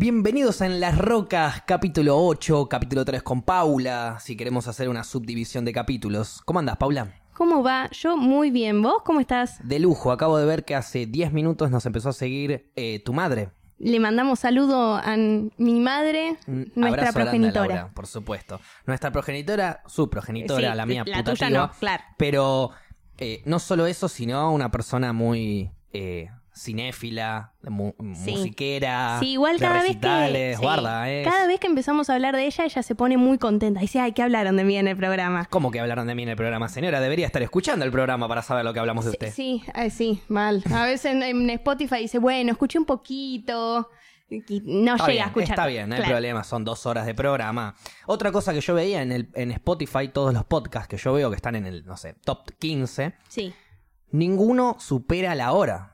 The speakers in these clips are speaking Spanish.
Bienvenidos a En las Rocas, capítulo 8, capítulo 3 con Paula, si queremos hacer una subdivisión de capítulos. ¿Cómo andas, Paula? ¿Cómo va? Yo muy bien. ¿Vos cómo estás? De lujo, acabo de ver que hace 10 minutos nos empezó a seguir eh, tu madre. Le mandamos saludo a mi madre, Un nuestra abrazo grande a progenitora. Laura, por supuesto. Nuestra progenitora, su progenitora, Sí, la mía la tuya no, claro. Pero eh, no solo eso, sino una persona muy eh, cinéfila, mu- Sí. musiquera, Sí, igual de cada vez que guarda, cada vez que empezamos a hablar de ella, ella se pone muy contenta. Dice, ay, ¿qué hablaron de mí en el programa? ¿Cómo que hablaron de mí en el programa, señora? Debería estar escuchando el programa para saber lo que hablamos de usted. Sí, ay, sí, mal. A veces en, en Spotify dice, bueno, escuché un poquito. Y no Está llega bien, a escuchar. está bien, no hay problema, son dos horas de programa. Otra cosa que yo veía en, el, en Spotify, todos los podcasts que yo veo que están en el, no sé, top 15, Sí. ninguno supera la hora.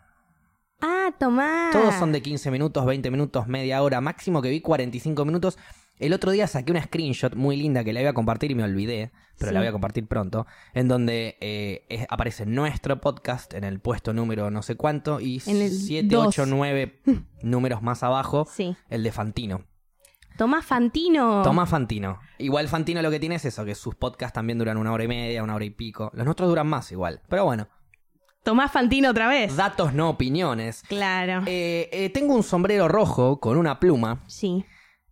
Ah, tomá. Todos son de 15 minutos, 20 minutos, media hora, máximo que vi 45 minutos. El otro día saqué una screenshot muy linda que la iba a compartir y me olvidé, pero Sí. la voy a compartir pronto, en donde eh, es- aparece nuestro podcast en el puesto número no sé cuánto y En el 7, dos. 8, 9 números más abajo, Sí. el de Fantino. Tomás Fantino. Tomás Fantino. Igual Fantino lo que tiene es eso, que sus podcasts también duran una hora y media, una hora y pico. Los nuestros duran más igual. Pero bueno, Tomás Fantino otra vez. datos no opiniones. Claro. Eh, eh, tengo un sombrero rojo con una pluma. Sí.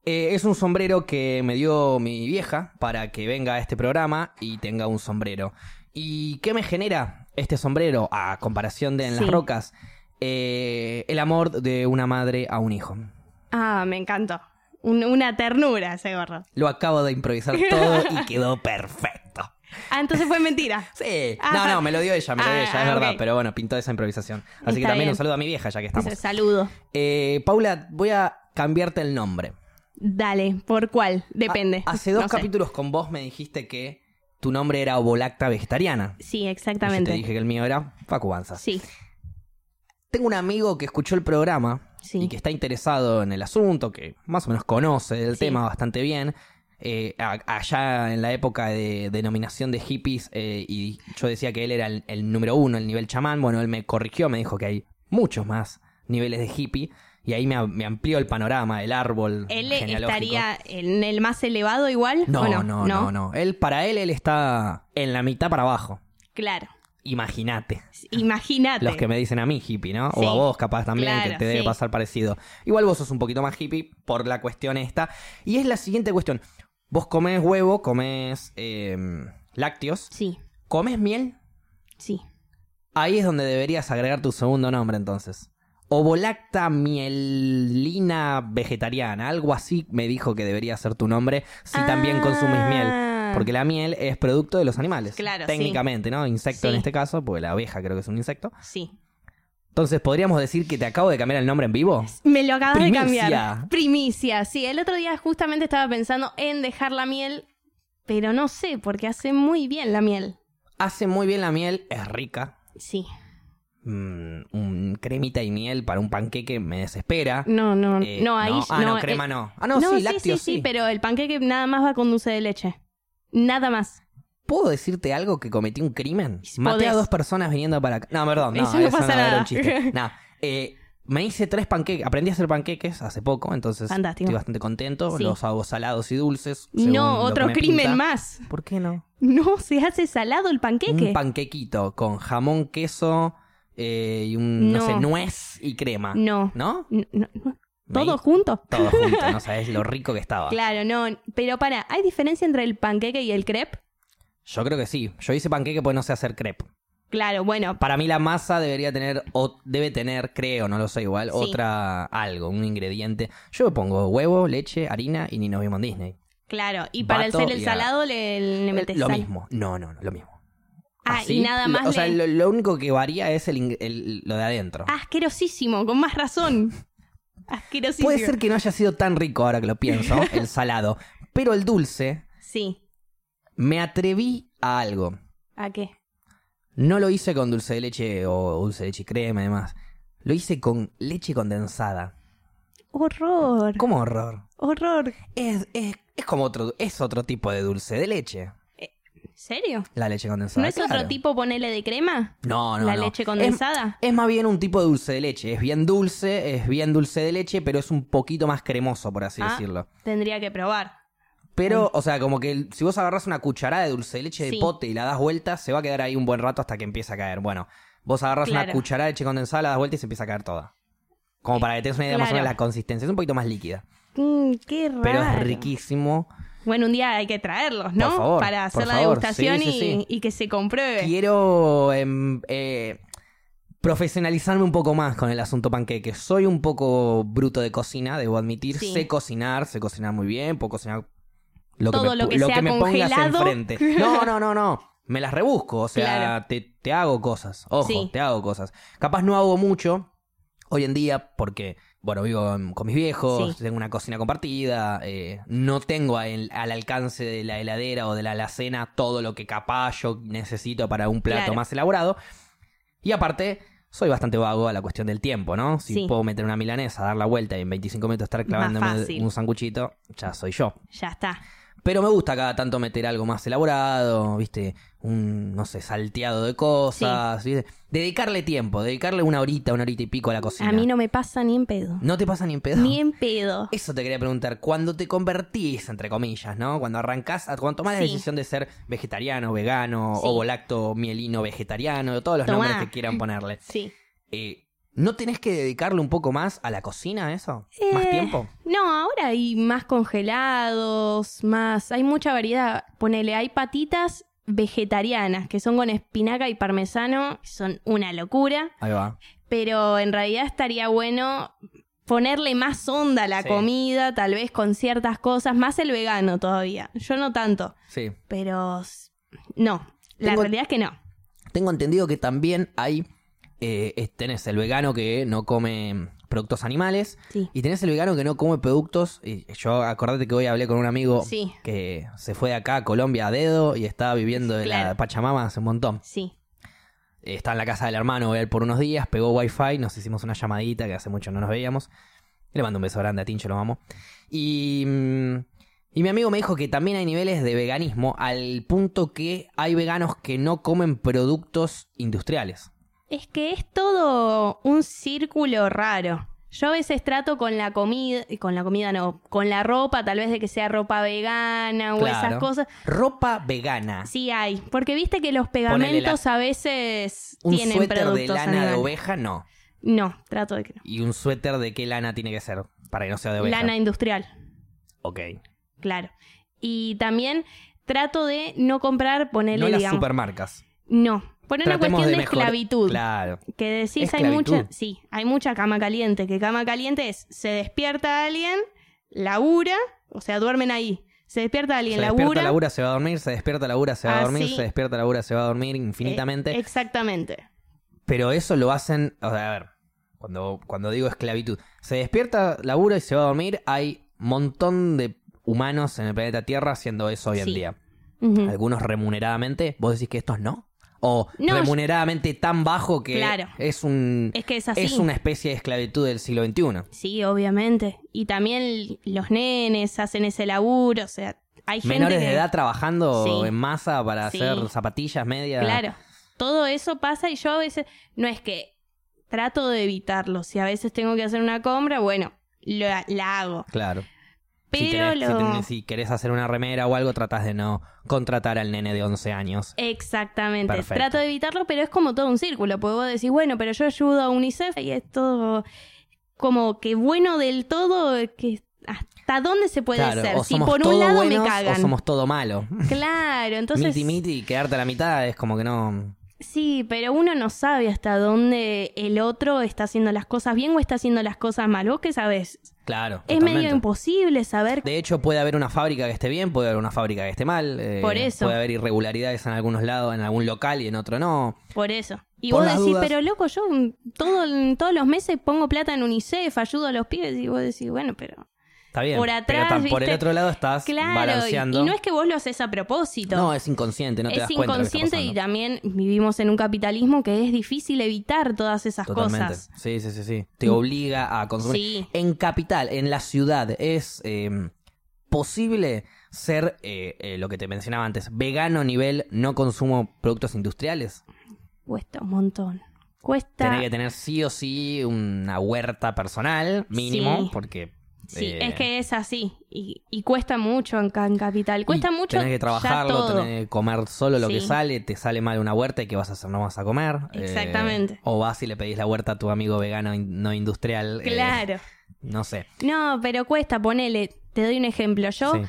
Eh, es un sombrero que me dio mi vieja para que venga a este programa y tenga un sombrero. ¿Y qué me genera este sombrero a comparación de En las. Rocas? El amor de una madre a un hijo. Ah, me encantó. Un- una ternura ese gorro. Lo acabo de improvisar todo y quedó perfecto. Ah, entonces fue mentira. Sí, Ah. no, no, me lo dio ella, me lo dio Ah, ella, es verdad, pero bueno, pintó esa improvisación. Así que también bien. un saludo a mi vieja, ya que estamos. Dice, saludo. Eh, Paula, voy a cambiarte el nombre. Dale, ¿por cuál? Depende. Ha- hace dos No sé. capítulos con vos me dijiste que tu nombre era Ovolacta Vegetariana. Sí, Y Yo exactamente. te dije que el mío era Facu Banzas. Sí, Tengo un amigo que escuchó el programa Sí. y que está interesado en el asunto, que más o menos conoce el Sí. tema bastante bien. Eh, a- allá en la época de denominación de hippies, eh, y yo decía que él era el, el número uno, el nivel chamán. Bueno, él me corrigió, me dijo que hay muchos más niveles de hippie. Y ahí me, amplió el panorama, el árbol ¿Él estaría en el más elevado igual? No, ¿o no, no, no, no. Él, para él, él está en la mitad para abajo. Claro. Imagínate. Imagínate. Los que me dicen a mí hippie, ¿no? Sí. O a vos capaz también, Claro, que te debe sí. pasar parecido. Igual vos sos un poquito más hippie por la cuestión esta. Y es la siguiente cuestión. Vos comés huevo, comés eh, lácteos, Sí, comés miel. sí. Ahí es donde deberías agregar tu segundo nombre entonces. Ovolacta mielina vegetariana. Algo así me dijo que debería ser tu nombre si también consumís miel. Ah. Porque la miel es producto de los animales. Claro, Técnicamente, ¿no? Insecto en este caso, porque la abeja creo que es un insecto. Sí. Entonces, ¿podríamos decir que te acabo de cambiar el nombre en vivo? Me lo acabas Primicia. de cambiar. Primicia. Sí, el otro día justamente estaba pensando en dejar la miel, pero no sé, porque hace muy bien la miel. Hace muy bien la miel, es rica. Sí. Mm, un cremita y miel para un panqueque me desespera. No, no, Eh, no, ahí Ah, no, eh, crema no. Ah, no, sí, sí, lácteos sí, sí. sí, pero el panqueque nada más va con dulce de leche. Nada más. ¿Puedo decirte algo que cometí un crimen? Si Maté a dos personas viniendo para acá. No, perdón, no, Eso no pasa era nada. un chiste. No, eh, me hice tres panqueques. Aprendí a hacer panqueques hace poco, entonces Fantástico. estoy bastante contento. Sí. Los hago salados y dulces. No, otro me crimen pinta. más. ¿Por qué no? No, se hace salado el panqueque. Un panquequito con jamón, queso eh, y un, no. No. sé, nuez y crema. No. ¿No? No, no, ¿Todo junto? Todo junto, no sabes lo rico que estaba. Claro, no. Pero para, ¿hay diferencia entre el panqueque y el crepe? Yo creo que sí. Yo hice panqueque porque no sé hacer crepe. Claro, bueno. Para mí la masa debería tener, o debe tener, creo, no lo sé igual, Sí. otra, algo, un ingrediente. Yo pongo huevo, leche, harina y ni nos vimos en Disney. Claro, y para hacer el y salado le, le metes lo sal. mismo. No, no, no, lo mismo. Ah, Así, y nada lo- más O sea, le- lo, lo único que varía es el, el- lo de adentro. Ah, Asquerosísimo, con más razón. Asquerosísimo. Puede ser que no haya sido tan rico ahora que lo pienso, el salado. Pero el dulce, Sí. Me atreví a algo. ¿A qué? No lo hice con dulce de leche o dulce de leche y crema y demás. Lo hice con leche condensada. Horror. ¿Cómo horror? Horror. Es, es, es como otro, es otro tipo de dulce de leche. ¿Serio? La leche condensada. ¿No es otro tipo ponele de crema? No, no, ¿La no. leche Es- condensada? Es, más bien un tipo de dulce de leche. Es bien dulce, es bien dulce de leche, pero es un poquito más cremoso, por así Ah. decirlo. Tendría que probar. Pero, o sea, como que si vos agarras una cucharada de dulce de leche de Sí. pote y la das vuelta, se va a quedar ahí un buen rato hasta que empiece a caer. Bueno, vos agarras una cucharada de leche condensada, la das vuelta y se empieza a caer toda. Como para que tengas una idea más o menos de la consistencia. Es un poquito más líquida. Mm, qué raro. Pero es riquísimo. Bueno, un día hay que traerlos, ¿no? Por favor, Para hacer por la favor. degustación Sí, y, sí. y que se compruebe. Quiero em, eh, profesionalizarme un poco más con el asunto panqueque. Soy un poco bruto de cocina, debo admitir. Sí. Sé cocinar, sé cocinar muy bien, puedo cocinar lo que Todo me, lo que sea me pongas congelado. enfrente. No, no, no, no. Me las rebusco, o sea, Claro. te, te hago cosas. Ojo, Sí. te hago cosas. Capaz no hago mucho hoy en día porque, bueno, vivo con mis viejos, Sí. tengo una cocina compartida, eh, no tengo al, al alcance de la heladera o de la alacena todo lo que capaz yo necesito para un plato Claro. más elaborado. Y aparte, soy bastante vago a la cuestión del tiempo, ¿no? Si Sí. puedo meter una milanesa, dar la vuelta y en 25 minutos estar clavándome un sanguchito, ya soy yo. Ya está. Pero me gusta cada tanto meter algo más elaborado, ¿viste? Un, no sé, salteado de cosas. ¿viste? Dedicarle tiempo, dedicarle una horita, una horita y pico a la cocina. A mí no me pasa ni en pedo. ¿No te pasa ni en pedo? Ni en pedo. Eso te quería preguntar. Cuando te convertís, entre comillas, ¿no? Cuando arrancás, cuando tomás la Sí. decisión de ser vegetariano, vegano, Sí. ovo lacto, mielino, vegetariano, todos los Tomá. nombres que quieran ponerle. Sí. eh, ¿No tenés que dedicarle un poco más a la cocina, eso? ¿Más Eh, tiempo? No, ahora hay más congelados, más. Hay mucha variedad. Ponele, hay patitas vegetarianas que son con espinaca y parmesano. Son una locura. Ahí va. Pero en realidad estaría bueno ponerle más onda a la Sí. comida, tal vez con ciertas cosas. Más el vegano todavía. Yo no tanto. Sí. Pero no. La Tengo- realidad es que no. Tengo entendido que también hay. Eh, es- tenés el vegano que no come productos animales. Sí. Y tenés el vegano que no come productos. Y yo acordate que hoy hablé con un amigo Sí. que se fue de acá a Colombia a dedo y estaba viviendo de la. Pachamama hace un montón. Sí. Eh, Estaba en la casa del hermano él por unos días, pegó wifi, nos hicimos una llamadita que hace mucho no nos veíamos. Le mando un beso grande a Tincho, lo amo. Y, mm, y mi amigo me dijo que también hay niveles de veganismo al punto que hay veganos que no comen productos industriales. Es que es todo un círculo raro. Yo a veces trato con la comida, con la comida no, con la ropa, tal vez de que sea ropa vegana o esas cosas. Ropa vegana. Sí hay, porque viste que los pegamentos a veces Un tienen suéter productos de lana de oveja, no. No, trato de que no. Y un suéter de qué lana tiene que ser para que no sea de oveja. Lana industrial, Ok. claro. Y también trato de no comprar, ponerle, No las digamos, supermarcas. no, poner una cuestión de, esclavitud. Claro. Que decís, hay mucha, sí, hay mucha cama caliente, que cama caliente es, se despierta alguien, labura, o sea, duermen ahí. Se despierta alguien, se despierta, labura. labura, se va a dormir, se despierta, labura, se va a dormir, Así. se despierta, labura, se va a dormir infinitamente. Eh, exactamente. Pero eso lo hacen, o sea, a ver, cuando, cuando digo esclavitud, se despierta, labura y se va a dormir, hay montón de humanos en el planeta Tierra haciendo eso hoy en Sí. día. Algunos remuneradamente, vos decís que estos no. O No, remuneradamente tan bajo que Claro. es un Es que es así. es una especie de esclavitud del siglo XXI. Sí, obviamente. Y también los nenes hacen ese laburo, o sea, hay gente Menores que... de edad trabajando Sí. en masa para Sí. hacer zapatillas, medias. Claro, todo eso pasa y yo a veces, no es que trato de evitarlo, si a veces tengo que hacer una compra, bueno, lo- la hago. Claro. Si, Pero si lo... tenés- si querés hacer una remera o algo, tratás de no contratar al nene de 11 años. Exactamente. Perfecto. Trato de evitarlo, pero es como todo un círculo. Porque vos decís, bueno, pero yo ayudo a UNICEF y es todo como que bueno del todo, que hasta dónde se puede Claro, ser. Si por un lado buenos me cagan. o somos todo malo. Claro, entonces. miti miti quedarte a la mitad es como que no. Sí, pero uno no sabe hasta dónde el otro está haciendo las cosas bien o está haciendo las cosas mal. ¿Vos qué sabés? Claro. Es totalmente. medio imposible saber. De hecho, puede haber una fábrica que esté bien, puede haber una fábrica que esté mal. eh, Por eso. Puede haber irregularidades en algunos lados, en algún local y en otro no. Por eso. Y Por vos decís, dudas. pero loco, yo todo, todos los meses pongo plata en UNICEF, ayudo a los pibes. Y vos decís, bueno, pero. Está bien. Por pero atrás, tan- por el otro lado estás Claro, y, balanceando. y no es que vos lo haces a propósito. No, es inconsciente, no te es das cuenta. está inconsciente y también vivimos en un capitalismo que es difícil evitar todas esas Totalmente. cosas. Sí, sí, sí, sí. Te obliga a consumir. Sí. En capital, en la ciudad, es eh, posible ser eh, eh, lo que te mencionaba antes, vegano a nivel no consumo productos industriales. Cuesta un montón. Cuesta. Tenés que tener sí o sí una huerta personal, mínimo, Sí. porque. Sí, eh, es que es así. Y, y cuesta mucho en, en Capital. Cuesta mucho. Tenés que trabajarlo, tenés que comer solo lo que sale, te sale mal una huerta y ¿qué vas a hacer? No vas a comer. Eh, Exactamente. o vas y le pedís la huerta a tu amigo vegano in- no industrial. eh, Claro. no sé. No, pero cuesta, ponele. Te doy un ejemplo. Yo Sí.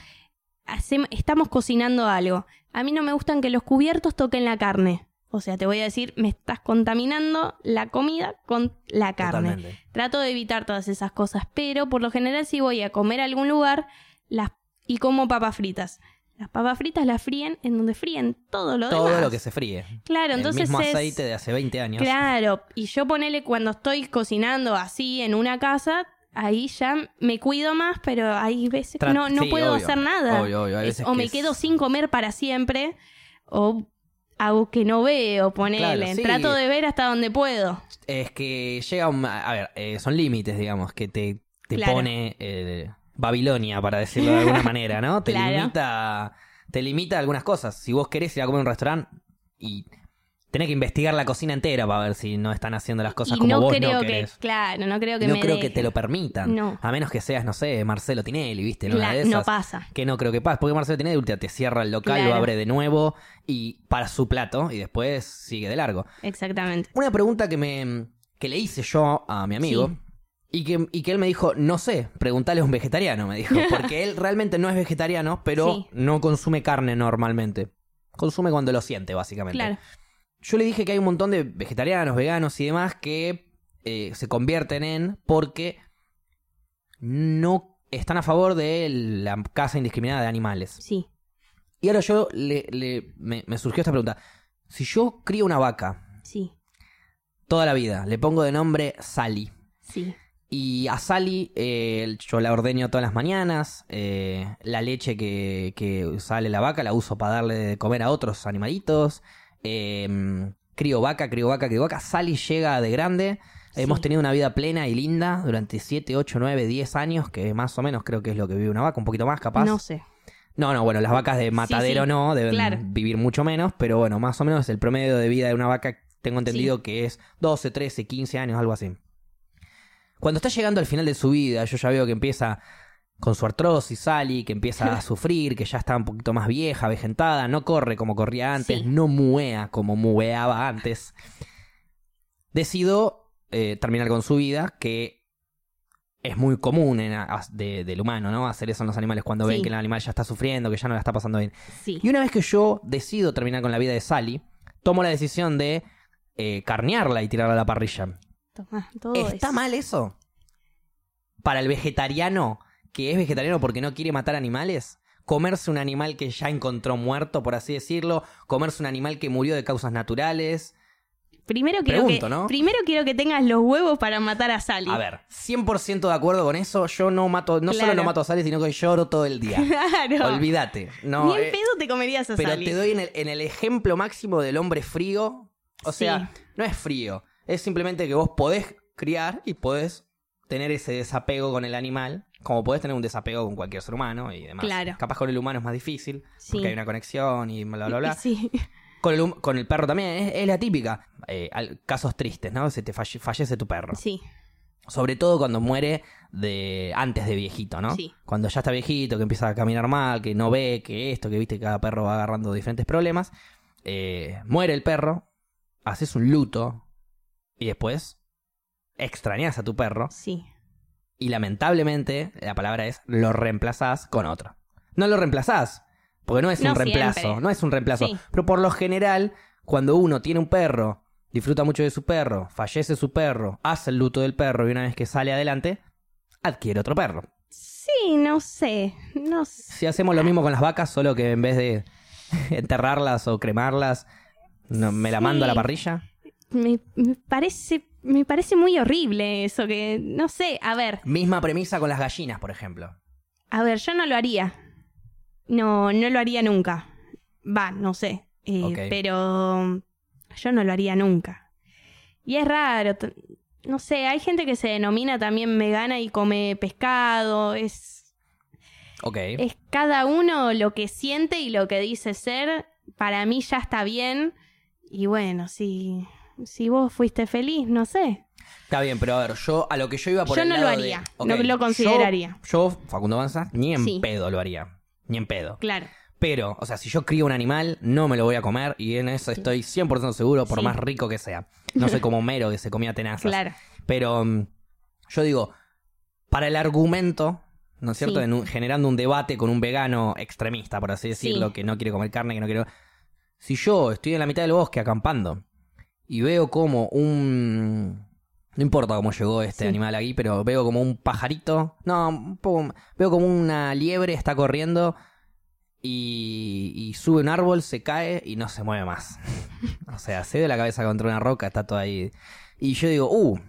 hacem- estamos cocinando algo. A mí no me gustan que los cubiertos toquen la carne. O sea, te voy a decir, me estás contaminando la comida con la carne. Totalmente. Trato de evitar todas esas cosas, pero por lo general si voy a comer a algún lugar las y como papas fritas. Las papas fritas las fríen en donde fríen todo lo Todo demás. lo que se fríe. Claro, El entonces mismo es aceite de hace 20 años. Claro, y yo ponele cuando estoy cocinando así en una casa, ahí ya me cuido más, pero hay veces que no, no sí, puedo obvio, hacer nada. obvio, obvio, hay Es- veces o que me es- quedo sin comer para siempre, o hago que no veo, ponele. Claro, sí. Trato de ver hasta donde puedo. Es que llega un... A ver, eh, son límites, digamos, que te, te Claro. pone eh, Babilonia, para decirlo de alguna manera, ¿no? Te Claro. limita te limita algunas cosas. Si vos querés ir a comer a un restaurante y tenés que investigar la cocina entera para ver si no están haciendo las cosas y como no vos creo no que, querés. claro, no creo que no me creo que te lo permitan. No. A menos que seas, no sé, Marcelo Tinelli, ¿viste? En una de no esas. pasa. Que no creo que pase. Porque Marcelo Tinelli última, te cierra el local, lo abre de nuevo y para su plato y después sigue de largo. Exactamente. Una pregunta que me que le hice yo a mi amigo Sí. y, que, y que él me dijo, no sé, preguntale a un vegetariano, me dijo. Porque él realmente no es vegetariano, pero Sí. no consume carne normalmente. Consume cuando lo siente, básicamente. Claro. Yo le dije que hay un montón de vegetarianos, veganos y demás que eh, se convierten en porque no están a favor de la caza indiscriminada de animales. Sí. Y ahora yo le, le- me, me surgió esta pregunta. Si yo crío una vaca Sí. toda la vida, le pongo de nombre Sally. Sí. Y a Sally eh, yo la ordeño todas las mañanas. eh, la leche que, que sale la vaca la uso para darle de comer a otros animalitos. Eh, crío vaca, crío vaca, crío vaca. Sally llega de grande. Sí. Hemos tenido una vida plena y linda durante 7, 8, 9, 10 años, que más o menos creo que es lo que vive una vaca, un poquito más capaz. No sé. No, no, bueno, las vacas de matadero sí, no, deben claro. vivir mucho menos, pero bueno, más o menos el promedio de vida de una vaca tengo entendido que es 12, 13, 15 años, algo así. Cuando está llegando al final de su vida, yo ya veo que empieza con su artrosis, Sally, que empieza a sufrir, que ya está un poquito más vieja, vegetada, no corre como corría antes, Sí. no muea como mueaba antes. Decido eh, terminar con su vida, que es muy común en de- del humano, ¿no? Hacer eso en los animales cuando ven que el animal ya está sufriendo, que ya no la está pasando bien. Sí. Y una vez que yo decido terminar con la vida de Sally, tomo la decisión de eh, carnearla y tirarla a la parrilla. Toma, todo ¿Está eso. mal eso? Para el vegetariano, que es vegetariano porque no quiere matar animales, comerse un animal que ya encontró muerto, por así decirlo, comerse un animal que murió de causas naturales. Primero quiero, Pregunto, que, ¿no? primero quiero que tengas los huevos para matar a Sally. A ver, 100% de acuerdo con eso, yo no mato, no solo no mato a Sally, sino que lloro todo el día. Claro. Olvídate. No, Ni en eh, pedo te comerías a Pero Sally. te doy en el, en el ejemplo máximo del hombre frío. O Sí. sea, no es frío. Es simplemente que vos podés criar y podés tener ese desapego con el animal. Como podés tener un desapego con cualquier ser humano y demás. Claro. Capaz con el humano es más difícil. Sí. Porque hay una conexión y bla, bla, bla. Sí. Con el, hum- con el perro también es, es la típica. Eh, casos tristes, ¿no? Se te falle- fallece tu perro. Sí. Sobre todo cuando muere de antes de viejito, ¿no? Sí. Cuando ya está viejito, que empieza a caminar mal, que no ve, que esto, que viste que cada perro va agarrando diferentes problemas. eh, muere el perro, haces un luto y después extrañas a tu perro Sí. Y lamentablemente la palabra es lo reemplazás con otro. No lo reemplazás, porque no es No un reemplazo, siempre. no es un reemplazo. Sí. Pero por lo general, cuando uno tiene un perro, disfruta mucho de su perro, fallece su perro, hace el luto del perro y una vez que sale adelante, adquiere otro perro. Sí, no sé. No sé. Si hacemos lo mismo con las vacas, solo que en vez de enterrarlas o cremarlas, no- me la mando a la parrilla. Me, me parece. Me parece muy horrible eso que. No sé. A ver. Misma premisa con las gallinas, por ejemplo. A ver, yo no lo haría. No, no lo haría nunca. Va, no sé. Eh. Pero yo no lo haría nunca. Y es raro. No sé, hay gente que se denomina también vegana y come pescado. Es. Ok. Es cada uno lo que siente y lo que dice ser. Para mí ya está bien. Y bueno, si, si vos fuiste feliz, no sé. Está bien, pero a ver, yo a lo que yo iba por Yo el no lo de- haría, no lo consideraría. Yo, Facundo Banza, ni en Sí. pedo lo haría. Ni en pedo. Claro. Pero, o sea, si yo crío un animal, no me lo voy a comer y en eso estoy 100% seguro, por Sí. más rico que sea. No soy como Mero que se comía tenazas. Claro. Pero mm, yo digo, para el argumento, ¿no es cierto? Sí. En un- generando un debate con un vegano extremista, por así decirlo, Sí. que no quiere comer carne, que no quiere... Si yo estoy en la mitad del bosque acampando y veo como un... No importa cómo llegó este Sí. animal aquí, pero veo como un pajarito. No, un poco- veo como una liebre está corriendo y, y sube un árbol, se cae y no se mueve más. o sea, se dio la cabeza contra una roca, está todo ahí. Y yo digo, uh,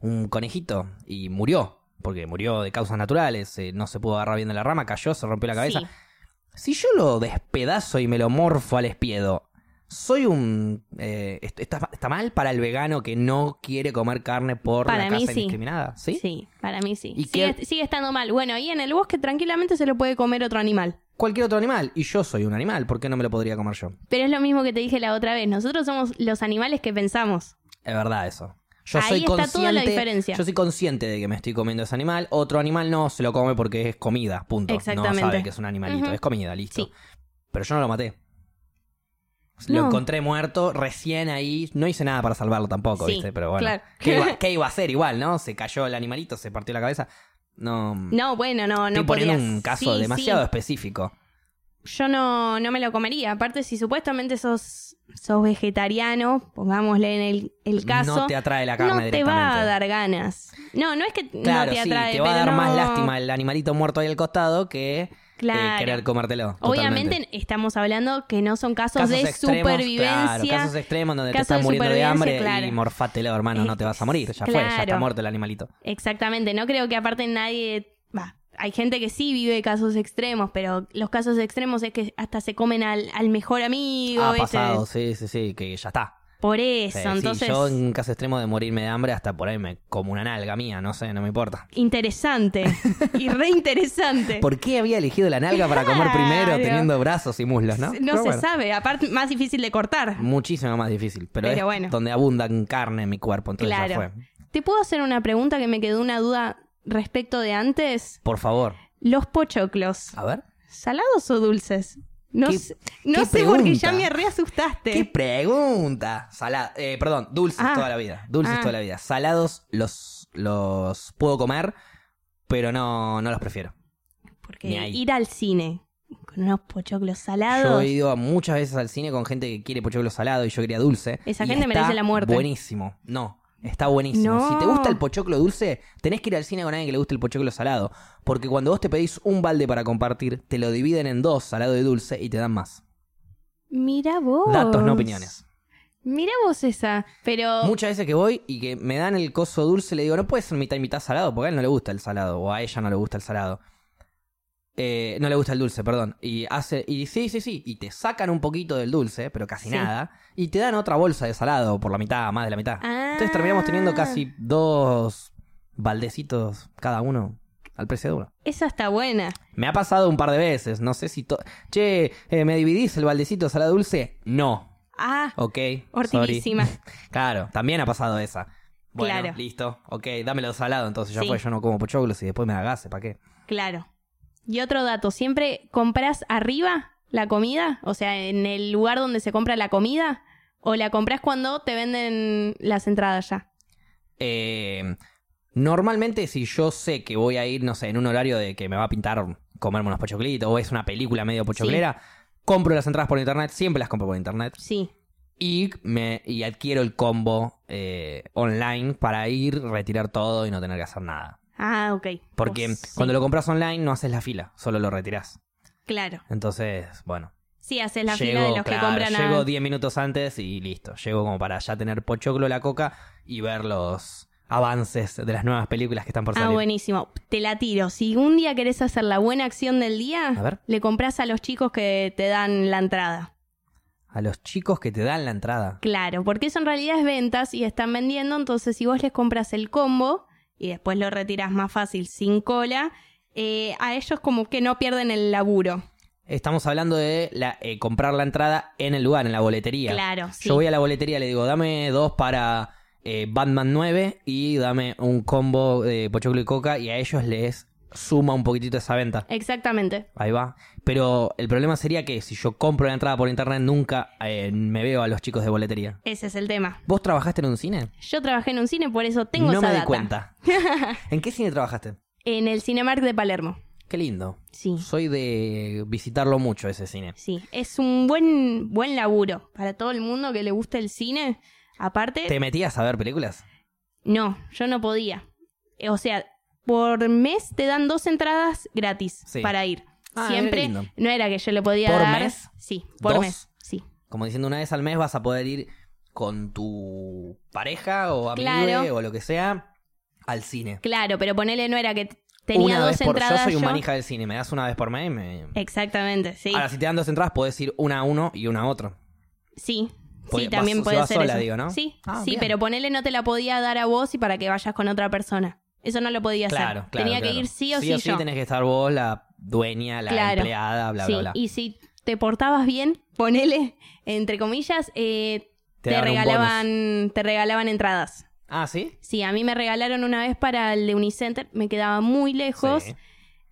un conejito y murió, porque murió de causas naturales, eh, no se pudo agarrar bien de la rama, cayó, se rompió la cabeza. Sí. Si yo lo despedazo y me lo morfo al espiedo, soy un... eh, est- está, está mal para el vegano que no quiere comer carne por Para la mí caza sí. indiscriminada, ¿sí? Sí, para mí sí. ¿Y sigue, qué- sigue estando mal. Bueno, ahí en el bosque tranquilamente se lo puede comer otro animal. Cualquier otro animal, y yo soy un animal, ¿por qué no me lo podría comer yo? Pero es lo mismo que te dije la otra vez. Nosotros somos los animales que pensamos. Es verdad eso. Yo Ahí soy está consciente, toda la diferencia. Yo soy consciente de que me estoy comiendo ese animal. Otro animal no se lo come porque es comida, punto. No Exactamente. sabe que es un animalito, es comida, listo. Sí. Pero yo no lo maté. Lo No. encontré muerto recién ahí. No hice nada para salvarlo tampoco, Sí, ¿viste? Pero bueno. claro. ¿qué, iba, qué iba a hacer igual, no? Se cayó el animalito, se partió la cabeza. No. No, bueno, no, estoy no poniendo podías. un caso Sí, demasiado sí. específico. Yo no, no me lo comería. Aparte, si supuestamente sos, sos vegetariano, pongámosle en el, el caso, no te atrae la carne no te directamente. va a dar ganas. No, no es que Claro, no te sí, atrae, te va a dar más lástima el animalito muerto ahí al costado que eh, Claro. querer comértelo. Obviamente totalmente. estamos hablando que no son casos, casos de extremos, supervivencia. claro, casos extremos donde te estás muriendo de hambre supervivencia, y claro. morfátelo, hermano, no te vas a morir. Ya fue, ya está Claro. muerto el animalito. Exactamente, no creo que aparte nadie... Va, hay gente que sí vive casos extremos, pero los casos extremos es que hasta se comen al, al mejor amigo. Ha ¿viste? pasado, sí, sí, sí, que ya está. Por eso, Sí, sí, entonces... yo en caso extremo de morirme de hambre, hasta por ahí me como una nalga mía, no sé, no me importa. Interesante. y re interesante. ¿Por qué había elegido la nalga para comer Claro. primero teniendo brazos y muslos, no? No Pero se bueno, sabe, aparte más difícil de cortar. Muchísimo más difícil, pero, Pero es bueno. donde abunda carne en mi cuerpo, entonces ya Claro. fue. ¿Te puedo hacer una pregunta que me quedó una duda respecto de antes? Por favor, Los pochoclos, a ver. ¿salados o dulces? No ¿Qué- sé, no qué sé porque ya me reasustaste. ¿Qué pregunta? Salada, eh, perdón, dulces Ah. toda la vida. Dulces Ah. toda la vida. Salados los, los puedo comer, pero no, no los prefiero. Porque ir al cine con unos pochoclos Yo salados. he ido muchas veces al cine con gente que quiere pochoclo salado y yo quería dulce. Esa gente merece la muerte. Buenísimo. No, está buenísimo. No. Si te gusta el pochoclo dulce, tenés que ir al cine con alguien que le guste el pochoclo salado. Porque cuando vos te pedís un balde para compartir, te lo dividen en dos, salado y dulce, y te dan más. Mira vos. Datos, no opiniones. Mira vos esa. Pero. Muchas veces que voy y que me dan el coso dulce, le digo, no puede ser mitad y mitad salado, porque a él no le gusta el salado, o a ella no le gusta el salado. Eh, no le gusta el dulce, perdón. Y hace, y sí, sí, sí, y te sacan un poquito del dulce, pero casi Sí. nada, y te dan otra bolsa de salado por la mitad, más de la mitad. Ah. Entonces terminamos teniendo casi dos baldecitos cada uno al precio de uno. Esa está buena. Me ha pasado un par de veces, no sé si... to- Che, eh, ¿me dividís el baldecito de salado dulce? No. Ah, Ok. hortiguísima. sorry. Claro, también ha pasado esa. Bueno, Claro. listo. Ok, dámelo salado, entonces ya Sí. fue. Yo no como pochoclos y después me da gases, ¿para qué? Claro. Y otro dato, ¿siempre compras arriba la comida? O sea, en el lugar donde se compra la comida. ¿O la compras cuando te venden las entradas ya? Eh, normalmente si yo sé que voy a ir, no sé, en un horario de que me va a pintar comerme unos pochoclitos o es una película medio pochoclera, compro las entradas por internet, siempre las compro por internet. Sí. Y, me, y adquiero el combo eh, online para ir, retirar todo y no tener que hacer nada. Ah, ok. Porque Pues, sí. cuando lo compras online no haces la fila, solo lo retirás. Claro. Entonces, bueno. Sí, haces la llego, fila de los claro, que compran. Llego 10 minutos antes y listo. Llego como para ya tener pochoclo, la coca y ver los avances de las nuevas películas que están por Ah, salir. buenísimo. Te la tiro. Si un día querés hacer la buena acción del día, A ver. le compras a los chicos que te dan la entrada. A los chicos que te dan la entrada. Claro, porque eso en realidad es ventas y están vendiendo, entonces si vos les compras el combo y después lo retiras más fácil sin cola, eh, a ellos como que no pierden el laburo. Estamos hablando de la, eh, comprar la entrada en el lugar, en la boletería. Claro, sí. Yo voy a la boletería y le digo, dame dos para eh, Batman 9 y dame un combo de pochoclo y coca y a ellos les suma un poquitito esa venta. Exactamente. Ahí va. Pero el problema sería que si yo compro la entrada por internet nunca eh, me veo a los chicos de boletería. Ese es el tema. ¿Vos trabajaste en un cine? Yo trabajé en un cine, por eso tengo no esa me di cuenta. ¿En qué cine trabajaste? En el Cinemark de Palermo. Qué lindo. Sí. Soy de visitarlo mucho ese cine. Sí, es un buen buen laburo para todo el mundo que le gusta el cine. Aparte, ¿Te metías a ver películas? no, yo no podía. Eh, O sea, por mes te dan dos entradas gratis Sí. para ir. Ah, Siempre no era que yo le podía ¿Por dar. mes? Sí, por ¿Dos? mes. Sí. Como diciendo, una vez al mes vas a poder ir con tu pareja o amigo Claro. o lo que sea al cine. Claro, pero ponele no era que tenía una dos vez por entradas. Yo soy un yo. manija del cine, me das una vez por mes y me... Exactamente, sí. Ahora, si te dan dos entradas, podés ir una a uno y una a otro. Sí. Sí, también vas- puede se ser sola, eso. digo, ¿no? Sí, Ah, sí, bien. pero ponele no te la podía dar a vos y para que vayas con otra persona. Eso no lo podía Claro, hacer. claro. Tenía claro. que ir sí o sí, sí. o sí yo. tenés que estar vos, la dueña, la Claro. empleada, bla, sí, bla, bla. y si te portabas bien, ponele, entre comillas, eh, Te regalaban, te regalaban entradas. Ah, ¿sí? Sí, a mí me regalaron una vez para el de Unicenter, me quedaba muy lejos, Sí.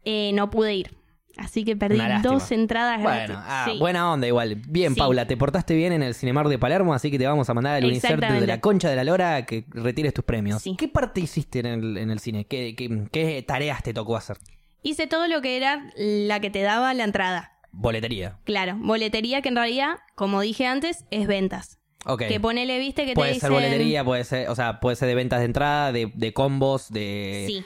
eh, no pude ir. Así que perdí dos entradas Bueno, gratis. ah, Sí. buena onda igual. Bien, Sí. Paula, te portaste bien en el Cinemar de Palermo, así que te vamos a mandar al Unicert de la concha de la lora que retires tus premios. Sí. ¿Qué parte hiciste en el, en el cine? ¿Qué, qué, qué tareas te tocó hacer? Hice todo lo que era la que te daba la entrada. Boletería. Claro, boletería que en realidad, como dije antes, es ventas. Que ponele, viste, que puede te ser dicen... boletería, puede ser, o sea, puede ser de ventas de entrada, de, de combos, de, Sí,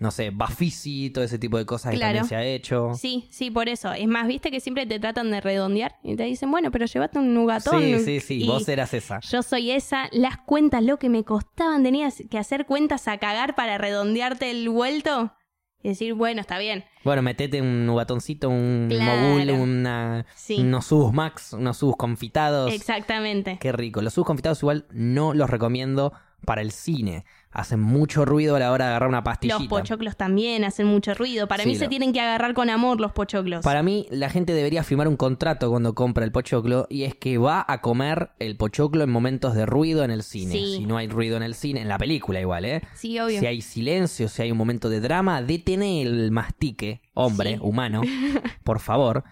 no sé, Bafisi, todo ese tipo de cosas que también se ha hecho. sí, sí, por eso. Es más, viste que siempre te tratan de redondear y te dicen, bueno, pero llévate un nugatón. sí, sí, sí, Y vos eras esa. Yo soy esa. Las cuentas, lo que me costaban, tenías que hacer cuentas a cagar para redondearte el vuelto. Y decir, bueno, está bien. Bueno, metete un nugatoncito, un Claro. mogul, una, Sí. unos subs max, unos subs confitados. Exactamente. Qué rico. Los subs confitados igual no los recomiendo para el cine. Hacen mucho ruido a la hora de agarrar una pastillita. Los pochoclos también hacen mucho ruido. Para Sí, mí se tienen que agarrar con amor los pochoclos. Para mí, la gente debería firmar un contrato cuando compra el pochoclo y es que va a comer el pochoclo en momentos de ruido en el cine. Sí. Si no hay ruido en el cine, en la película igual, ¿eh? Sí, obvio. Si hay silencio, si hay un momento de drama, detene el mastique, hombre, Sí. humano, por favor.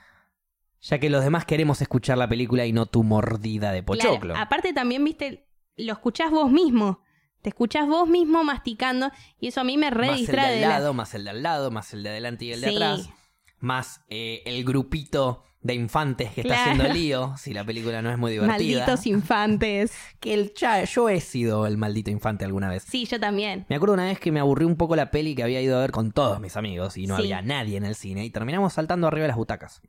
Ya que los demás queremos escuchar la película y no tu mordida de Claro, pochoclo. Aparte también, viste, lo escuchás vos mismo. Te escuchás vos mismo masticando y eso a mí me re más el de al la- lado, más el de al lado, más el de adelante y el de Sí. atrás. Más eh, el grupito de infantes que está haciendo lío, si la película no es muy divertida. Malditos infantes. Que el cha- yo he sido el maldito infante alguna vez. Sí, yo también. Me acuerdo una vez que me aburrí un poco la peli que había ido a ver con todos mis amigos y no Sí. había nadie en el cine y terminamos saltando arriba de las butacas.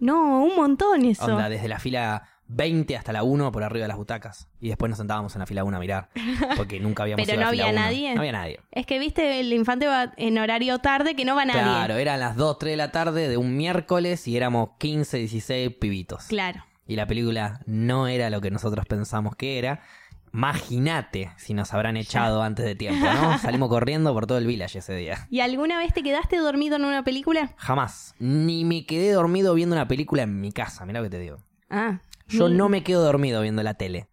No, un montón eso. Onda, desde la fila 20 hasta la 1 por arriba de las butacas. Y después nos sentábamos en la fila 1 a mirar. Porque nunca habíamos Pero ido a la no fila había 1. nadie. No había nadie. Es que, viste, el infante va en horario tarde que no va nadie. Claro, eran las 2, 3 de la tarde de un miércoles y éramos 15, 16 pibitos. Claro. Y la película no era lo que nosotros pensamos que era. Imagínate si nos habrán echado antes de tiempo, ¿no? Salimos corriendo por todo el village ese día. ¿Y alguna vez te quedaste dormido en una película? Jamás. Ni me quedé dormido viendo una película en mi casa, mira lo que te digo. Ah. Yo ni- no me quedo dormido viendo la tele.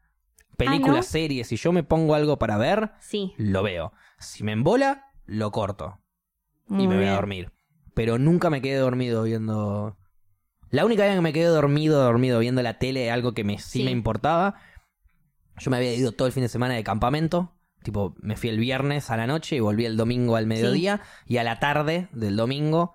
Películas, ¿no? series, si yo me pongo algo para ver, Sí. lo veo. Si me embola, lo corto Muy y me voy a dormir. Pero nunca me quedé dormido viendo... La única vez que me quedé dormido, dormido viendo la tele, algo que me, sí, Sí. me importaba, yo me había ido todo el fin de semana de campamento. Tipo, me fui el viernes a la noche y volví el domingo al mediodía. Y a la tarde del domingo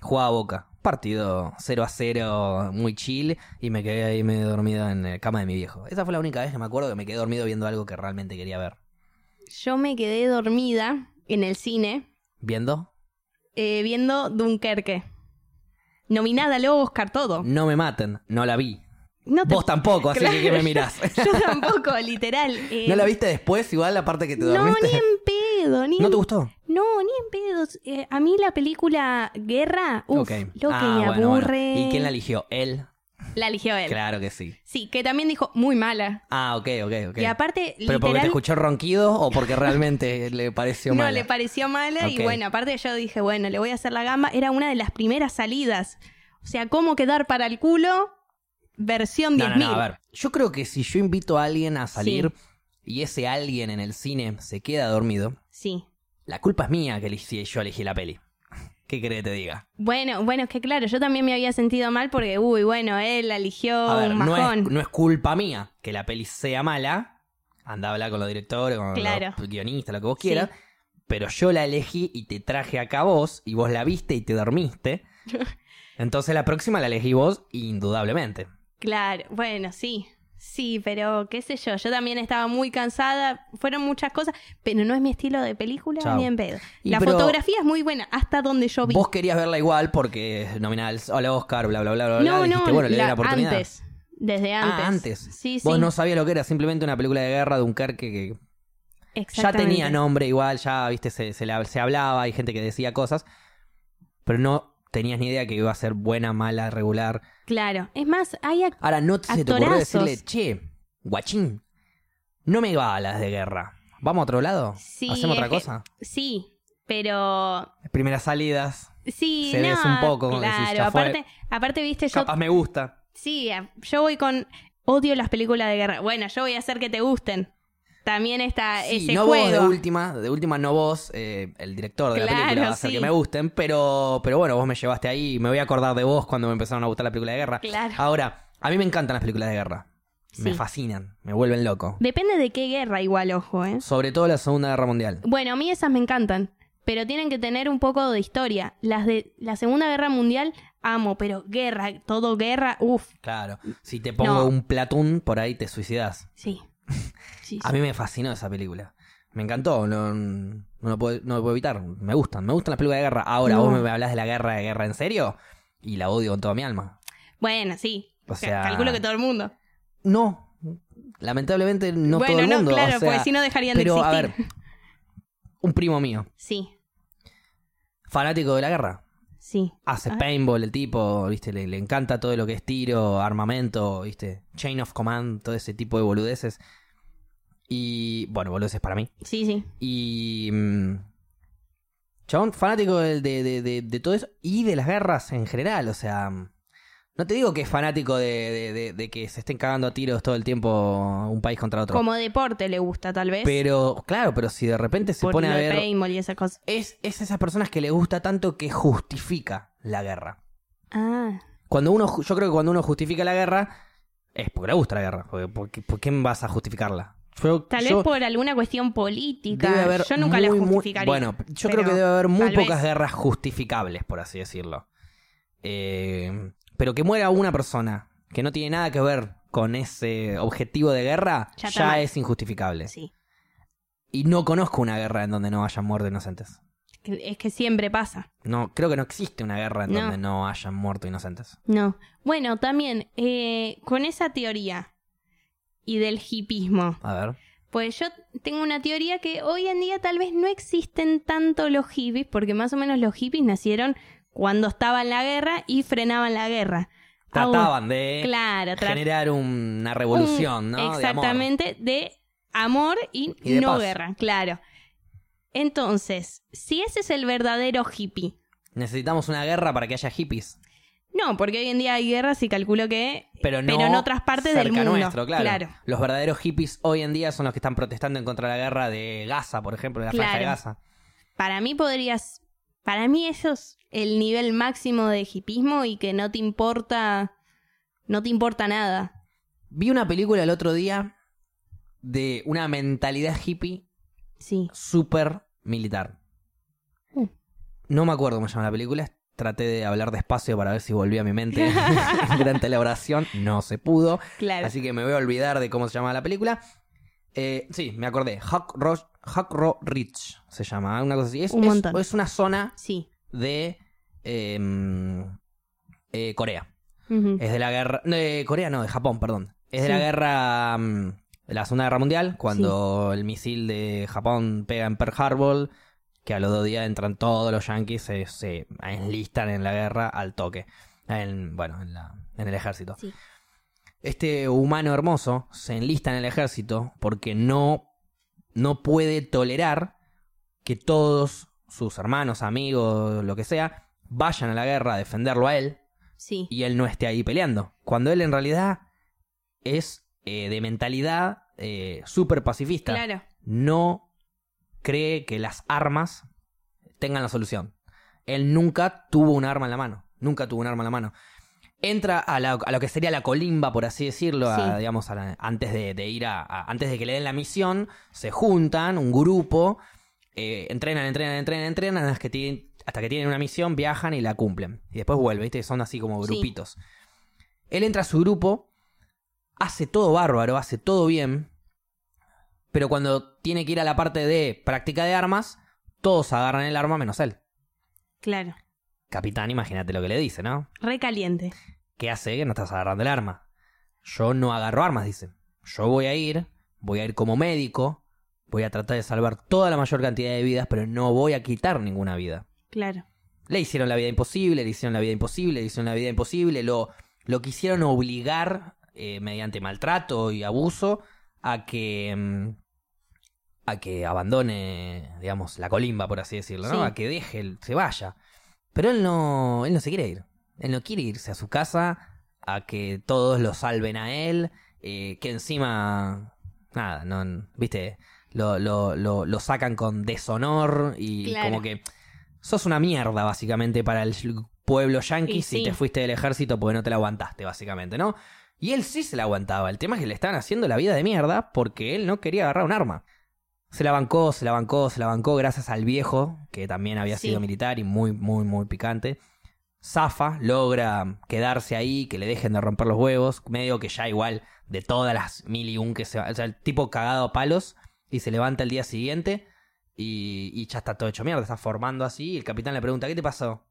jugaba a Boca. Partido 0 a 0, muy chill. Y me quedé ahí medio dormido en la cama de mi viejo. Esa fue la única vez que me acuerdo que me quedé dormido viendo algo que realmente quería ver. Yo me quedé dormida en el cine ¿Viendo? eh, viendo Dunkerque. Nominada al Oscar, todo. No me maten, no la vi. No te- Vos tampoco, así que ¿qué me mirás? Yo tampoco, literal. eh, ¿No la viste después igual la parte que te No, dormiste? ni en pedo, ni ¿No te gustó? No, ni en pedos. Eh, a mí la película Guerra, Ok. lo que Ah, me bueno, bueno. aburre. ¿Y quién la eligió? ¿Él? La eligió él. Claro que sí. Sí, que también dijo muy mala. Ah, ok, ok, ok. Y aparte, ¿Pero porque te literal, escuchó ronquido o porque realmente le pareció no mal? le pareció mala. Y bueno, aparte yo dije, bueno, le voy a hacer la gamba. Era una de las primeras salidas. O sea, cómo quedar para el culo, versión No, 10.000. no, no, a ver. Yo creo que si yo invito a alguien a salir y ese alguien en el cine se queda dormido, Sí. La culpa es mía que elegí- yo elegí la peli. ¿Qué querés que te diga? Bueno, bueno, es que claro, yo también me había sentido mal porque, uy, bueno, él eligió A ver, un no es, no es culpa mía que la peli sea mala. Anda a hablar con los directores, con Claro. los guionistas, lo que vos Sí. quieras. Pero yo la elegí y te traje acá vos y vos la viste y te dormiste. Entonces la próxima la elegí vos, indudablemente. Claro, bueno, sí. Sí, pero qué sé yo, yo también estaba muy cansada, fueron muchas cosas, pero no es mi estilo de película Chau. ni en pedo. Y La pero- fotografía es muy buena, hasta donde yo vi. Vos querías verla igual porque nominal al Oscar, bla, bla, bla, bla, bla. no, Dijiste, no, bueno, le la- oportunidad. antes, desde antes. Ah, antes. Sí, sí. Vos no sabías lo que era, simplemente una película de guerra de un que, que ya tenía nombre igual, ya, viste, se, se, la- se hablaba, hay gente que decía cosas, pero no tenías ni idea que iba a ser buena, mala, regular. Claro, es más, hay ac- Ahora, ¿no se te ocurrió Actorazos. decirle, che, guachín, no me va a las de guerra? ¿Vamos a otro lado? Sí, ¿Hacemos otra que- cosa? sí, pero Primeras salidas, sí, Se no, ves un poco, decís, claro, fue. aparte, aparte viste yo capaz me gusta. Sí, yo voy con. Odio las películas de guerra. Bueno, yo voy a hacer que te gusten. También está Sí, ese no vos de última, de última no vos, eh, el director de la película va a hacer sí. que me gusten, pero, pero bueno, vos me llevaste ahí y me voy a acordar de vos cuando me empezaron a gustar la película de guerra. Claro. Ahora, a mí me encantan las películas de guerra. Me fascinan, me vuelven loco. Depende de qué guerra, igual, ojo, ¿eh? Sobre todo la Segunda Guerra Mundial. Bueno, a mí esas me encantan. Pero tienen que tener un poco de historia. Las de la Segunda Guerra Mundial, amo, pero guerra, todo guerra, uff, Claro, si te pongo No. un platón por ahí te suicidas. sí. Sí, A mí me fascinó esa película. Me encantó, no, no, lo puedo, no lo puedo evitar. Me gustan, me gustan las películas de guerra. Ahora, No. vos me hablas de la guerra de guerra en serio y la odio con toda mi alma. Bueno, sí. O sea- Calculo que todo el mundo. No, lamentablemente no bueno, todo el no, mundo. claro, o sea, porque si no dejarían pero, de a existir. ver, un primo mío, Sí, fanático de la guerra. Sí. Hace Ah. paintball el tipo, viste, le, le encanta todo lo que es tiro, armamento, viste, chain of command, todo ese tipo de boludeces. Y, bueno, boludeces para mí. Sí, sí. Y. mm, chabón, fanático de, de- de- de- de todo eso y de las guerras en general. O sea, mm, no te digo que es fanático de, de- de- de que se estén cagando a tiros todo el tiempo un país contra otro. Como deporte le gusta, tal vez. Pero, claro, pero si de repente se por pone a ver. paintball y esas cosas. Es, es esas personas que le gusta tanto que justifica la guerra. Ah, Cuando uno, yo creo que cuando uno justifica la guerra, es porque le gusta la guerra. Porque, porque- ¿Por qué vas a justificarla? Yo- tal yo- vez por alguna cuestión política. Debe haber Yo nunca la muy, muy- justificaría. bueno, yo creo que debe haber muy pocas vez. guerras justificables, por así decirlo. Eh, pero que muera una persona que no tiene nada que ver con ese objetivo de guerra, Ya es injustificable. Sí. Y no conozco una guerra en donde no hayan muerto inocentes. Es que siempre pasa. No, creo que no existe una guerra en No. donde no hayan muerto inocentes. No. Bueno, también, eh, con esa teoría y del hipismo, A ver. pues yo tengo una teoría que hoy en día tal vez no existen tanto los hippies, porque más o menos los hippies nacieron cuando estaba en la guerra y frenaban la guerra. Trataban de Claro, tra- generar una revolución, un- ¿no? De amor. Exactamente, de amor y, Y de no paz. guerra, claro. Entonces, si ese es el verdadero hippie, Necesitamos una guerra para que haya hippies. no, porque hoy en día hay guerras y calculo que Pero no en otras partes del mundo. nuestro, claro. Los verdaderos hippies hoy en día son los que están protestando en contra de la guerra de Gaza, por ejemplo, de la franja de Claro. Gaza. Para mí podrías, para mí eso es el nivel máximo de hipismo y que no te importa, no te importa nada. Vi una película el otro día de una mentalidad hippie Sí. súper militar. Uh. No me acuerdo cómo se llama la película. Traté de hablar despacio para ver si volvía a mi mente durante la oración. No se pudo. Claro. Así que me voy a olvidar de cómo se llama la película. Eh, sí, me acordé. Huck Ro- Huck Ro Ridge se llama. Una cosa así. Es, Un es- montón. es una zona Sí. de eh, eh, Corea. Ujú. Es de la guerra. De Corea no, de Japón, perdón. Es de Sí. la guerra. mm, de la Segunda Guerra Mundial, cuando el misil de Japón pega en Pearl Harbor, que a los dos días entran todos los yankees, se, se enlistan en la guerra al toque. En, bueno, en, la, en el ejército. Sí. Este humano hermoso se enlista en el ejército porque no, no puede tolerar que todos sus hermanos, amigos, lo que sea, vayan a la guerra a defenderlo a él Sí. y él no esté ahí peleando. Cuando él en realidad es eh, de mentalidad eh, súper pacifista. Claro. No cree que las armas tengan la solución. Él nunca tuvo un arma en la mano. Nunca tuvo un arma en la mano. Entra a, la- a lo que sería la colimba, por así decirlo, a- digamos, a la- antes de, de ir a, Antes de que le den la misión, se juntan, un grupo, eh, entrenan, entrenan, entrenan, entrenan, hasta que, tienen, hasta que tienen una misión, viajan y la cumplen. Y después vuelven, ¿viste? Son así como Sí. grupitos. Él entra a su grupo, hace todo bárbaro, hace todo bien, pero cuando tiene que ir a la parte de práctica de armas, todos agarran el arma menos él. Claro. Capitán, imagínate lo que le dice, ¿no? Re caliente. ¿Qué hace que no estás agarrando el arma? Yo no agarro armas, dice. Yo voy a ir, voy a ir como médico, voy a tratar de salvar toda la mayor cantidad de vidas, pero no voy a quitar ninguna vida. Claro. Le hicieron la vida imposible, le hicieron la vida imposible, le hicieron la vida imposible, lo, lo quisieron obligar eh, mediante maltrato y abuso a que mm, a que abandone, digamos, la colimba, por así decirlo, ¿no? Sí. A que deje, se vaya. Pero él no, él no se quiere ir. Él no quiere irse a su casa, a que todos lo salven a él, eh, que encima, nada, no, viste, lo, lo, lo, lo sacan con deshonor y Claro. como que sos una mierda básicamente para el pueblo yanqui si sí. te fuiste del ejército porque no te la aguantaste básicamente, ¿no? Y él sí se la aguantaba. El tema es que le estaban haciendo la vida de mierda porque él no quería agarrar un arma. Se la bancó, se la bancó, se la bancó gracias al viejo, que también había Sí. sido militar y muy, muy, muy picante. Zafa, logra quedarse ahí, que le dejen de romper los huevos, medio que ya igual de todas las mil y un que se va, o sea, el tipo cagado a palos y se levanta el día siguiente y, y ya está todo hecho mierda, está formando así y el capitán le pregunta, ¿qué te pasó?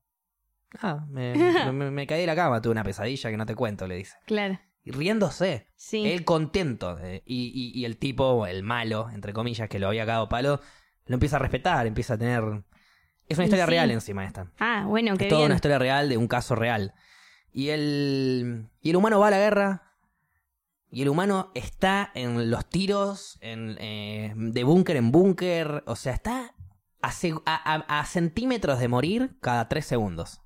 Ah, me, me- me caí de la cama, tuve una pesadilla que no te cuento, le dice. Claro. Riéndose, Sí. él contento. eh, y, y- y el tipo, el malo, entre comillas, que lo había cagado palo, lo empieza a respetar, empieza a tener... Es una historia sí. real encima esta. Ah, bueno, qué Es toda bien. una historia real de un caso real. Y el, y el humano va a la guerra. Y el humano está en los tiros, en, eh, de búnker en búnker. O sea, está a- a- a centímetros de morir cada tres segundos.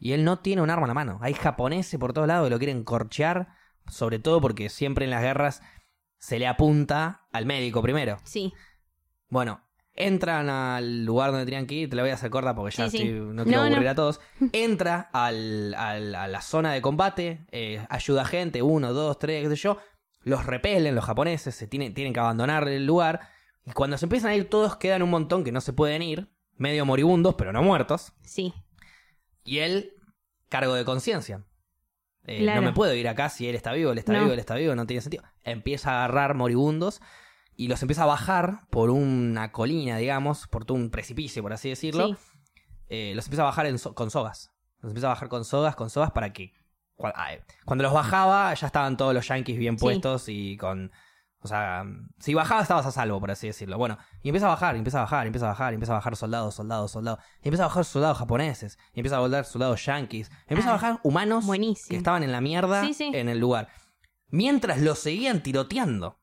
Y él no tiene un arma en la mano. Hay japoneses por todos lados que lo quieren corchear. Sobre todo porque siempre en las guerras se le apunta al médico primero. Sí. Bueno, entran al lugar donde tenían que ir, te la voy a hacer corta porque ya Sí, no quiero No, no. aburrir a todos. Entra al- al- a la zona de combate, eh, ayuda a gente, uno, dos, tres, qué sé yo. Los repelen los japoneses, se tienen, tienen que abandonar el lugar. Y cuando se empiezan a ir todos, quedan un montón que no se pueden ir, medio moribundos, pero no muertos. Sí. Y él, cargo de conciencia. Eh, Claro. No me puedo ir acá si él está vivo, él está No. vivo, él está vivo, no tiene sentido. Empieza a agarrar moribundos y los empieza a bajar por una colina, digamos, por un precipicio, por así decirlo. Sí. Eh, los empieza a bajar en so- con sogas. Los empieza a bajar con sogas, con sogas para que... cua- Cuando los bajaba ya estaban todos los yankees bien Sí. puestos y con... O sea, si bajaba estabas a salvo, por así decirlo. Bueno, y empieza a bajar, y empieza a bajar, y empieza a bajar, y empieza a bajar soldados, soldados, soldados. Y empieza a bajar soldados japoneses, y empieza a volar soldados yankees. Empieza Ah, a bajar humanos buenísimo. que estaban en la mierda Sí, sí. en el lugar. Mientras los seguían tiroteando.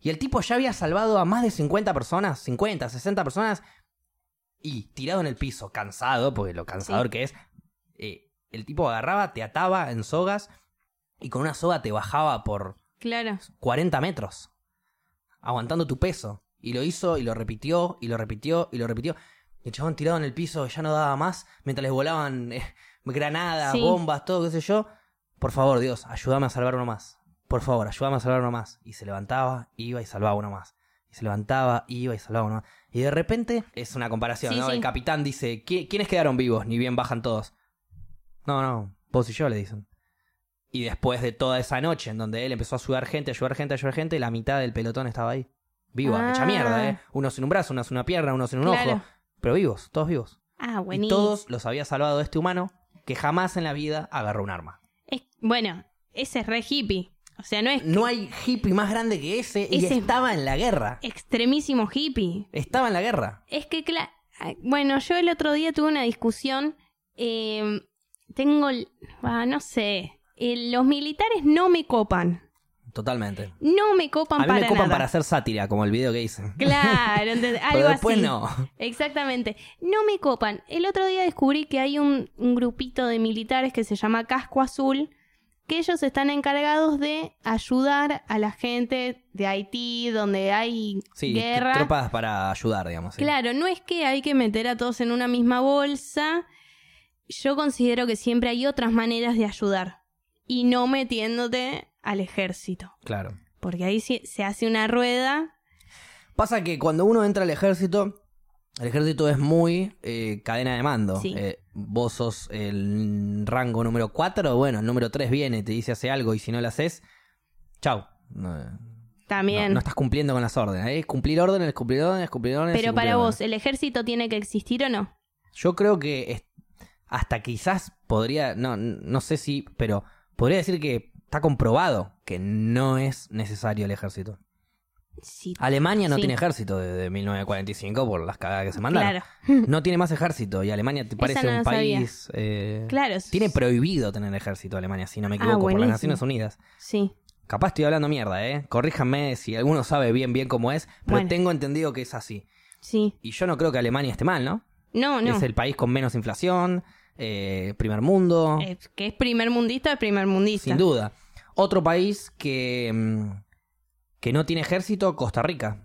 Y el tipo ya había salvado a más de 50 personas, 50, 60 personas, y tirado en el piso, cansado, porque lo cansador Sí. que es, eh, el tipo agarraba, te ataba en sogas, y con una soga te bajaba por Claro. 40 metros, aguantando tu peso. Y lo hizo, y lo repitió, y lo repitió, y lo repitió. Y el chabón tirado en el piso ya no daba más, mientras les volaban eh, granadas, Sí. bombas, todo, qué sé yo. Por favor, Dios, ayúdame a salvar uno más. Por favor, ayúdame a salvar uno más. Y se levantaba, iba y salvaba uno más. Y se levantaba, iba y salvaba uno más. Y de repente, es una comparación, Sí, ¿no? sí. El capitán dice, "¿Qui- ¿quiénes quedaron vivos? Ni bien bajan todos. No, no, vos y yo, le dicen. Y después de toda esa noche en donde él empezó a ayudar gente, ayudar gente, ayudar gente, la mitad del pelotón estaba ahí. Viva, Ah. hecha mierda, ¿eh? Uno sin un brazo, uno sin una pierna, uno sin un Claro. ojo. Pero vivos, todos vivos. Ah, Y buenísimo. todos los había salvado este humano que jamás en la vida agarró un arma. Es- bueno, ese es re hippie. O sea, no es No hay hippie más grande que ese y Ese- estaba en la guerra. extremísimo hippie. Estaba en la guerra. Es que, cla- bueno, yo el otro día tuve una discusión. eh, tengo, ah, no sé, Eh, los militares no me copan. Totalmente. No me copan A mí para me copan nada. para hacer sátira, como el video que hice. Claro, algo Pero después así. no. Exactamente. No me copan. El otro día descubrí que hay un, un grupito de militares que se llama Casco Azul, que ellos están encargados de ayudar a la gente de Haití, donde hay Sí, guerra. tropas para ayudar, digamos. sí. Claro, no es que hay que meter a todos en una misma bolsa. Yo considero que siempre hay otras maneras de ayudar. Y no metiéndote al ejército. Claro. Porque ahí sí- se hace una rueda. Pasa que cuando uno entra al ejército, el ejército es muy eh, cadena de mando. Sí. Eh, vos sos el rango número 4, bueno, el número 3 viene, te dice hace algo y si no lo haces, chau. No, También. no estás cumpliendo con las órdenes. ¿eh? Cumplir órdenes, cumplir órdenes, cumplir órdenes. Pero para vos, ¿el ejército tiene que existir o no? Yo creo que es- hasta quizás podría, no, no sé si, pero podría decir que está comprobado que no es necesario el ejército. Sí. Alemania no Sí. tiene ejército desde 1945 por las cagadas que se mandaron. Claro. No tiene más ejército y Alemania te parece no un país... eh, Claro. Tiene prohibido tener ejército Alemania, si no me Ah, equivoco, por las. Naciones Unidas. Sí. Capaz estoy hablando mierda, ¿eh? Corríjanme si alguno sabe bien bien cómo es, pero Bueno. tengo entendido que es así. Sí. Y yo no creo que Alemania esté mal, ¿no? No, no. Es el país con menos inflación, eh, primer mundo, que es primer mundista, es primer mundista. sin duda. Otro país que, mm, que no tiene ejército, Costa Rica.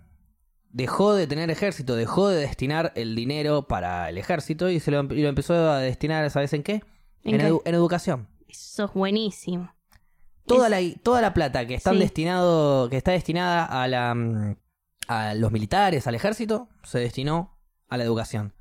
Dejó de tener ejército, dejó de destinar el dinero para el ejército y se lo, y lo empezó a destinar, ¿sabes en qué? ¿En qué? edu- en educación. Eso es buenísimo. Toda Es- la, toda la plata que están Sí. destinado, que está destinada a la mm, a los militares, al ejército, se destinó a la educación.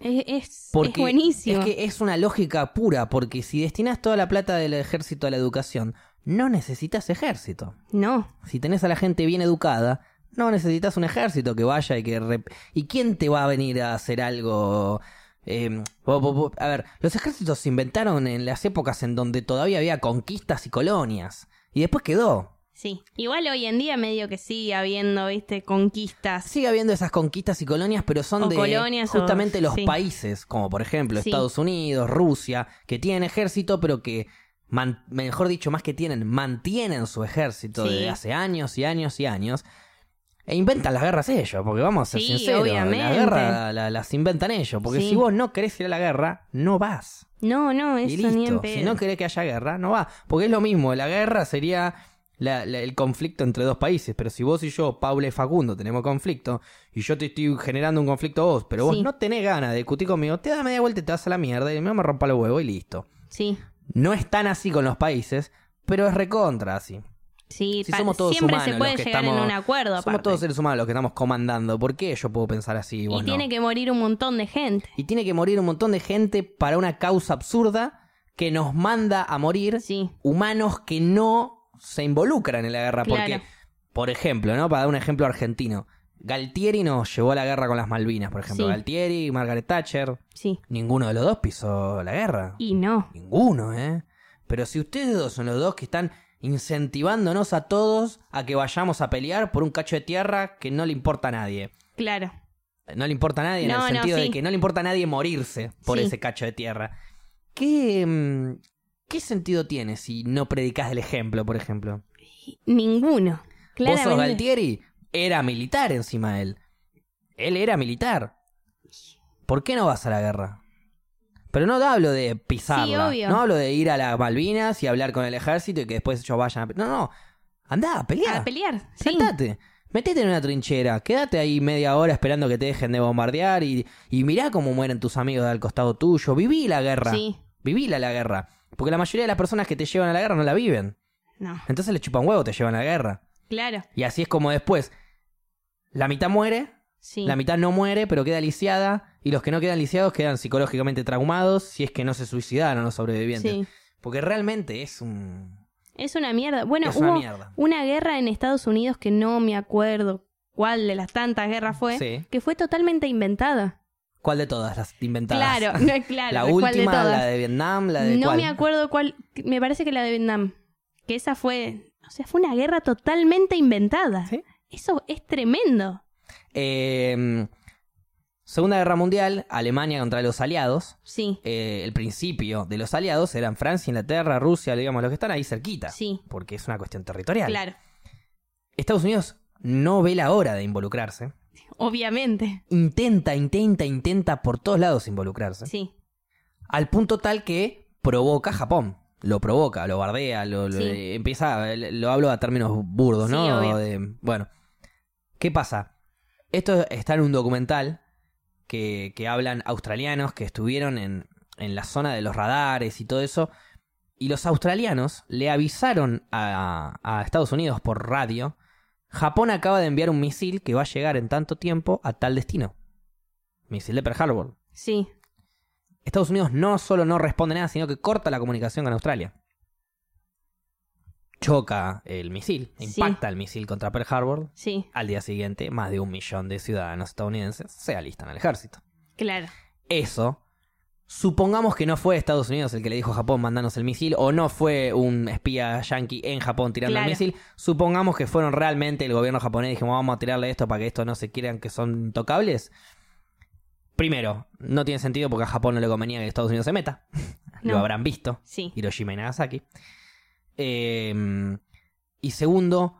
Es, es, buenísimo. Es que es una lógica pura, porque si destinas toda la plata del ejército a la educación, no necesitas ejército. No. Si tenés a la gente bien educada, no necesitas un ejército que vaya y que... rep- ¿Y quién te va a venir a hacer algo? Eh, bo- a ver, los ejércitos se inventaron en las épocas en donde todavía había conquistas y colonias. Y después quedó. Sí. Igual hoy en día medio que sigue habiendo, viste, conquistas. Sigue habiendo esas conquistas y colonias, pero son O de colonias o- justamente los sí. países, como por ejemplo Sí. Estados Unidos, Rusia, que tienen ejército, pero que, man- mejor dicho, más que tienen, mantienen su ejército Sí. desde hace años y años y años. E inventan las guerras ellos, porque vamos a ser Sí, sinceros, obviamente. la guerra la- las inventan ellos, porque si vos no querés ir a la guerra, no vas. No, no, Y eso ni en listo, si no querés que haya guerra, no va. Porque es lo mismo, la guerra sería la- la- el conflicto entre dos países, pero si vos y yo, Paula y Facundo, tenemos conflicto, y yo te estoy generando un conflicto a vos, pero vos Sí. no tenés ganas de discutir conmigo, te das media vuelta y te vas a la mierda y me rompa los huevos y listo. Sí. No es tan así con los países, pero es recontra así. Sí, Si somos todos siempre humanos se puede llegar estamos, en un acuerdo. Somos aparte. todos seres humanos los que estamos comandando. ¿Por qué yo puedo pensar así y y vos no? tiene que morir un montón de gente. Y tiene que morir un montón de gente para una causa absurda que nos manda a morir Sí. humanos que no se involucran en la guerra. Claro. Porque, por ejemplo, ¿no? Para dar un ejemplo argentino, Galtieri nos llevó a la guerra con las Malvinas, por ejemplo. Sí. Galtieri, Margaret Thatcher, Sí. ninguno de los dos pisó la guerra. Y no. Ninguno, ¿eh? Pero si ustedes dos son los dos que están incentivándonos a todos a que vayamos a pelear por un cacho de tierra que no le importa a nadie. Claro. No le importa a nadie en el no, sentido de que no le importa a nadie morirse por Sí. ese cacho de tierra. ¿Qué, mm, ¿Qué sentido tiene si no predicas del ejemplo, por ejemplo? Ninguno. Vos sos Claramente. Galtieri, era militar encima de él. Él era militar. ¿Por qué no vas a la guerra? Pero no hablo de pisarla. Sí, obvio. No hablo de ir a las Malvinas y hablar con el ejército y que después ellos vayan a... No, no. Andá, pelea. A pelear. Sí. Sentate. Metete en una trinchera, quédate ahí media hora esperando que te dejen de bombardear y, y mirá cómo mueren tus amigos al costado tuyo. Viví la guerra. Sí. Viví la guerra. Porque la mayoría de las personas que te llevan a la guerra no la viven. No. Entonces le chupan huevo, te llevan a la guerra. Claro. Y así es como después la mitad muere, Sí. la mitad no muere, pero queda lisiada. Y los que no quedan lisiados quedan psicológicamente traumados si es que no se suicidaron los sobrevivientes. Sí. Porque realmente es un... Es una mierda. Bueno, es hubo una mierda. una guerra en Estados Unidos que no me acuerdo cuál de las tantas guerras fue, Sí. que fue totalmente inventada. ¿Cuál de todas las inventadas? Claro, no claro. la ¿cuál de última, todas? la de Vietnam, la de no cuál? me acuerdo cuál. Me parece que la de Vietnam. Que esa fue. O sea, fue una guerra totalmente inventada. ¿Sí? Eso es tremendo. Eh, Segunda Guerra Mundial, Alemania contra los aliados. Sí, Eh, el principio de los aliados eran Francia, Inglaterra, Rusia, digamos, los que están ahí cerquita. sí, Porque es una cuestión territorial. claro. Estados Unidos no ve la hora de involucrarse. Obviamente. Intenta, intenta, intenta por todos lados involucrarse. Sí, Al punto tal que provoca Japón. Lo provoca, lo bardea, lo, lo- Sí. empieza, lo hablo a términos burdos, Sí, ¿no? obvio. De- bueno, ¿qué pasa? Esto está en un documental que, que hablan australianos que estuvieron en, en la zona de los radares y todo eso. Y los australianos le avisaron a, a Estados Unidos por radio, Japón acaba de enviar un misil que va a llegar en tanto tiempo a tal destino. Misil de Pearl Harbor. sí, Estados Unidos no solo no responde nada, sino que corta la comunicación con Australia. Choca el misil, Sí. impacta el misil contra Pearl Harbor. sí, Al día siguiente, más de un millón de ciudadanos estadounidenses se alistan al ejército. claro. Eso, supongamos que no fue Estados Unidos el que le dijo a Japón mandanos el misil, o no fue un espía yankee en Japón tirando Claro. el misil. Supongamos que fueron realmente el gobierno japonés y dijimos vamos a tirarle esto para que esto no se crean que son tocables. Primero, no tiene sentido porque a Japón no le convenía que Estados Unidos se meta. Lo No. habrán visto. Sí, Hiroshima y Nagasaki. Eh, y segundo,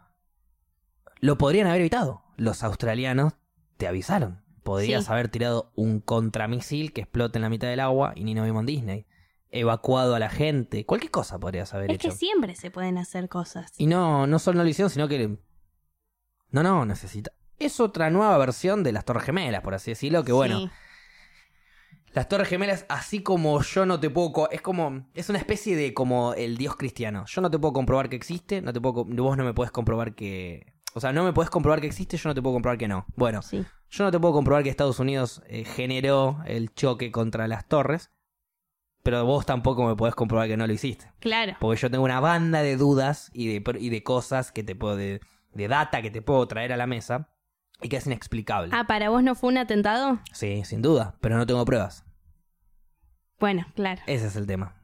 lo podrían haber evitado. Los australianos te avisaron. Podrías Sí. haber tirado un contramisil que explote en la mitad del agua y ni nos vimos en Disney. Evacuado a la gente. Cualquier cosa podrías haber es hecho. que siempre se pueden hacer cosas. Y no, no solo no lo hicieron, sino que. No, no, necesita. Es otra nueva versión de las Torres Gemelas, por así decirlo. Que bueno, Sí, las Torres Gemelas, así como yo no te puedo. co- Es como. Es una especie de como el Dios cristiano. Yo no te puedo comprobar que existe, no te puedo, vos no me puedes comprobar que. O sea, no me puedes comprobar que existe, yo no te puedo comprobar que no. Bueno, sí, yo no te puedo comprobar que Estados Unidos eh, generó el choque contra las torres, pero vos tampoco me podés comprobar que no lo hiciste. claro. Porque yo tengo una banda de dudas y de, y de cosas que te puedo. De, de data que te puedo traer a la mesa y que es inexplicable. Ah, ¿para vos no fue un atentado? Sí, sin duda, pero no tengo pruebas. Bueno, claro. Ese es el tema.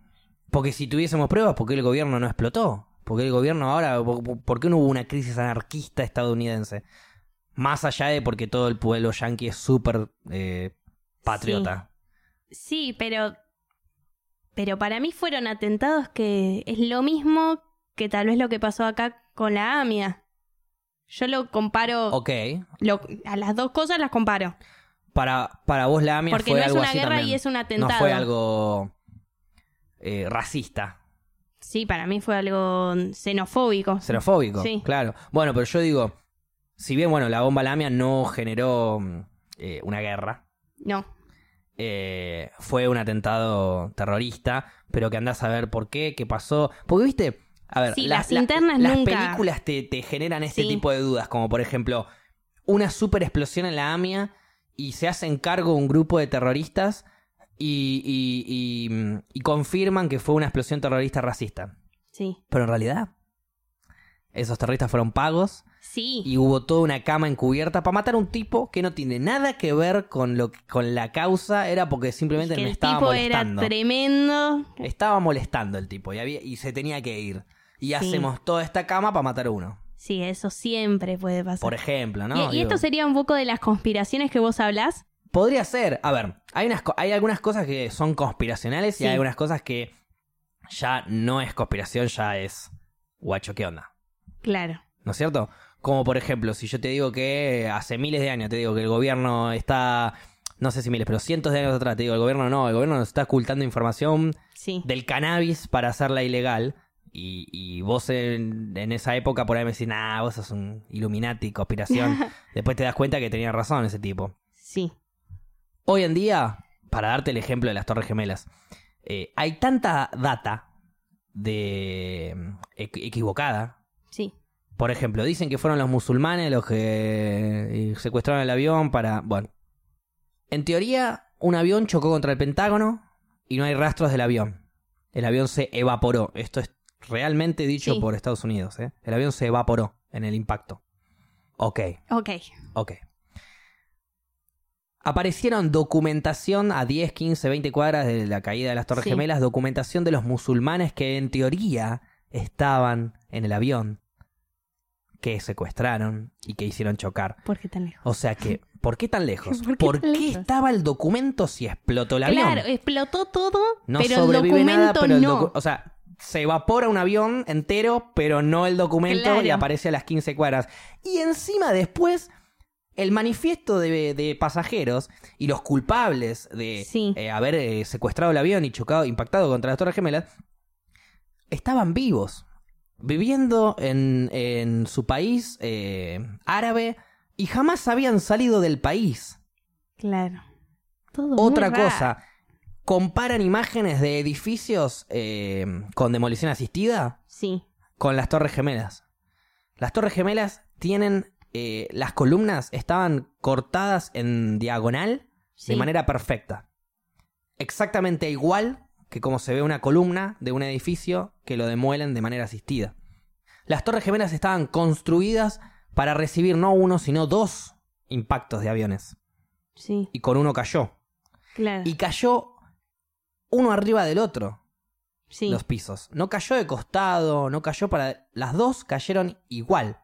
Porque si tuviésemos pruebas, ¿por qué el gobierno no explotó? ¿Por qué el gobierno ahora, por por qué no hubo una crisis anarquista estadounidense? Más allá de porque todo el pueblo yanqui es súper eh, patriota. Sí, pero. Pero para mí fueron atentados que es lo mismo que tal vez lo que pasó acá con la AMIA. Yo lo comparo. Ok. lo- a las dos cosas las comparo. Para, para vos la AMIA Porque fue no es una así guerra también. y es un No atentado. fue algo eh, racista, Sí, para mí fue algo xenofóbico. xenofóbico. Sí. Claro. Bueno, pero yo digo, si bien, bueno, la bomba lamia no generó mm, eh, una guerra, No. eh, fue un atentado terrorista, pero que andás a ver por qué, qué pasó. Porque, viste, a ver, Sí, la- las la- internas las nunca- películas te, te generan este Sí. tipo de dudas, como por ejemplo, una super explosión en la AMIA y se hacen cargo un grupo de terroristas y, y- y- y confirman que fue una explosión terrorista racista. Sí. Pero en realidad, esos terroristas fueron pagos Sí. y hubo toda una cama encubierta para matar a un tipo que no tiene nada que ver con lo con la causa, era porque simplemente que me el estaba tipo molestando. era tremendo. Estaba molestando el tipo y, había, y se tenía que ir. Y Sí. hacemos toda esta cama para matar a uno. Sí, eso siempre puede pasar. Por ejemplo, ¿no? y, esto sería un poco de las conspiraciones que vos hablás. Podría ser. A ver, hay, unas, hay algunas cosas que son conspiracionales Sí. y hay algunas cosas que ya no es conspiración, ya es guacho, ¿qué onda? Claro. ¿No es cierto? Como por ejemplo, si yo te digo que hace miles de años te digo que el gobierno está, no sé si miles, pero cientos de años atrás te digo, el gobierno no, el gobierno nos está ocultando información Sí. del cannabis para hacerla ilegal. Y, y vos en, en esa época por ahí me decís, nah, vos sos un Illuminati, conspiración. Después te das cuenta que tenía razón ese tipo. Sí. Hoy en día, para darte el ejemplo de las Torres Gemelas, eh, hay tanta data de equ- equivocada. Por ejemplo, dicen que fueron los musulmanes los que secuestraron el avión para... Bueno, en teoría, un avión chocó contra el Pentágono y no hay rastros del avión. El avión se evaporó. Esto es realmente dicho Sí. por Estados Unidos. ¿eh? El avión se evaporó en el impacto. Ok. Ok. Ok. Aparecieron documentación a 10, 15, 20 cuadras de la caída de las Torres Sí. Gemelas, documentación de los musulmanes que en teoría estaban en el avión, que secuestraron y que hicieron chocar. ¿Por qué tan lejos? O sea que, ¿por qué tan lejos? ¿Por qué ¿Por tan qué lejos? estaba el documento si explotó el claro, avión? explotó todo, No pero el documento nada, pero el no. docu- O sea, se evapora un avión entero, pero no el documento Claro. y aparece a las 15 cuadras. Y encima después, el manifiesto de, de pasajeros y los culpables de Sí. eh, haber eh, secuestrado el avión y chocado, impactado contra las Torres Gemelas, estaban vivos, viviendo en, en su país eh, árabe y jamás habían salido del país. Claro. Todo Otra muy raro. cosa, comparan imágenes de edificios eh, con demolición asistida Sí, con las Torres Gemelas. Las Torres Gemelas tienen, eh, las columnas estaban cortadas en diagonal sí. de manera perfecta. Exactamente igual que como se ve una columna de un edificio que lo demuelen de manera asistida. Las Torres Gemelas estaban construidas para recibir no uno, sino dos impactos de aviones. Sí, Y con uno cayó. claro. Y cayó uno arriba del otro, sí. los pisos. No cayó de costado, no cayó para... Las dos cayeron igual,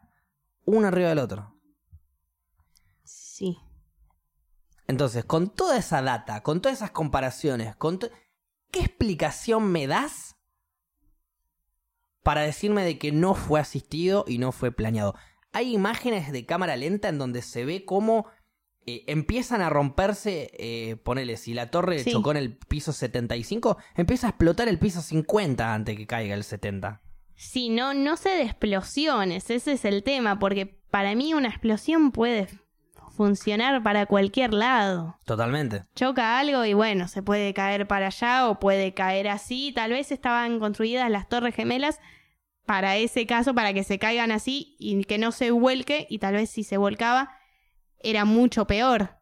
uno arriba del otro. Sí. Entonces, con toda esa data, con todas esas comparaciones, con to- ¿qué explicación me das para decirme de que no fue asistido y no fue planeado? Hay imágenes de cámara lenta en donde se ve cómo eh, empiezan a romperse, eh, ponele, si la torre Sí. chocó en el piso 75, empieza a explotar el piso 50 antes que caiga el 70. Sí, no, no sé de explosiones, ese es el tema, porque para mí una explosión puede funcionar para cualquier lado. Totalmente. Choca algo y bueno, se puede caer para allá o puede caer así. Tal vez estaban construidas las torres gemelas para ese caso, para que se caigan así y que no se vuelque y tal vez si se volcaba era mucho peor,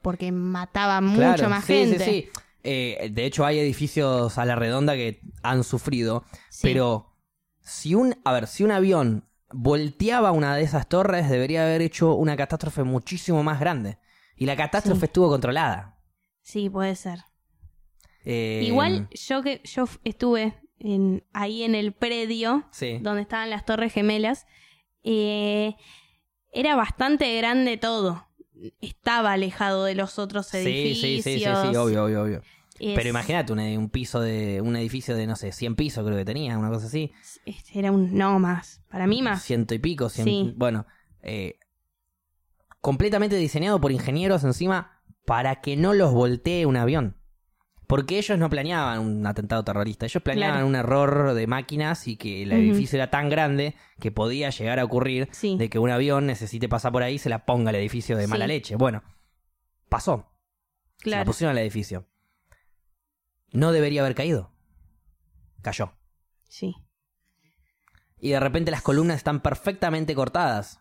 porque mataba mucho más sí, gente. Sí, sí. Eh, de hecho, hay edificios a la redonda que han sufrido. Sí. Pero si un, a ver, si un avión volteaba una de esas torres, debería haber hecho una catástrofe muchísimo más grande. Y la catástrofe Sí. estuvo controlada. Sí, puede ser. Eh, Igual yo que yo estuve en, ahí en el predio Sí. donde estaban las torres gemelas, eh, era bastante grande todo. Estaba alejado de los otros Sí, edificios. sí, sí, sí, sí, obvio, obvio, obvio. Es- Pero imagínate un, un piso de, un edificio de, no sé, 100 pisos creo que tenía, una cosa así. Era un no más. Para mí más. Ciento y pico, cien- Sí. bueno, eh, completamente diseñado por ingenieros encima para que no los voltee un avión. Porque ellos no planeaban un atentado terrorista, ellos planeaban Claro. un error de máquinas y que el edificio era tan grande que podía llegar a ocurrir Sí. de que un avión necesite pasar por ahí y se la ponga al edificio de mala Sí. leche. Bueno, pasó. Se la pusieron al edificio. No debería haber caído. Cayó. Sí. Y de repente las columnas están perfectamente cortadas.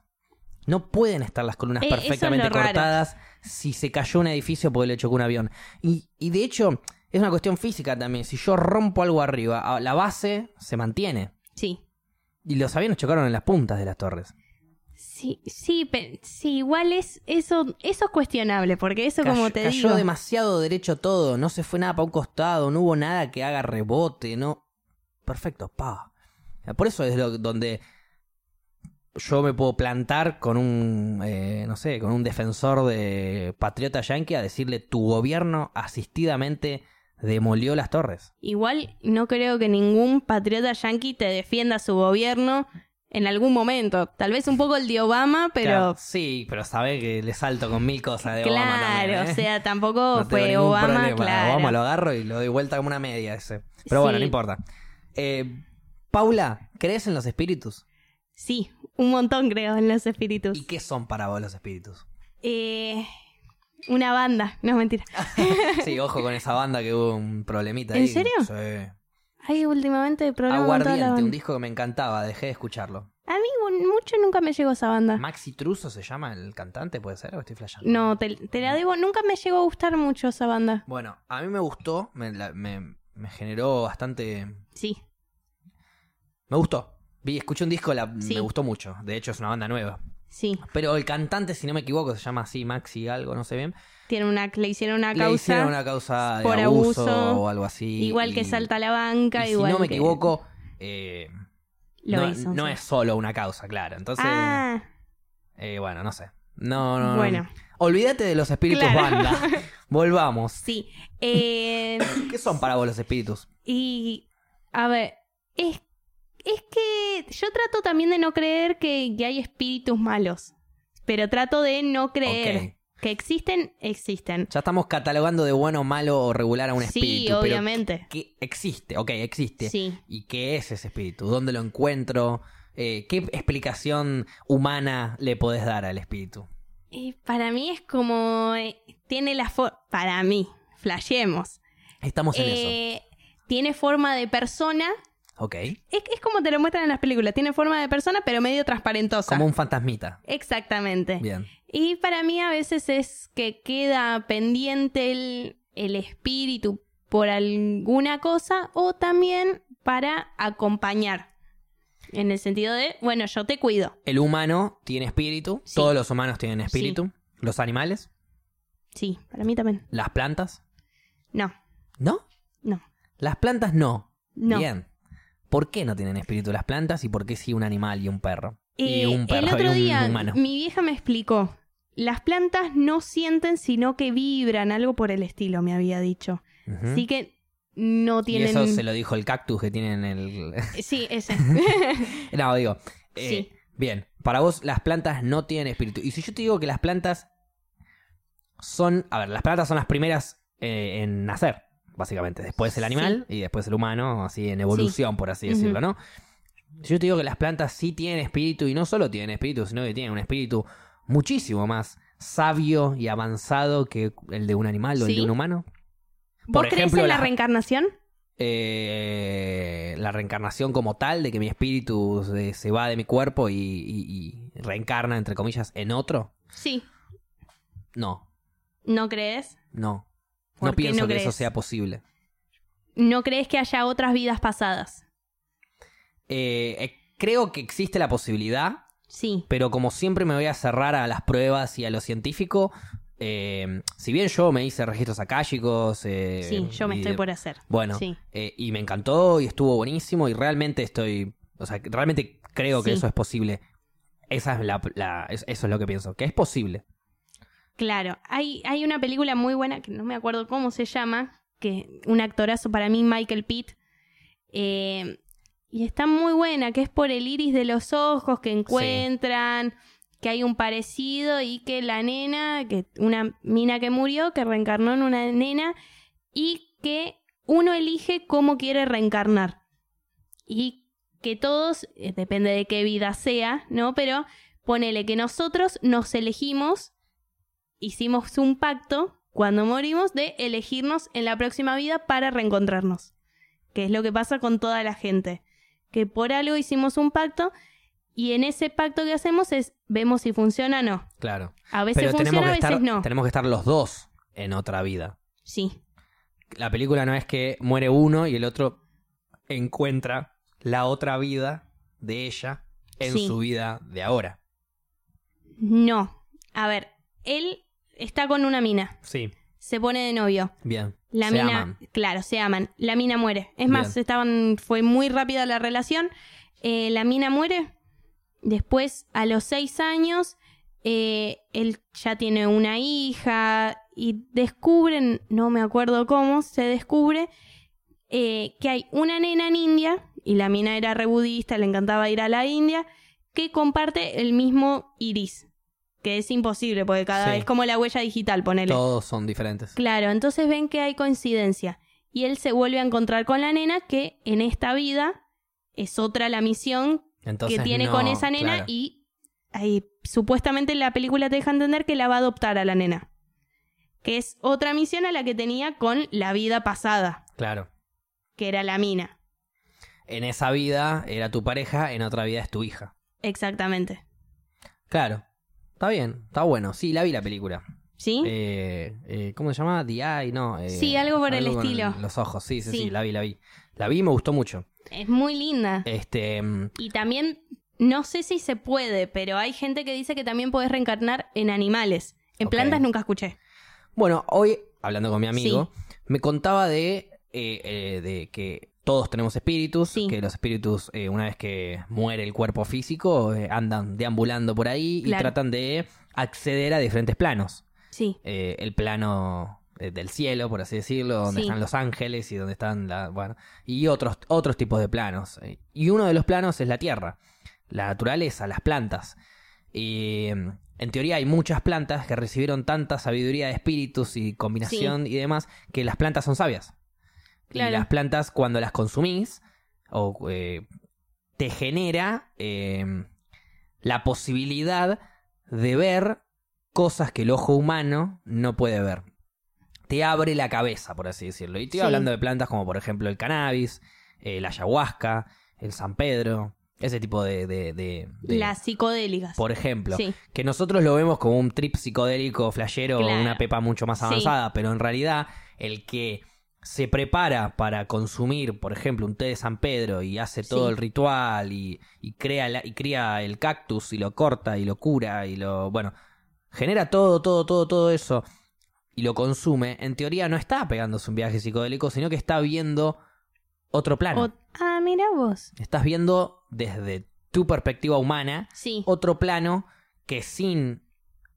No pueden estar las columnas Eh, es perfectamente raro. cortadas si se cayó un edificio porque le chocó un avión. Y, y de hecho, es una cuestión física también. Si yo rompo algo arriba, la base se mantiene. Sí. Y los aviones chocaron en las puntas de las torres. Sí, sí, igual es eso, eso es cuestionable, porque eso como te cayó digo. demasiado derecho todo. No se fue nada para un costado. No hubo nada que haga rebote. No. Perfecto, pa. Por eso es lo, donde yo me puedo plantar con un, eh, no sé, con un defensor de patriota yankee a decirle tu gobierno asistidamente demolió las torres. Igual no creo que ningún patriota yanqui te defienda su gobierno en algún momento. Tal vez un poco el de Obama, pero Claro, sí, pero sabe que le salto con mil cosas de Obama claro, también, ¿eh? o sea, tampoco No fue Obama, problema. claro. Obama lo agarro y lo doy vuelta como una media ese. Pero bueno, no importa. Eh, Paula, ¿crees en los espíritus? Sí, un montón creo en los espíritus. ¿Y qué son para vos los espíritus? Eh, una banda, no mentira. Sí, ojo con esa banda que hubo un problemita ¿En ahí. serio? Sí. Hay últimamente problemas Aguardiente, un disco que me encantaba, dejé de escucharlo. A mí mucho nunca me llegó esa banda. Maxi Truso se llama el cantante, ¿puede ser? ¿O estoy flasheando? No, te, te la debo, nunca me llegó a gustar mucho esa banda. Bueno, a mí me gustó, me, la- me- me generó bastante... Sí, Me gustó. Vi, escuché un disco, la, Sí. me gustó mucho. De hecho, es una banda nueva. sí. Pero el cantante, si no me equivoco, se llama así, Maxi algo, no sé bien. Tiene una, le hicieron una Le causa. hicieron una causa de por abuso, abuso, o algo así. Igual que salta a la banca, y igual si no me que equivoco, eh, Lo no, hizo, no sí. es solo una causa, claro. Entonces, Ah, eh, bueno, no sé. No, no, no. Bueno. Olvídate de los espíritus Claro. banda. Volvamos. sí. Eh, ¿Qué son para vos los espíritus? y, a ver, es, es que yo trato también de no creer que, que hay espíritus malos, pero trato de no creer. Que existen, existen. Ya estamos catalogando de bueno, malo o regular a un Sí, espíritu. pero obviamente. ¿qué existe? Ok, existe. Sí. ¿Y qué es ese espíritu? ¿Dónde lo encuentro? Eh, ¿Qué explicación humana le podés dar al espíritu? Y para mí es como. eh, tiene la forma. Para mí, flashemos. Estamos en eso. Eh, tiene forma de persona. Ok. Es, es como te lo muestran en las películas. Tiene forma de persona, pero medio transparentosa. Como un fantasmita. Exactamente. Bien. Y para mí a veces es que queda pendiente el, el espíritu por alguna cosa o también para acompañar. En el sentido de, bueno, yo te cuido. El humano tiene espíritu. Sí. Todos los humanos tienen espíritu. Los animales. Sí, para mí también. Las plantas. No, ¿No? no, Las plantas no. no. Bien. ¿Por qué no tienen espíritu las plantas y por qué sí un animal y un perro? y Eh, un perro el otro y un día humano. mi vieja me explicó. Las plantas no sienten, sino que vibran, algo por el estilo, me había dicho. Ujú. Así que no Y tienen... eso se lo dijo el cactus que tienen el... Sí, ese. no, digo. eh, Sí. Bien, para vos las plantas no tienen espíritu. Y si yo te digo que las plantas son... A ver, las plantas son las primeras eh, en nacer, básicamente. Después el animal y después el humano, así en evolución, por así decirlo, ¿no? Yo te digo que las plantas sí tienen espíritu y no solo tienen espíritu, sino que tienen un espíritu muchísimo más sabio y avanzado que el de un animal o el Sí. de un humano. ¿Vos Por crees ejemplo, en la reencarnación? eh, la reencarnación como tal, de que mi espíritu se, se va de mi cuerpo y, y- y reencarna, entre comillas, en otro. Sí. No, ¿No crees? no. ¿Por No qué pienso no que eso sea posible. ¿No crees que haya otras vidas pasadas? Eh, eh, creo que existe la posibilidad, Sí. pero como siempre me voy a cerrar a las pruebas y a lo científico, eh, si bien yo me hice registros akáshicos... eh, Sí, yo me y estoy por hacer. Bueno, Sí. eh, y me encantó y estuvo buenísimo y realmente estoy, o sea, realmente creo que eso es posible. Esa es la, la- es- eso es lo que pienso, que es posible. Claro. Hay, hay una película muy buena, que no me acuerdo cómo se llama, que un actorazo para mí, Michael Pitt. eh, y está muy buena, que es por el iris de los ojos que encuentran, que hay un parecido y que la nena, que una mina que murió, que reencarnó en una nena y que uno elige cómo quiere reencarnar. Y que todos, eh, depende de qué vida sea, ¿no? Pero ponele que nosotros nos elegimos, hicimos un pacto cuando morimos de elegirnos en la próxima vida para reencontrarnos. Que es lo que pasa con toda la gente. Que por algo hicimos un pacto y en ese pacto que hacemos es vemos si funciona o no. Claro. A veces Pero funciona, a veces estar, no. tenemos que estar los dos en otra vida. Sí, La película no es que muere uno y el otro encuentra la otra vida de ella en Sí. su vida de ahora. no. A ver, él está con una mina, Sí, se pone de novio. bien. La Se mina, aman. claro, se aman. La mina muere. Es más, Bien. estaban, fue muy rápida la relación. Eh, la mina muere. Después, a los seis años, eh, él ya tiene una hija y descubren, no me acuerdo cómo, se descubre eh, que hay una nena en India, y la mina era re budista, le encantaba ir a la India, que comparte el mismo iris. Que es imposible, porque cada Sí. vez como la huella digital, ponele. Todos son diferentes. Claro, entonces ven que hay coincidencia. Y él se vuelve a encontrar con la nena que en esta vida es otra la misión Entonces, que tiene no, con esa nena claro. y ahí, supuestamente la película te deja entender que la va a adoptar a la nena. Que es otra misión a la que tenía con la vida pasada, Claro. que era la mina. En esa vida era tu pareja, en otra vida es tu hija. Exactamente. Claro. Está bien, está bueno. Sí, la vi la película. ¿Sí? Eh, eh, ¿Cómo se llama? The Eye, no. eh, Sí, algo por el estilo. Los ojos, sí, sí, sí, Sí. la vi, la vi. La vi y me gustó mucho. Es muy linda. Este, mm, Y también, no sé si se puede, pero hay gente que dice que también puedes reencarnar en animales. En plantas nunca escuché. bueno, hoy, hablando con mi amigo, me contaba de, eh, de que todos tenemos espíritus, Sí. que los espíritus, eh, una vez que muere el cuerpo físico, eh, andan deambulando por ahí y tratan de acceder a diferentes planos. Sí, Eh, el plano del cielo, por así decirlo, donde Sí. están los ángeles y donde están la, bueno, y otros, otros tipos de planos. Y uno de los planos es la tierra, la naturaleza, las plantas. Y mm, en teoría hay muchas plantas que recibieron tanta sabiduría de espíritus y combinación y demás que las plantas son sabias. Claro. Y las plantas cuando las consumís o eh, te genera eh, la posibilidad de ver cosas que el ojo humano no puede ver. Te abre la cabeza, por así decirlo. Y estoy Sí. hablando de plantas como por ejemplo el cannabis, eh, la ayahuasca, el San Pedro, ese tipo de... de- de- de- las psicodélicas. por ejemplo, Sí. que nosotros lo vemos como un trip psicodélico, flashero, Claro. una pepa mucho más Sí. avanzada, pero en realidad el que se prepara para consumir, por ejemplo, un té de San Pedro y hace todo Sí. el ritual y, y crea la- y cría el cactus y lo corta y lo cura y lo bueno, genera todo, todo, todo, todo eso y lo consume, en teoría no está pegándose un viaje psicodélico, sino que está viendo otro plano. O- ah, mira vos. Estás viendo desde tu perspectiva humana Sí, otro plano que sin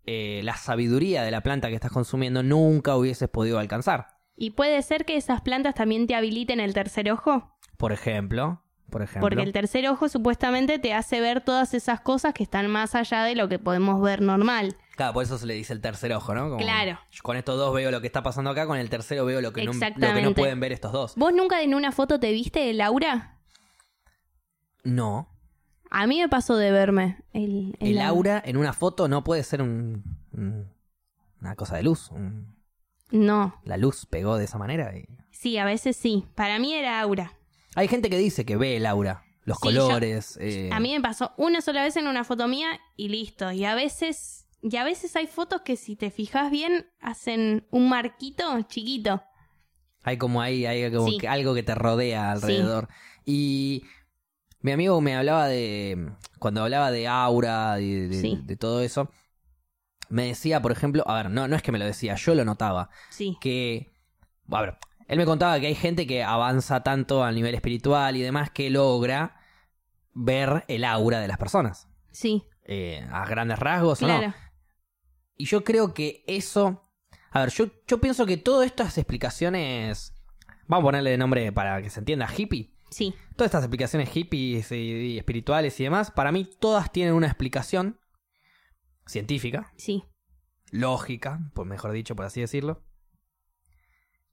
eh, la sabiduría de la planta que estás consumiendo nunca hubieses podido alcanzar. Y puede ser que esas plantas también te habiliten el tercer ojo. Por ejemplo, por ejemplo. Porque el tercer ojo supuestamente te hace ver todas esas cosas que están más allá de lo que podemos ver normal. Claro, por eso se le dice el tercer ojo, ¿no? Como, Claro. yo con estos dos veo lo que está pasando acá, con el tercero veo lo que, no, lo que no pueden ver estos dos. ¿Vos nunca en una foto te viste de Laura? No. A mí me pasó de verme. El, El, aura. aura en una foto no puede ser un, un- una cosa de luz. un- No. la luz pegó de esa manera. y- Sí, a veces sí. Para mí era aura. Hay gente que dice que ve el aura, los Sí, yo- colores. eh, A mí me pasó una sola vez en una foto mía y listo. Y a veces, y a veces hay fotos que si te fijas bien hacen un marquito chiquito. Hay como ahí, hay como Sí. que algo que te rodea alrededor. Y mi amigo me hablaba de. Cuando hablaba de aura, de todo eso, me decía, por ejemplo, a ver, no, no es que me lo decía, yo lo notaba. Sí, Que. A ver, él me contaba que hay gente que avanza tanto a nivel espiritual y demás que logra ver el aura de las personas. sí, eh, a grandes rasgos o no. claro. Y yo creo que eso. A ver, yo, yo pienso que todas estas explicaciones. Vamos a ponerle de nombre para que se entienda, hippie. Sí, Todas estas explicaciones hippies y, y espirituales y demás, para mí todas tienen una explicación científica, sí, lógica, por mejor dicho, por así decirlo,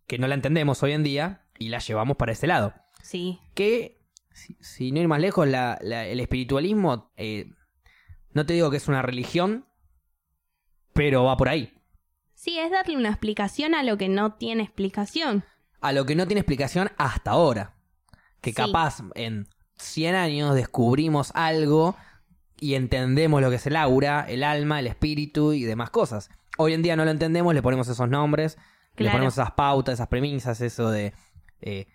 que no la entendemos hoy en día y la llevamos para ese lado. sí. Que, si, si no ir más lejos, la- la- el espiritualismo, eh, no te digo que es una religión, pero va por ahí. Sí, es darle una explicación a lo que no tiene explicación. a lo que no tiene explicación hasta ahora. Que Sí. capaz en 100 años descubrimos algo y entendemos lo que es el aura, el alma, el espíritu y demás cosas. Hoy en día no lo entendemos, le ponemos esos nombres, le ponemos esas pautas, esas premisas, eso de eh,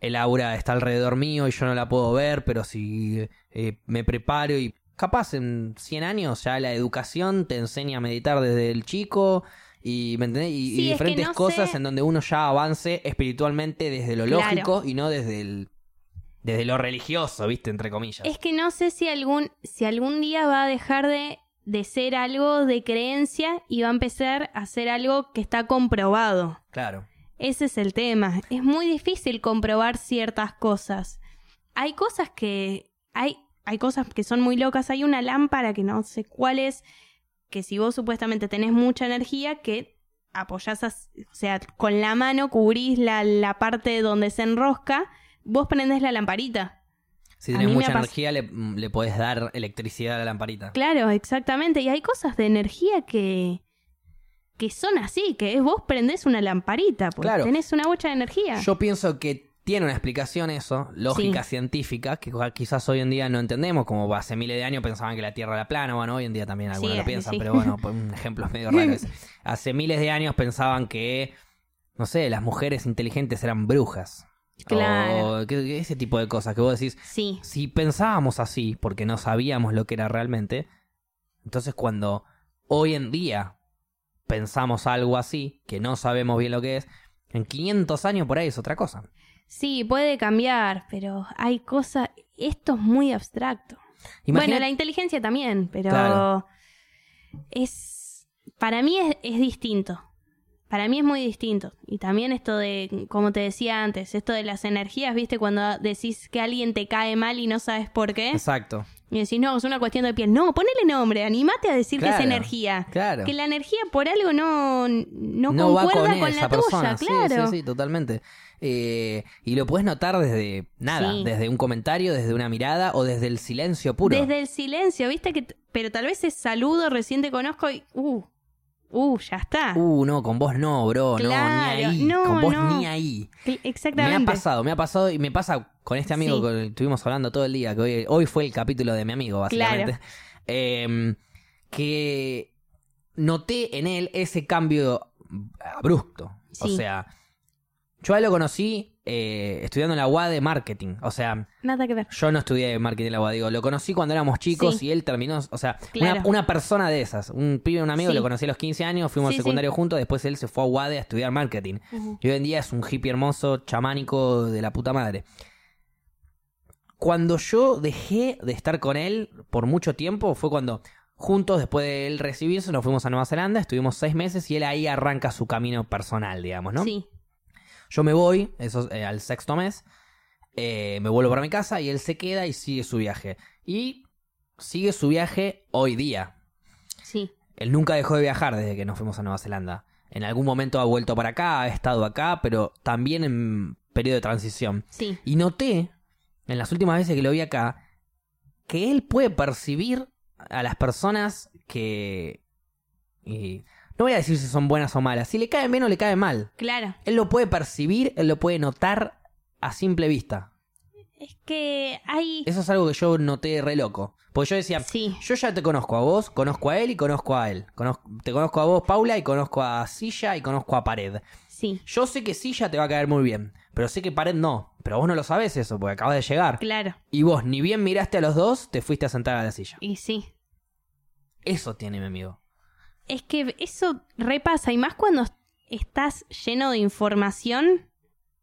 el aura está alrededor mío y yo no la puedo ver, pero si eh, me preparo y capaz en 100 años ya la educación te enseña a meditar desde el chico y, ¿me entendés? y, Sí, diferentes no cosas sé- en donde uno ya avance espiritualmente desde lo Claro. lógico y no desde el desde lo religioso, ¿viste? Entre comillas. Es que no sé si algún, si algún día va a dejar de, de ser algo de creencia y va a empezar a ser algo que está comprobado. Claro. Ese es el tema. Es muy difícil comprobar ciertas cosas. Hay cosas que. Hay, hay cosas que son muy locas. Hay una lámpara que no sé cuál es. Que si vos supuestamente tenés mucha energía, que apoyás, o sea, con la mano cubrís la, la parte donde se enrosca, vos prendés la lamparita. Si me mucha energía, le, le podés dar electricidad a la lamparita. Claro, exactamente. Y hay cosas de energía que. que son así, que es vos prendés una lamparita, porque Claro. tenés una bocha de energía. Yo pienso que tiene una explicación eso, lógica Sí. científica, que quizás hoy en día no entendemos, como hace miles de años pensaban que la Tierra era plana, bueno, hoy en día también algunos Sí, lo piensan, sí. pero bueno, un ejemplo medio raro ese. Hace miles de años pensaban que, no sé, las mujeres inteligentes eran brujas. Claro. O ese tipo de cosas que vos decís, Sí, si pensábamos así, porque no sabíamos lo que era realmente, entonces cuando hoy en día pensamos algo así, que no sabemos bien lo que es, en 500 años por ahí es otra cosa. Sí, puede cambiar, pero hay cosas. Esto es muy abstracto. Imagina- Bueno, la inteligencia también, pero Claro. es. Para mí es, es distinto. Para mí es muy distinto. Y también esto de, como te decía antes, esto de las energías, ¿viste? Cuando decís que alguien te cae mal y no sabes por qué. Exacto. Y decís, no, es una cuestión de piel. No, ponele nombre, animate a decir que es energía. claro. Que la energía por algo no, no, no va concuerda con, con, esa la persona. tuya, Sí, claro. Sí, sí, totalmente. Eh, y lo puedes notar desde nada, Sí. desde un comentario, desde una mirada o desde el silencio puro. Desde el silencio, ¿viste? que Pero tal vez es saludo, recién te conozco y. Uh, uh, ya está. Uh, no, con vos no, bro, Claro, no, ni ahí. no, con vos no. ni ahí. Cl- Me Exactamente. ha pasado, me ha pasado y me pasa con este amigo Sí. con el que estuvimos hablando todo el día, que hoy, hoy fue el capítulo de mi amigo, básicamente. Claro. Eh, que noté en él ese cambio abrupto. O sea, yo a él lo conocí eh, estudiando en la UAD de marketing. O sea, Nada que ver. yo no estudié marketing en la UAD, digo, lo conocí cuando éramos chicos Sí. y él terminó, o sea, Claro. una, una persona de esas, un pibe, un amigo, Sí. lo conocí a los 15 años, fuimos al sí. secundario juntos, después él se fue a UAD a estudiar marketing. Y hoy en día es un hippie hermoso, chamánico de la puta madre. Cuando yo dejé de estar con él por mucho tiempo fue cuando juntos, después de él recibirse, nos fuimos a Nueva Zelanda, estuvimos seis meses y él ahí arranca su camino personal, digamos, ¿no? Sí. Yo me voy, eso eh, al sexto mes, eh, me vuelvo para mi casa y él se queda y sigue su viaje. Y sigue su viaje hoy día. Sí. Él nunca dejó de viajar desde que nos fuimos a Nueva Zelanda. En algún momento ha vuelto para acá, ha estado acá, pero también en periodo de transición. Sí. Y noté, en las últimas veces que lo vi acá, que él puede percibir a las personas que... y no voy a decir si son buenas o malas, si le caen bien o le caen mal. Claro. Él lo puede percibir, él lo puede notar a simple vista. Es que hay. Eso es algo que yo noté re loco. Porque yo decía, Sí. yo ya te conozco a vos, conozco a él y conozco a él. Conozco- te conozco a vos, Paula, y conozco a Silla y conozco a Pared. Sí. Yo sé que Silla te va a caer muy bien, pero sé que Pared no. Pero vos no lo sabes eso, porque acabas de llegar. Claro. Y vos, ni bien miraste a los dos, te fuiste a sentar a la silla. Y sí. Eso tiene mi amigo. Es que eso repasa, y más cuando estás lleno de información,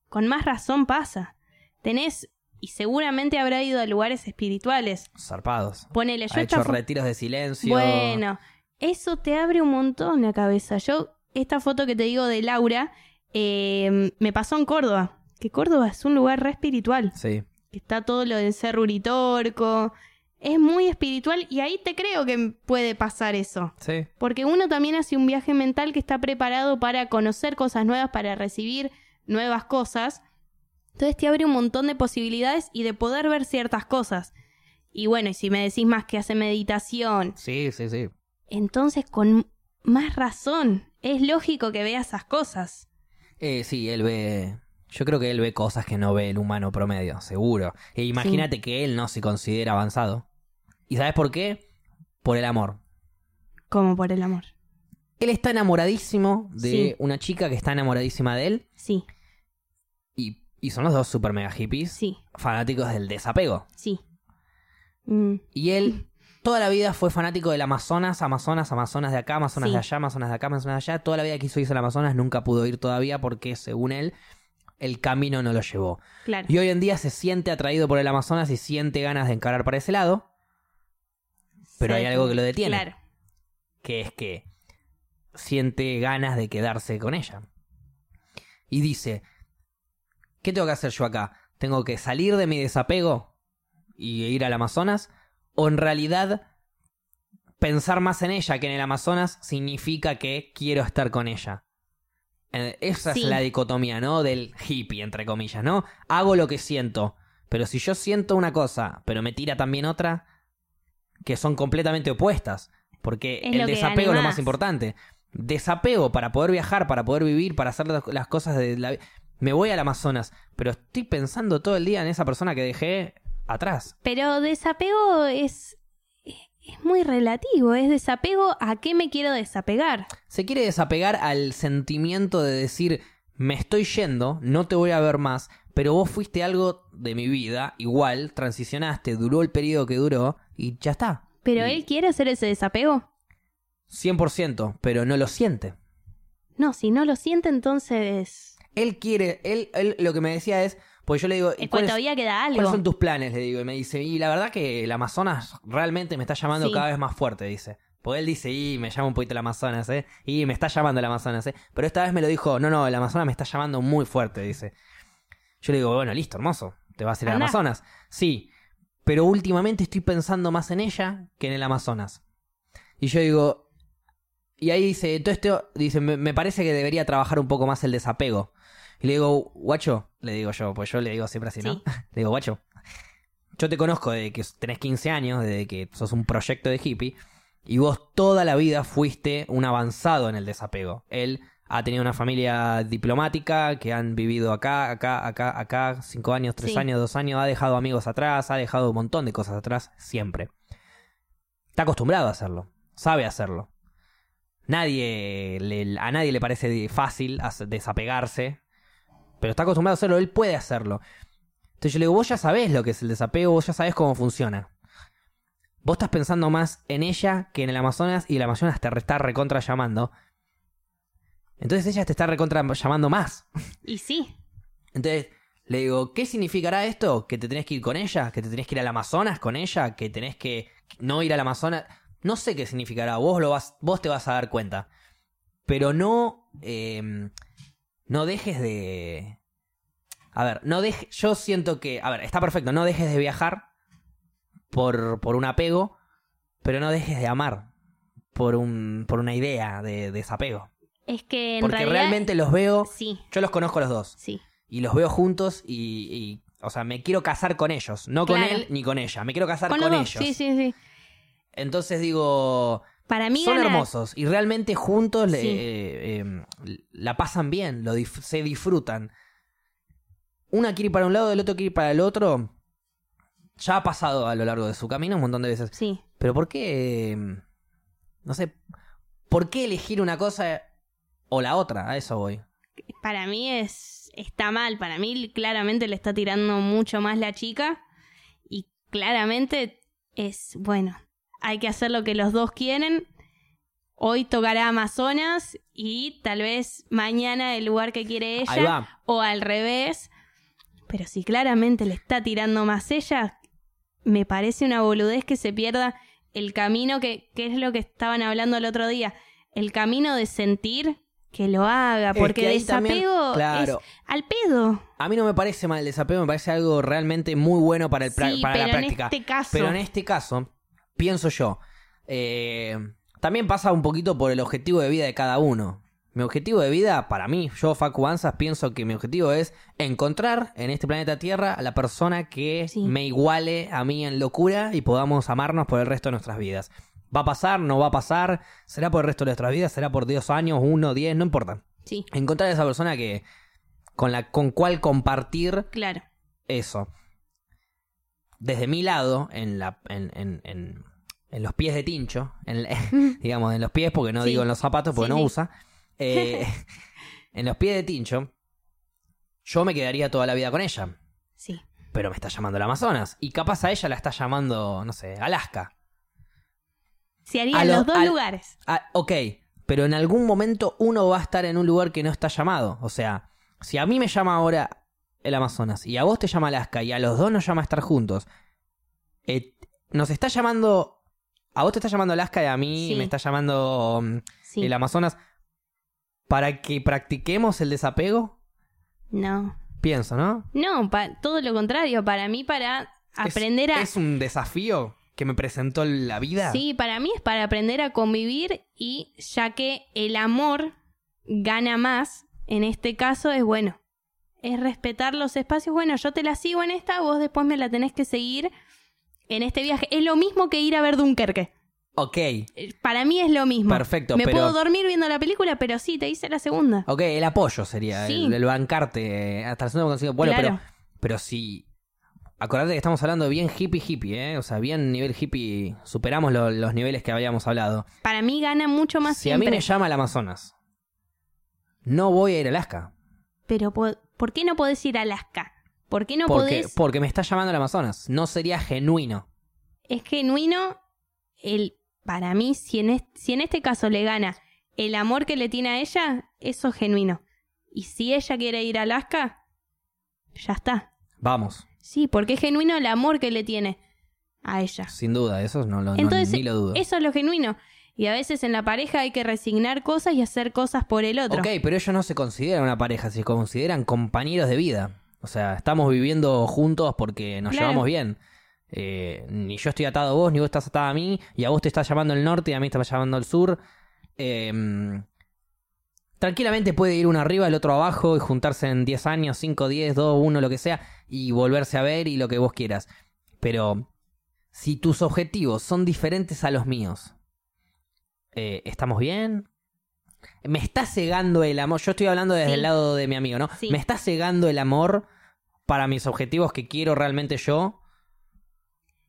con más razón pasa. Tenés, y seguramente habrá ido a lugares espirituales. Zarpados. Ponele, yo Ha hecho retiros de silencio. Bueno, eso te abre un montón la cabeza. Yo, esta foto que te digo de Laura, eh, me pasó en Córdoba. Que Córdoba es un lugar re espiritual. Sí. que está todo lo del Cerro Uritorco. Es muy espiritual y ahí te creo que puede pasar eso. Sí. Porque uno también hace un viaje mental que está preparado para conocer cosas nuevas, para recibir nuevas cosas. Entonces te abre un montón de posibilidades y de poder ver ciertas cosas. Y bueno, y si me decís más que hace meditación, Sí, sí, sí. entonces con más razón es lógico que vea esas cosas. Eh, sí, él ve. Yo creo que él ve cosas que no ve el humano promedio, seguro. E imagínate que él no se considera avanzado. ¿Y sabes por qué? Por el amor. Como por el amor. Él está enamoradísimo de Sí. una chica que está enamoradísima de él. Sí, Y, y son los dos super mega hippies. sí, Fanáticos del desapego. sí. Mm, Y él toda la vida fue fanático del Amazonas, Amazonas, Amazonas de acá, Amazonas Sí. de allá, Amazonas de acá, Amazonas de allá. Toda la vida quiso irse al Amazonas, nunca pudo ir todavía porque, según él, el camino no lo llevó. claro. Y hoy en día se siente atraído por el Amazonas y siente ganas de encarar para ese lado, pero hay algo que lo detiene. Claro. que es que siente ganas de quedarse con ella. Y dice, ¿qué tengo que hacer yo acá? ¿Tengo que salir de mi desapego y ir al Amazonas? ¿O en realidad pensar más en ella que en el Amazonas significa que quiero estar con ella? Eh, Esa Sí. es la dicotomía, ¿no? Del hippie, entre comillas, ¿no? Hago lo que siento. Pero si yo siento una cosa, pero me tira también otra, que son completamente opuestas. Porque Es el desapego es lo más importante. Desapego para poder viajar, para poder vivir, para hacer las- cosas de la Me voy al Amazonas, pero estoy pensando todo el día en esa persona que dejé atrás. Pero desapego es, es muy relativo. Es desapego a qué me quiero desapegar. Se quiere desapegar al sentimiento de decir, me estoy yendo, no te voy a ver más, pero vos fuiste algo de mi vida, igual, transicionaste, duró el periodo que duró y ya está. Pero Y- él quiere hacer ese desapego. 100%, pero no lo siente. No, si no lo siente, entonces. Él quiere, él, él lo que me decía es, Pues yo le digo, ¿y Es porque cuáles, todavía queda algo. cuáles son tus planes? Le digo, y me dice, y la verdad que el Amazonas realmente me está llamando Sí. cada vez más fuerte, dice. Porque él dice, y me llama un poquito el Amazonas, ¿eh? Y me está llamando el Amazonas, ¿eh? Pero esta vez me lo dijo, no, no, el Amazonas me está llamando muy fuerte, dice. Yo le digo, bueno, listo, hermoso. ¿Te vas a ir al. Amazonas? Sí. Pero últimamente estoy pensando más en ella que en el Amazonas. Y yo digo, y ahí dice, todo esto, dice, me, me parece que debería trabajar un poco más el desapego. Y le digo, guacho, le digo yo, pues yo le digo siempre así, ¿no? Sí. Le digo, guacho, yo te conozco desde que tenés 15 años, desde que sos un proyecto de hippie, y vos toda la vida fuiste un avanzado en el desapego. Él ha tenido una familia diplomática que han vivido acá, acá, acá, acá, cinco años, tres Sí. años, dos años, ha dejado amigos atrás, ha dejado un montón de cosas atrás, siempre. Está acostumbrado a hacerlo, sabe hacerlo. Nadie le- a nadie le parece fácil desapegarse, pero está acostumbrado a hacerlo, él puede hacerlo. Entonces yo le digo, vos ya sabés lo que es el desapego, vos ya sabés cómo funciona. Vos estás pensando más en ella que en el Amazonas y el Amazonas te está recontra llamando. Entonces ella te está recontra llamando más. Y sí, Entonces le digo, ¿qué significará esto? ¿Que te tenés que ir con ella? ¿Que te tenés que ir al Amazonas con ella? ¿Que tenés que no ir al Amazonas? No sé qué significará, vos, lo vas, vos te vas a dar cuenta. Pero no, eh, no dejes de... A ver, no dejes, yo siento que, a ver, está perfecto, no dejes de viajar por, por un apego, pero no dejes de amar por, un, por una idea de desapego. Es que en Porque realidad... realmente los veo, Sí, yo los conozco los dos sí. y los veo juntos y, y, o sea, me quiero casar con ellos, no con él ni con ella, me quiero casar con, Con ellos. Sí, sí, sí. Entonces digo, Para mí son hermosos y realmente juntos le- eh, eh, la pasan bien, lo dif- se disfrutan. Una quiere ir para un lado, el otro quiere ir para el otro. Ya ha pasado a lo largo de su camino un montón de veces. Sí. Pero ¿por qué? eh, No sé, ¿por qué elegir una cosa o la otra? A eso voy. Para mí es está mal. Para mí claramente le está tirando mucho más la chica. Y claramente es, bueno, hay que hacer lo que los dos quieren. Hoy tocará Amazonas y tal vez mañana el lugar que quiere ella. O al revés. Pero si claramente le está tirando más ella, me parece una boludez que se pierda el camino que, que es lo que estaban hablando el otro día. El camino de sentir que lo haga, Es porque que también- desapego claro. es al pedo. A mí no me parece mal el desapego, me parece algo realmente muy bueno para, el Sí, para la pero en práctica. este caso- Pero en este caso, pienso yo, eh, también pasa un poquito por el objetivo de vida de cada uno. Mi objetivo de vida, para mí, yo, Facu Banzas, pienso que mi objetivo es encontrar en este planeta Tierra a la persona que Sí. me iguale a mí en locura y podamos amarnos por el resto de nuestras vidas. ¿Va a pasar? ¿No va a pasar? ¿Será por el resto de nuestras vidas? ¿Será por 10 años? ¿Uno? ¿Diez? No importa. Sí, Encontrar a esa persona que con la con cual compartir claro. eso. Desde mi lado, en la en, en, en, en los pies de Tincho, digamos, en los pies, porque no Sí. digo en los zapatos, porque Sí, no usa. eh, en los pies de Tincho, yo me quedaría toda la vida con ella. Sí. Pero me está llamando el Amazonas. Y capaz a ella la está llamando, no sé, Alaska. Se A harían lo- los dos al- lugares. Ok, pero en algún momento uno va a estar en un lugar que no está llamado. O sea, si a mí me llama ahora el Amazonas y a vos te llama Alaska y a los dos nos llama a estar juntos, eh, nos está llamando... A vos te está llamando Alaska y a mí Sí. me está llamando mm, Sí. el Amazonas para que practiquemos el desapego. No. Pienso, ¿no? No, todo lo contrario. Para mí, para Es- aprender a... Es un desafío que me presentó la vida. Sí, para mí es para aprender a convivir y ya que el amor gana más, en este caso es bueno, es respetar los espacios. Bueno, yo te la sigo en esta, vos después me la tenés que seguir en este viaje. Es lo mismo que ir a ver Dunkerque. Ok, Eh, Para mí es lo mismo. Perfecto, Me pero- puedo dormir viendo la película, pero sí, te hice la segunda. ok, el apoyo sería, Sí. el, el bancarte eh, hasta el segundo consigo. Bueno, Claro. pero, pero si... Acordate que estamos hablando bien hippie hippie, ¿eh? O sea, bien nivel hippie, superamos lo- los niveles que habíamos hablado. Para mí gana mucho más Si a mí me llama el Amazonas, no voy a ir a Alaska. Pero po- ¿por qué no podés ir a Alaska? ¿Por qué no porque, podés? porque me está llamando el Amazonas. No sería genuino. es genuino el para mí si en, si en este caso le gana el amor que le tiene a ella eso es genuino y si ella quiere ir a Alaska ya está Vamos, Sí, porque es genuino el amor que le tiene a ella. sin duda, eso no lo, no- Entonces, ni lo dudo. eso es lo genuino. Y a veces en la pareja hay que resignar cosas y hacer cosas por el otro. Ok, pero ellos no se consideran una pareja, se consideran compañeros de vida. O sea, estamos viviendo juntos porque nos Claro. llevamos bien. Eh, ni yo estoy atado a vos, ni vos estás atada a mí, y a vos te está llamando el norte y a mí te está llamando el sur. Eh, tranquilamente puede ir uno arriba, el otro abajo y juntarse en 10 años, 5, 10, 2, 1, lo que sea, y volverse a ver y lo que vos quieras. Pero si tus objetivos son diferentes a los míos, eh, ¿estamos bien? Me está cegando el amor. Yo estoy hablando desde Sí. el lado de mi amigo, ¿no? Sí. Me está cegando el amor para mis objetivos que quiero realmente yo.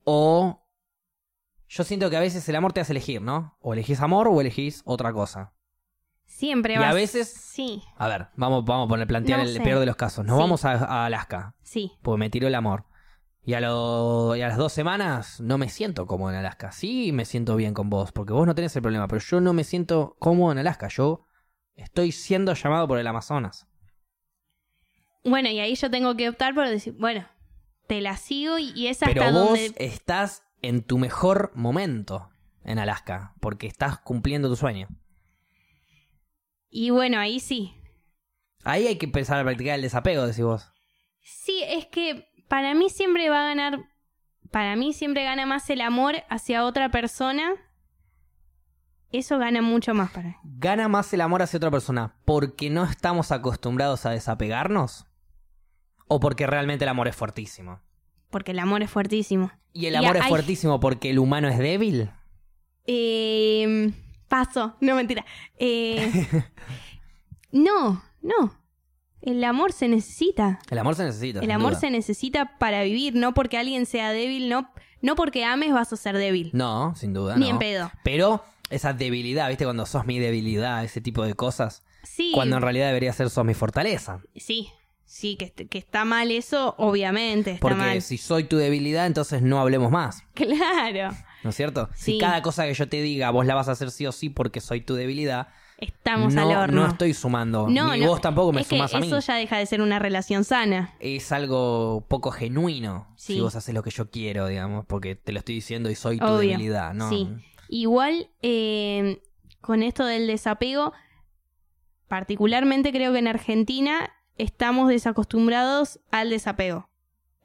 O yo siento que a veces el amor te hace elegir, ¿no? O elegís amor o elegís otra cosa. Siempre Y vas... a veces- Sí, A ver, vamos, vamos a poner, plantear No el sé. peor de los casos. Nos Sí. vamos a, a Alaska, sí. porque me tiró el amor. Y a, lo- y a las dos semanas no me siento cómodo en Alaska. Sí me siento bien con vos, porque vos no tenés el problema, pero yo no me siento cómodo en Alaska. Yo estoy siendo llamado por el Amazonas. Bueno, y ahí yo tengo que optar por decir, bueno, te la sigo y, y es hasta Pero vos donde... estás en tu mejor momento en Alaska, porque estás cumpliendo tu sueño. Y bueno, ahí sí. Ahí hay que empezar a practicar el desapego, decís vos. Sí, es que para mí siempre va a ganar, para mí siempre gana más el amor hacia otra persona. Eso gana mucho más para mí. ¿Gana más el amor hacia otra persona porque no estamos acostumbrados a desapegarnos? ¿O porque realmente el amor es fuertísimo? Porque el amor es fuertísimo. ¿Y el Y amor es hay- fuertísimo porque el humano es débil? Eh, paso, no mentira. Eh, no, no. El amor se necesita. El amor se necesita. El amor duda. se necesita para vivir, no porque alguien sea débil, no, no porque ames vas a ser débil. No, sin duda. Ni no. en pedo. Pero esa debilidad, ¿viste? Cuando sos mi debilidad, ese tipo de cosas. Sí, Cuando en realidad debería ser sos mi fortaleza. sí, sí, que, que está mal eso, obviamente está Porque mal. si soy tu debilidad, entonces no hablemos más. Claro, ¿No es cierto? Si cada cosa que yo te diga vos la vas a hacer sí o sí porque soy tu debilidad, estamos no, al horno. no estoy sumando. No, Ni no, vos tampoco me es que sumás a mí. Eso ya deja de ser una relación sana. Es algo poco genuino Sí. si vos haces lo que yo quiero, digamos, porque te lo estoy diciendo y soy tu Obvio, debilidad, ¿no? sí. Igual, eh, con esto del desapego, particularmente creo que en Argentina estamos desacostumbrados al desapego.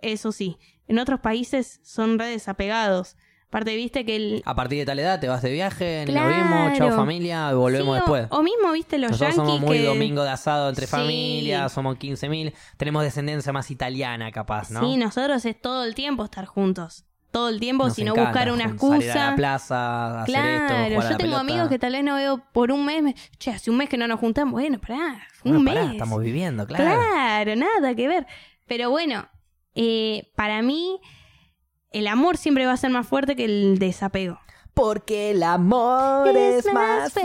Eso sí, en otros países son re desapegados. Aparte, viste que el... A partir de tal edad te vas de viaje, Claro. nos vimos, chao familia, volvemos Sí, o- después. O, mismo, viste, los Nosotros yankees somos muy que... domingo de asado entre Sí. familias, somos 15.000, tenemos descendencia más italiana capaz, ¿no? Sí, nosotros es todo el tiempo estar juntos. Todo el tiempo, Nos si no encanta buscar una jun- Salir a la excusa. plaza, hacer Claro, esto, jugar a yo la tengo pelota. amigos que tal vez no veo por un mes. me- Che, hace un mes que no nos juntamos. Bueno, pará, un Bueno, pará, mes. estamos viviendo, claro. Claro, nada que ver. Pero bueno, eh, para mí, el amor siempre va a ser más fuerte que el desapego. Porque el amor Es es, más más fuerte.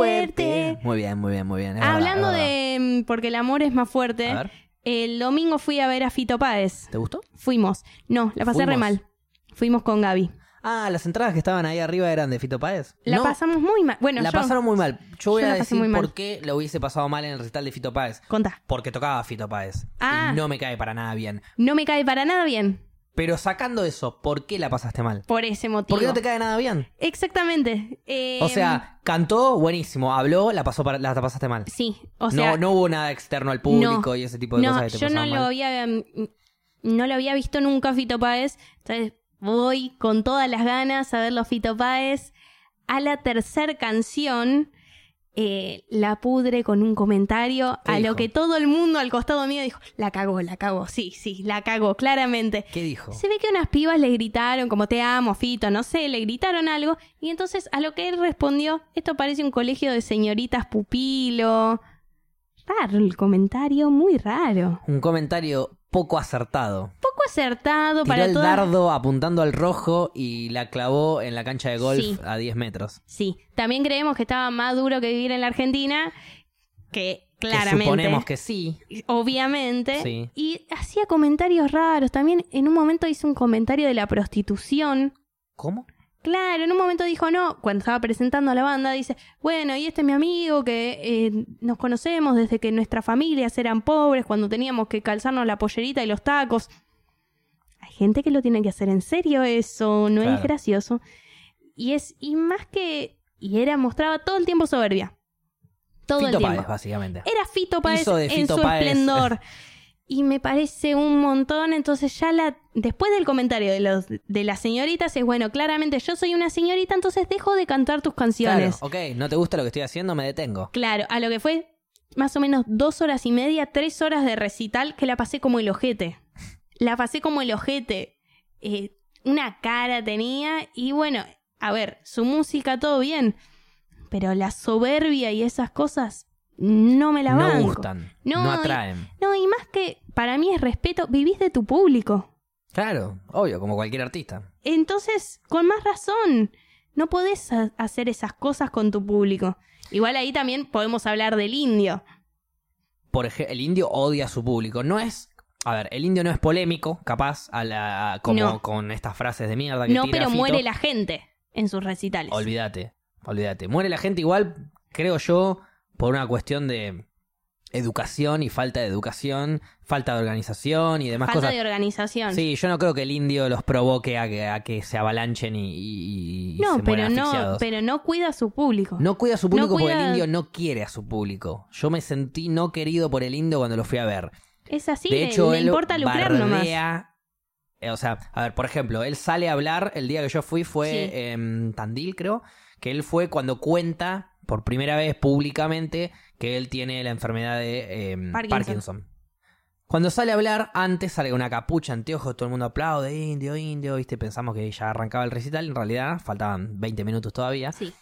fuerte. Muy bien, muy bien, muy bien. es Hablando verdad. de mm, porque el amor es más fuerte, A ver, el domingo fui a ver a Fito Páez. ¿te gustó? Fuimos. No, la pasé re mal. Fuimos con Gaby. Ah, las entradas que estaban ahí arriba eran de Fito Páez. La No, pasamos muy mal. Bueno, la yo... pasaron muy mal. Yo voy yo a la decir muy mal. por qué lo hubiese pasado mal en el recital de Fito Páez. Contá. Porque tocaba Fito Páez. Ah. Y no me cae para nada bien. No me cae para nada bien. Pero sacando eso, ¿por qué la pasaste mal? Por ese motivo. ¿Por qué no te cae nada bien? Exactamente. Eh, O sea, cantó buenísimo, habló, la pasó para, la pasaste mal. Sí, o sea... no, no hubo nada externo al público y ese tipo de no, cosas que te yo no lo había... mm, No lo había visto nunca Fito Páez. Entonces voy con todas las ganas a verlo Fito Páez. A la tercera canción... eh, la pudre con un comentario ¿Qué a dijo? lo que todo el mundo al costado mío dijo, la cagó, la cagó, sí, sí, la cagó, claramente. ¿Qué dijo? Se ve que unas pibas le gritaron, como te amo, Fito, no sé, le gritaron algo. Y entonces a lo que él respondió, esto parece un colegio de señoritas pupilo. Raro el comentario, muy raro. Un comentario poco acertado. Poco acertado Tiró para el dardo apuntando al rojo y la clavó en la cancha de golf Sí. a 10 metros. Sí, también creemos que estaba más duro que vivir en la Argentina, que Que claramente, suponemos que sí. obviamente. Sí. Y hacía comentarios raros. También en un momento hizo un comentario de la prostitución. ¿Cómo? Claro, en un momento dijo no, cuando estaba presentando a la banda, dice, bueno, y este es mi amigo que eh, nos conocemos desde que nuestras familias eran pobres, cuando teníamos que calzarnos la pollerita y los tacos. Gente que lo tiene que hacer en serio eso, no es Claro. gracioso. Y es, y más que, y era, mostraba todo el tiempo soberbia. Todo Fito el tiempo. Páez, básicamente. Era Fito Páez Hizo de en Fito su Páez. esplendor. Y me parece un montón. Entonces ya la. Después del comentario de los de las señoritas es bueno, claramente yo soy una señorita, entonces dejo de cantar tus Claro, canciones. ok, no te gusta lo que estoy haciendo, me detengo. Claro, a lo que fue más o menos dos horas y media, tres horas de recital que la pasé como el ojete. La pasé como el ojete. Eh, una cara tenía y bueno, a ver, su música todo bien, pero la soberbia y esas cosas no me la no banco. gustan, No, no, y- atraen. No, y más que para mí es respeto, vivís de tu público. Claro, obvio, como cualquier artista. Entonces, con más razón, no podés ha- hacer esas cosas con tu público. Igual ahí también podemos hablar del indio. Por ejemplo, el indio odia a su público. No es. A ver, el indio no es polémico, capaz, a la, a- como No. con estas frases de mierda que No, tira pero Fito. muere la gente en sus recitales. Olvídate, olvídate. Muere la gente igual, creo yo, por una cuestión de educación y falta de educación, falta de organización y demás Falta cosas. de organización. Sí, yo no creo que el indio los provoque a que, a que se avalanchen y, y- y no, se pero no, pero no cuida a su público. No cuida a su público porque cuida- el indio no quiere a su público. Yo me sentí no querido por el indio cuando lo fui a ver. Es así, de le- hecho, le, él importa lucrar nomás. bardea, eh, O sea, a ver, por ejemplo, él sale a hablar, el día que yo fui fue Sí. en Tandil, creo, que él fue cuando cuenta por primera vez públicamente que él tiene la enfermedad de em, Parkinson. Parkinson. Cuando sale a hablar, antes sale con una capucha, anteojos, todo el mundo aplaude, indio, indio, ¿viste? Pensamos que ya arrancaba el recital, en realidad faltaban 20 minutos todavía. Sí.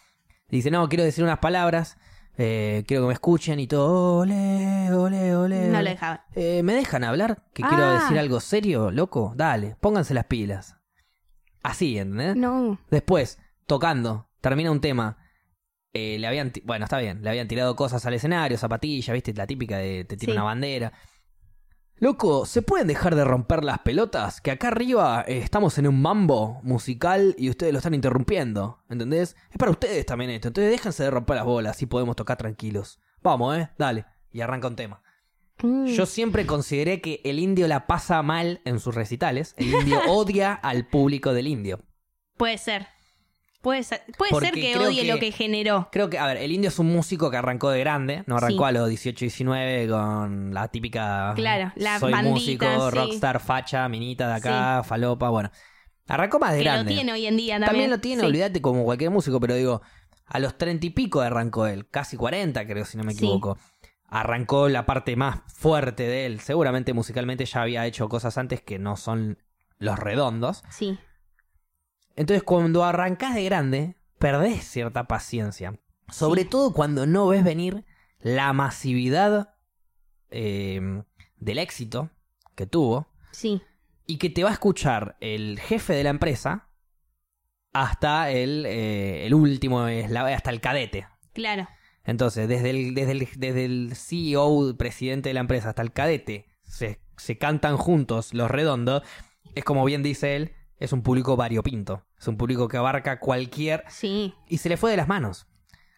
Dice, no, quiero decir unas palabras, eh, quiero que me escuchen y todo, ole, ole, ole. No ole". lo dejaban. Eh, ¿Me dejan hablar? ¿Que quiero Ah. decir algo serio, loco? Dale, pónganse las pilas. Así, ¿entendés? No. Después, tocando, termina un tema. eh, le habían, bueno, está bien, le habían tirado cosas al escenario, zapatillas, ¿viste? La típica de te tira Sí. una bandera. Loco, ¿se pueden dejar de romper las pelotas? Que acá arriba eh, estamos en un mambo musical y ustedes lo están interrumpiendo, ¿entendés? Es para ustedes también esto, entonces déjense de romper las bolas y podemos tocar tranquilos. Vamos, ¿eh? Dale. Y arranca un tema. Mm. Yo siempre consideré que el indio la pasa mal en sus recitales. El indio odia al público del indio. Puede ser. Puede ser, puede Porque ser que odie que- lo que generó. Creo que, a ver, el indio es un músico que arrancó de grande, no arrancó Sí. a los 18, 19 con la típica. Claro, la Soy bandita, músico, sí. rockstar, facha, minita de acá, falopa, bueno. Arrancó más de Que lo grande. tiene hoy en día también. También lo tiene, olvídate, como cualquier músico, pero digo, a los 30 y pico arrancó él, casi 40 creo, si no me equivoco. Arrancó la parte más fuerte de él. Seguramente musicalmente ya había hecho cosas antes que no son los redondos. Sí. Entonces, cuando arrancás de grande, perdés cierta paciencia. Sobre Sí. todo cuando no ves venir la masividad eh, del éxito que tuvo Sí. y que te va a escuchar el jefe de la empresa hasta el, eh, el último, hasta el cadete. Claro. Entonces, desde el, desde el, desde el CEO, presidente de la empresa, hasta el cadete, se, se cantan juntos los redondos. Es como bien dice él, es un público variopinto. Es un público que abarca cualquier... Sí. Y se le fue de las manos.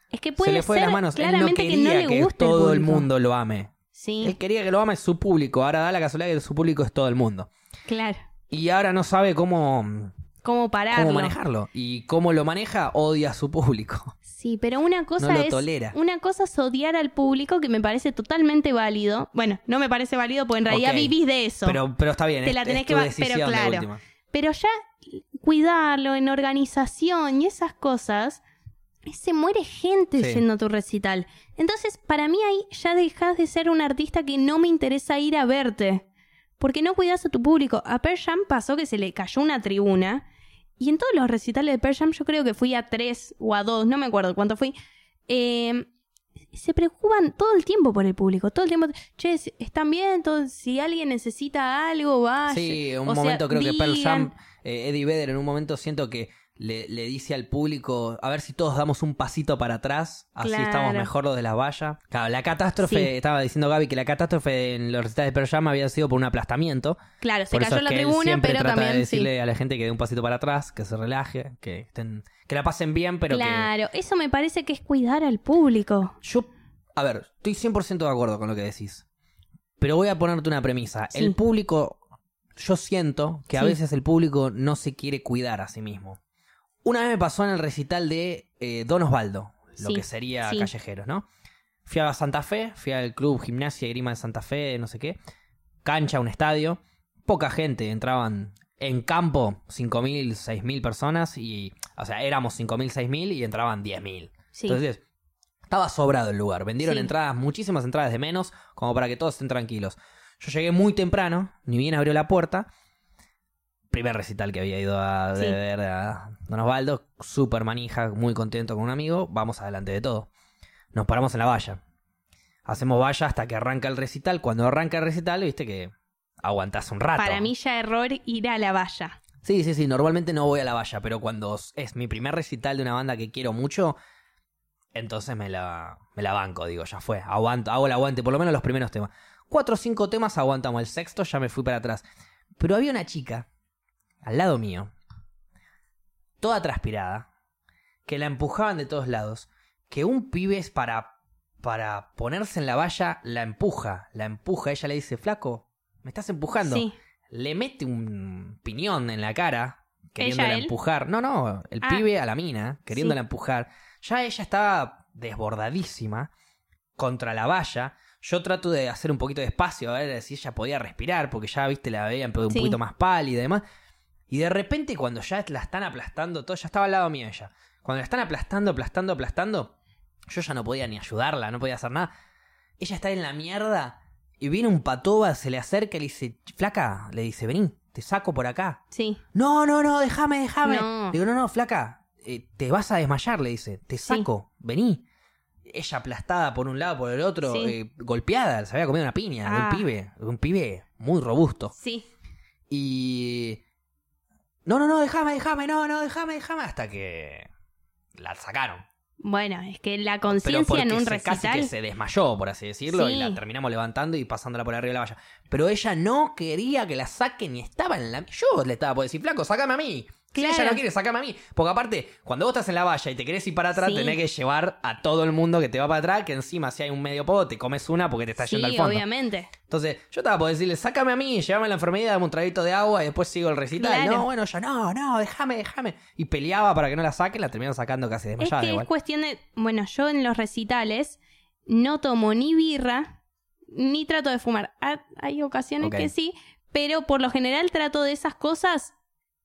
Es que puede se le fue de las manos. Él no claramente quería que no le que todo el, mundo lo ame. Sí, Él quería que lo ame su público. Ahora da la casualidad que su público es todo el mundo. claro. Y ahora no sabe cómo, ¿Cómo pararlo? cómo manejarlo. Y cómo lo maneja, odia a su público. Sí, pero una cosa es tolera. una cosa es odiar al público que me parece totalmente válido. Bueno, no me parece válido porque en realidad vivís de eso. Pero, pero está bien, Te la tenés es que tu pero decisión claro. Pero ya cuidarlo en organización y esas cosas, se muere gente Sí. yendo a tu recital. Entonces, para mí ahí ya dejas de ser un artista que no me interesa ir a verte. Porque no cuidas a tu público. A Pearl Jam pasó que se le cayó una tribuna. Y en todos los recitales de Pearl Jam yo creo que fui a tres o a dos, no me acuerdo cuánto fui. eh, se preocupan todo el tiempo por el público, todo el tiempo. Che, están bien, todo- si alguien necesita algo, vaya. Sí, un O sea, momento creo que Pearl Jam, eh, Eddie Vedder en un momento siento que le, le dice al público, a ver si todos damos un pasito para atrás, así Claro. estamos mejor los de la valla. Claro, la catástrofe, Sí. estaba diciendo Gaby que la catástrofe en los recitales de Pearl Jam había sido por un aplastamiento. Claro, se por cayó la tribuna, pero trata también de decirle sí. a la gente que dé un pasito para atrás, que se relaje, que estén, que la pasen bien, pero que Claro, eso me parece que es cuidar al público. Yo, a ver, estoy 100% de acuerdo con lo que decís. Pero voy a ponerte una premisa. Sí. El público yo siento que a Sí. veces el público no se quiere cuidar a sí mismo. Una vez me pasó en el recital de eh, Don Osvaldo, lo Sí, que sería sí. Callejeros, ¿no? Fui a Santa Fe, fui al club Gimnasia y Grima de Santa Fe, no sé qué. Cancha, un estadio. Poca gente, entraban en campo 5.000, 6.000 personas y, o sea, éramos 5.000, 6.000 y entraban 10.000. Sí. Entonces, estaba sobrado el lugar. Vendieron entradas, muchísimas entradas de menos, como para que todos estén tranquilos. Yo llegué muy temprano, ni bien abrió la puerta. Primer recital que había ido a Sí. ver a Don Osvaldo, súper manija, muy contento con un amigo. Vamos adelante de todo. Nos paramos en la valla. Hacemos valla hasta que arranca el recital. Cuando arranca el recital, viste que aguantás un rato. Para mí ya error ir a la valla. Sí, sí, sí. Normalmente no voy a la valla, pero cuando es mi primer recital de una banda que quiero mucho, entonces me la, me la banco, digo, ya fue. Aguanto, hago el aguante, por lo menos los primeros temas. Cuatro o cinco temas aguantamos. El sexto ya me fui para atrás. Pero había una chica al lado mío, toda transpirada, que la empujaban de todos lados. Que un pibe es para, para ponerse en la valla, la empuja, la empuja. Ella le dice, flaco, me estás empujando Sí. le mete un piñón en la cara, queriéndola empujar. No, no, el Ah. pibe a la mina, queriéndola empujar. Ya ella estaba desbordadísima contra la valla. Yo trato de hacer un poquito de espacio, a ver si ella podía respirar, porque ya, viste, la pero un Sí. poquito más pálida y demás. Y de repente, cuando ya la están aplastando todo, ya estaba al lado mío ella. Cuando la están aplastando, aplastando, aplastando, yo ya no podía ni ayudarla, no podía hacer nada. Ella está en la mierda y viene un patoba, se le acerca y le dice, flaca, le dice, vení, te saco por acá. Sí. No, no, no, déjame, déjame. No. Digo, no, no, flaca, eh, te vas a desmayar, le dice, te Sí. saco, vení. Ella aplastada por un lado, por el otro, Sí. eh, golpeada, se había comido una piña, de Ah. un pibe, de un pibe muy robusto. Sí. Y... No, no, no, déjame, déjame, no, no, déjame, déjame, hasta que la sacaron. Bueno, es que la conciencia en un se- casi recital. que se desmayó, por así decirlo, y la terminamos levantando y pasándola por arriba de la valla. Pero ella no quería que la saquen y estaba en la... Yo le estaba por decir, flaco, sácame a mí. Claro. ella no quiere, sácame a mí. Porque aparte, cuando vos estás en la valla y te querés ir para atrás, Sí. tenés que llevar a todo el mundo que te va para atrás, que encima si hay un medio podo, te comes una porque te está Sí, yendo al fondo. obviamente. Entonces, yo estaba por decirle, sácame a mí, llévame a la enfermería, dame un traguito de agua y después sigo el recital. Claro. No, bueno, ya no, no, déjame, déjame. Y peleaba para que no la saquen, la terminaron sacando casi Es desmayada que igual. es cuestión de. Bueno, yo en los recitales no tomo ni birra ni trato de fumar. Ha- Hay ocasiones que sí, pero por lo general trato de esas cosas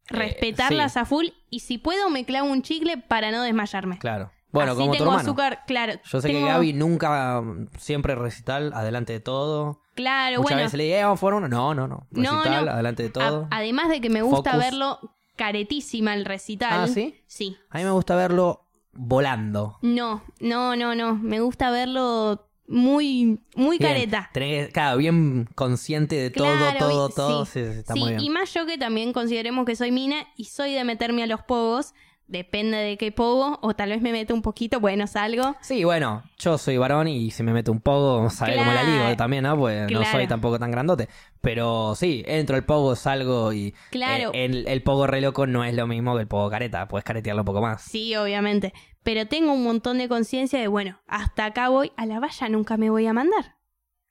respetarlas sí. a full y si puedo me clavo un chicle para no desmayarme. Claro. Bueno, Así como tu tengo hermano. azúcar, claro. Yo sé que Gaby nunca, mm, siempre recital, adelante de todo. Claro, Muchas bueno. veces le dije, "Eh, vamos a uno. No, no, no. Recital, no. adelante de a- todo. además de que me gusta Focus. verlo caretísima el recital. Ah, ¿sí? Sí. A mí me gusta verlo volando. No, no, no, no. Me gusta verlo muy, muy Bien, careta. tenés claro, bien consciente de todo, Claro, todo, todo. sí. Sí, sí, está Sí, muy bien. y más yo que también consideremos que soy mina y soy de meterme a los pogos. Depende de qué pogo, o tal vez me meto un poquito, bueno, salgo. Sí, bueno, yo soy varón y si me meto un pogo, sabe cómo la ligo Claro. también, ¿no? Pues no Claro. soy tampoco tan grandote. Pero sí, entro al pogo, salgo y. Claro. eh, el, el pogo re loco no es lo mismo que el pogo careta. Puedes caretearlo un poco más. Sí, obviamente. Pero tengo un montón de conciencia de, bueno, hasta acá voy, a la valla nunca me voy a mandar.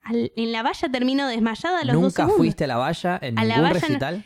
Al- en la valla termino desmayada a los dos ¿Nunca segundos. fuiste a la valla en A la ningún no- recital?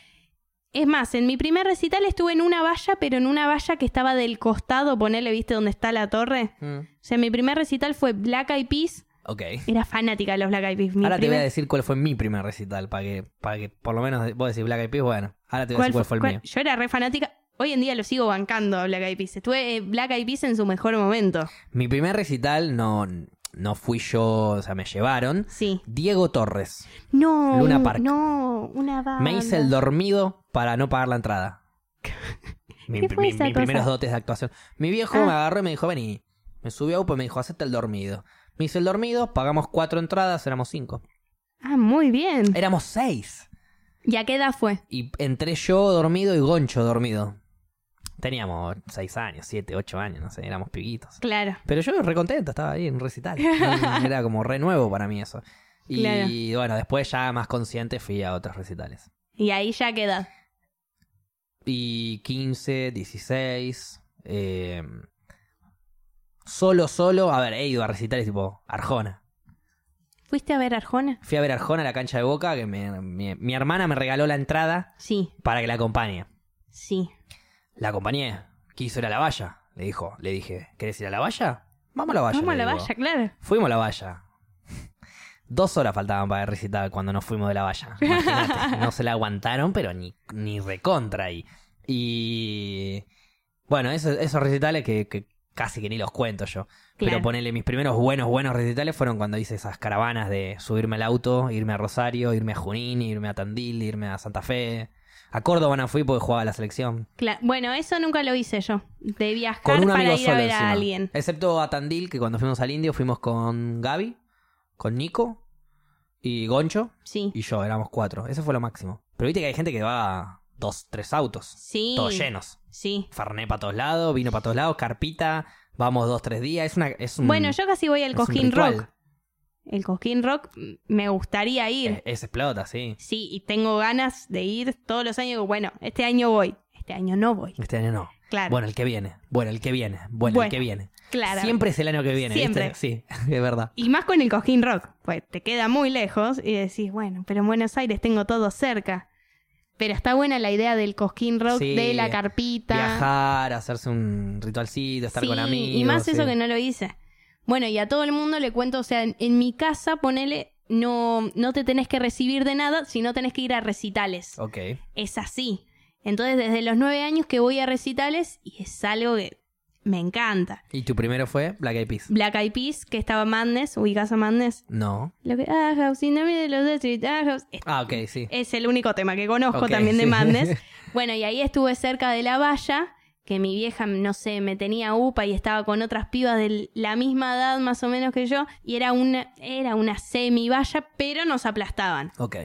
Es más, en mi primer recital estuve en una valla, pero en una valla que estaba del costado, ponele, ¿viste dónde está la torre? Mm, O sea, mi primer recital fue Black Eyed Peas. Ok. Era fanática de los Black Eyed Peas. Mi Ahora te voy a decir cuál fue mi primer recital, para que, para que por lo menos vos decís Black Eyed Peas, bueno, ahora te voy a decir cuál fue el cuál- mío. Yo era re fanática. Hoy en día lo sigo bancando a Black Eyed Peas. Estuve eh, Black Eyed Peas en su mejor momento. Mi primer recital no, no fui yo, o sea, me llevaron. Sí. Diego Torres. No. Luna Park. No, una banda. Me hice el dormido para no pagar la entrada. Mi, ¿Qué fue mi- esa mis cosa? primeros dotes de actuación. Mi viejo Ah. me agarró y me dijo, vení. Me subió a UPA y me dijo, hacete el dormido. Me hice el dormido, pagamos cuatro entradas, éramos cinco. Ah, muy bien. Éramos seis. ¿Y a qué edad fue? Y entré yo dormido y Goncho dormido. Teníamos seis años, siete, ocho años, no sé, éramos pibitos. Claro. Pero yo re contento, estaba ahí en un recital. Era como re nuevo para mí eso. Y Claro. bueno, después ya más consciente fui a otros recitales. Y ahí ya qué edad. Y 15, 16. eh, solo, solo. A ver, he ido a recitales tipo Arjona. ¿Fuiste a ver Arjona? Fui a ver Arjona a la cancha de Boca, que me- mi, mi hermana me regaló la entrada Sí, para que la acompañe. sí. La acompañé. Quiso ir a la valla. Le dijo, le dije, ¿querés ir a la valla? Vamos a la valla. Vamos a la digo. valla, claro. Fuimos a la valla. Dos horas faltaban para el recital cuando nos fuimos de la valla. Imagínate, no se la aguantaron, pero ni, ni recontra ahí. Y bueno, eso- esos recitales que, que casi que ni los cuento yo. Pero ponele, mis primeros buenos, buenos recitales fueron cuando hice esas caravanas de subirme al auto, irme a Rosario, irme a Junín, irme a Tandil, irme a Santa Fe. A Córdoba no fui porque jugaba la selección. Cla- bueno, eso nunca lo hice yo. De viajar Con un para amigo ir solo a ver encima. a alguien. Excepto a Tandil, que cuando fuimos al Indio fuimos con Gaby, con Nico y Goncho Sí. y yo, éramos cuatro. Eso fue lo máximo. Pero viste que hay gente que va dos, tres autos, Sí. todos llenos. Sí. Ferné para todos lados, vino para todos lados, carpita, vamos dos, tres días. Es una, es un, Bueno, yo casi voy al es un Cosquín ritual. Rock. El Cosquín Rock mm, me gustaría ir. Es, explota, sí. Sí, y tengo ganas de ir todos los años. Bueno, este año voy. Este año no voy. Este año no. Claro. Bueno, el que viene. Bueno, el que viene. Bueno, el que viene. claro. Siempre es el año que viene, Siempre. ¿viste? Sí, es verdad. Y más con el Cosquín Rock. Pues te queda muy lejos y decís, bueno, pero en Buenos Aires tengo todo cerca. Pero está buena la idea del Cosquín Rock, Sí, de la carpita. Viajar, hacerse un ritualcito, estar con amigos. Y más eso sí. que no lo hice. Bueno, y a todo el mundo le cuento, o sea, en, en mi casa, ponele, no, no te tenés que recibir de nada, sino tenés que ir a recitales. Ok. Es así. Entonces, desde los nueve años que voy a recitales, y es algo que me encanta. ¿Y tu primero fue Black Eyed Peas? Black Eyed Peas, que estaba Madness, ubicás a Madness. No. Lo que, ah, House, of the street, ah, House. Ah, ok, sí. es el único tema que conozco también de sí. Madness. Bueno, y ahí estuve cerca de la valla, que mi vieja, no sé, me tenía upa y estaba con otras pibas de la misma edad más o menos que yo, y era una, era una semi valla, pero nos aplastaban. Ok.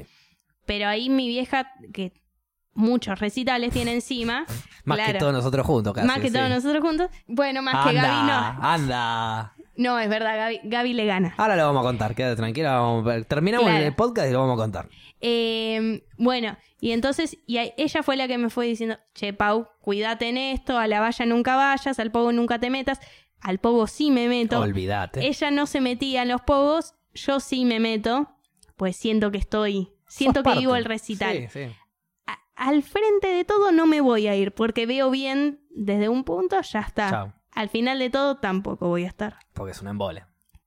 Pero ahí mi vieja, que muchos recitales tiene encima, Más que todos nosotros juntos, casi. más que sí. todos nosotros juntos, bueno, más que Gaby no. Anda. No, es verdad, Gaby, Gaby le gana. Ahora lo vamos a contar, quédate tranquila. vamos a. Terminamos Claro. el podcast y lo vamos a contar. Eh, bueno, y entonces y ella fue la que me fue diciendo, che, Pau, cuídate en esto, a la valla nunca vayas, al pogo nunca te metas, al pogo sí me meto. Olvídate. Ella no se metía en los pogos, yo sí me meto, pues siento que estoy, siento Sos que parte. vivo el recital. Sí, sí. A- al frente de todo no me voy a ir, porque veo bien desde un punto, ya está. Chao. Al final de todo tampoco voy a estar. Porque es un embole.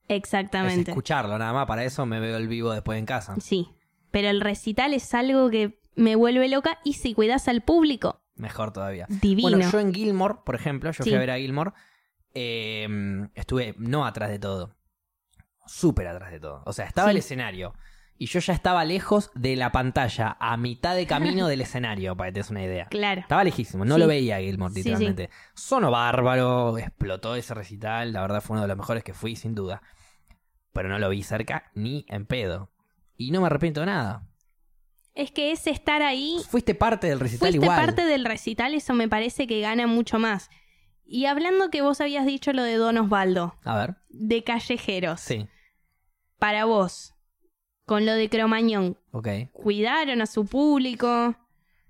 Es Exactamente. escucharlo nada más. Para eso me veo el vivo después en casa. Sí, pero el recital es algo que me vuelve loca y si cuidas al público, Mejor todavía. divino. Bueno, yo en Gilmore, por ejemplo, yo Sí. fui a ver a Gilmore. eh, estuve no atrás de todo. Súper atrás de todo. O sea, estaba Sí. el escenario. Y yo ya estaba lejos de la pantalla, a mitad de camino del escenario, para que te des una idea. Claro. Estaba lejísimo, no Sí. lo veía Gilmore, Sí, literalmente. Sonó bárbaro, explotó ese recital, la verdad fue uno de los mejores que fui, sin duda. Pero no lo vi cerca ni en pedo. Y no me arrepiento de nada. Es que es estar ahí, Fuiste parte del recital fuiste igual. parte del recital, eso me parece que gana mucho más. Y hablando que vos habías dicho lo de Don Osvaldo, A ver, de callejeros, sí, para vos, con lo de Cromañón, ok. ¿cuidaron a su público?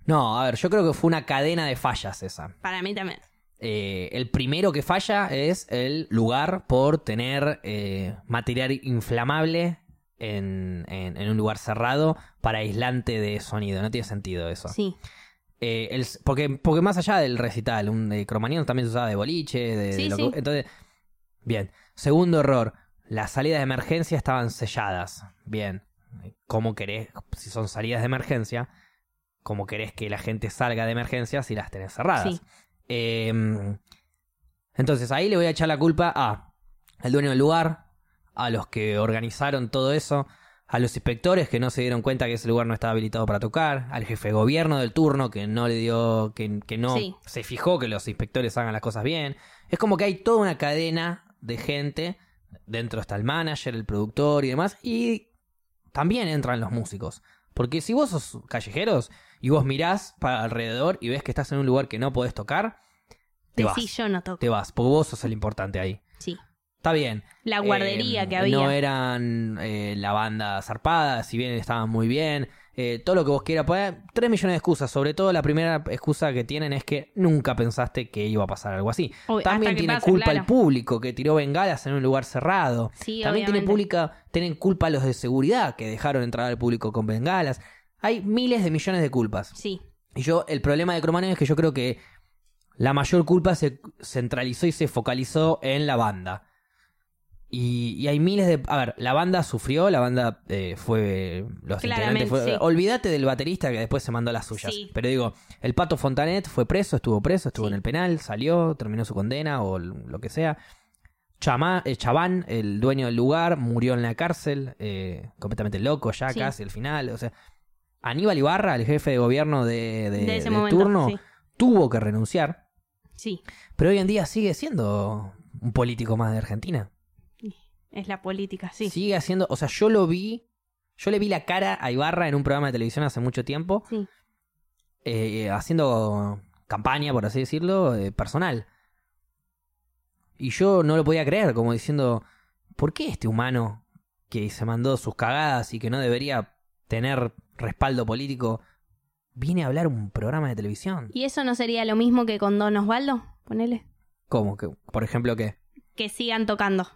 No, a ver, yo creo que fue una cadena de fallas esa. Para mí también. Eh, el primero que falla es el lugar por tener eh, material inflamable en, en- en un lugar cerrado para aislante de sonido. No tiene sentido eso. Sí, Eh, el- porque, porque más allá del recital, un eh, cromañón también se usaba de boliche, de, de Sí, lo sí. que- entonces, bien. Segundo error, las salidas de emergencia estaban selladas. Bien. ¿Cómo querés, si son salidas de emergencia, cómo querés que la gente salga de emergencia si las tenés cerradas? Sí. Eh, entonces ahí le voy a echar la culpa a el dueño del lugar, a los que organizaron todo eso, a los inspectores que no se dieron cuenta que ese lugar no estaba habilitado para tocar, al jefe de gobierno del turno que no le dio, que, que no Sí. se fijó que los inspectores hagan las cosas bien. Es como que hay toda una cadena de gente, dentro está el manager, el productor y demás, y también entran los músicos. Porque si vos sos callejeros y vos mirás para alrededor y ves que estás en un lugar que no podés tocar, te vas. yo no toco. Te vas, porque vos sos el importante ahí. Sí. Está bien. La guardería Eh, que había. No eran eh, la banda zarpada, si bien estaban muy bien. Eh, todo lo que vos quieras poner. Tres millones de excusas. Sobre todo la primera excusa que tienen es que nunca pensaste que iba a pasar algo así. Obvio, También tiene culpa claro. el público que tiró bengalas en un lugar cerrado. Sí, También tiene pública, tienen culpa los de seguridad que dejaron entrar al público con bengalas. Hay miles de millones de culpas. Sí, Y yo, el problema de Cromañón es que yo creo que la mayor culpa se centralizó y se focalizó en la banda. Y, y hay miles de... A ver, la banda sufrió, la banda eh, fue... Los Claramente, integrantes fue- sí. Olvídate del baterista que después se mandó las suyas. Sí. Pero digo, el Pato Fontanet fue preso, estuvo preso, estuvo Sí. en el penal, salió, terminó su condena o lo que sea. Chama, eh, Chabán, el dueño del lugar, murió en la cárcel, eh, completamente loco ya casi al final. O sea, Aníbal Ibarra, el jefe de gobierno de, de- de ese de momento. turno, tuvo que renunciar, sí, pero hoy en día sigue siendo un político más de Argentina. Es la política, sí. Sigue haciendo, o sea, yo lo vi, yo le vi la cara a Ibarra en un programa de televisión hace mucho tiempo, Sí. eh, haciendo campaña, por así decirlo, eh, personal. Y yo no lo podía creer, como diciendo, ¿por qué este humano que se mandó sus cagadas y que no debería tener respaldo político viene a hablar un programa de televisión? ¿Y eso no sería lo mismo que con Don Osvaldo? Ponele. ¿Cómo? que Por ejemplo, ¿qué? Que sigan tocando.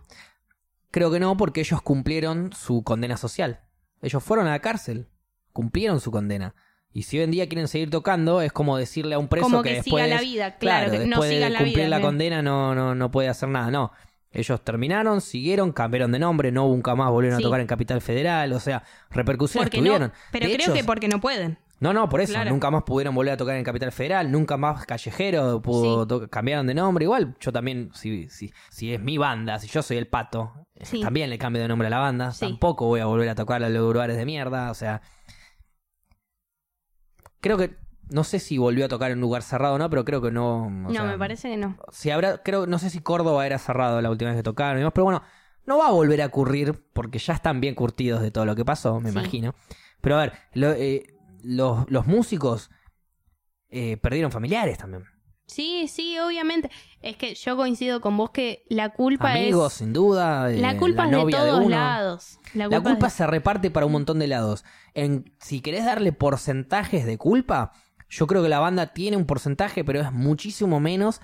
Creo que no, porque ellos cumplieron su condena social. Ellos fueron a la cárcel, cumplieron su condena. Y si hoy en día quieren seguir tocando, es como decirle a un preso Como que, que después, siga la vida, claro, que no después siga de la cumplir vida, la condena no, no, no puede hacer nada. No, ellos terminaron, siguieron, cambiaron de nombre, no nunca más volvieron Sí. a tocar en Capital Federal. O sea, repercusiones Porque no, tuvieron. pero De creo hecho, que porque no pueden. No, no, por eso. Claro. Nunca más pudieron volver a tocar en Capital Federal, nunca más Callejero, pudo Sí. cambiaron de nombre. Igual, yo también, si, si, si es mi banda, si yo soy el pato, Sí. también le cambio de nombre a la banda. Sí. Tampoco voy a volver a tocar a los lugares de mierda. O sea, creo que, no sé si volvió a tocar en un lugar cerrado o no, pero creo que no. o no, sea, me parece que no. Si habrá, creo, no sé si Córdoba era cerrado la última vez que tocaron y demás, pero bueno, no va a volver a ocurrir porque ya están bien curtidos de todo lo que pasó, me imagino. Pero a ver, lo- eh, los, los músicos eh, perdieron familiares también. Sí, sí, obviamente. Es que yo coincido con vos que la culpa Amigos, es. sin duda. eh, La culpa es de todos lados. La La culpa, culpa es- se reparte para un montón de lados. En, si querés darle porcentajes de culpa, yo creo que la banda tiene un porcentaje, pero es muchísimo menos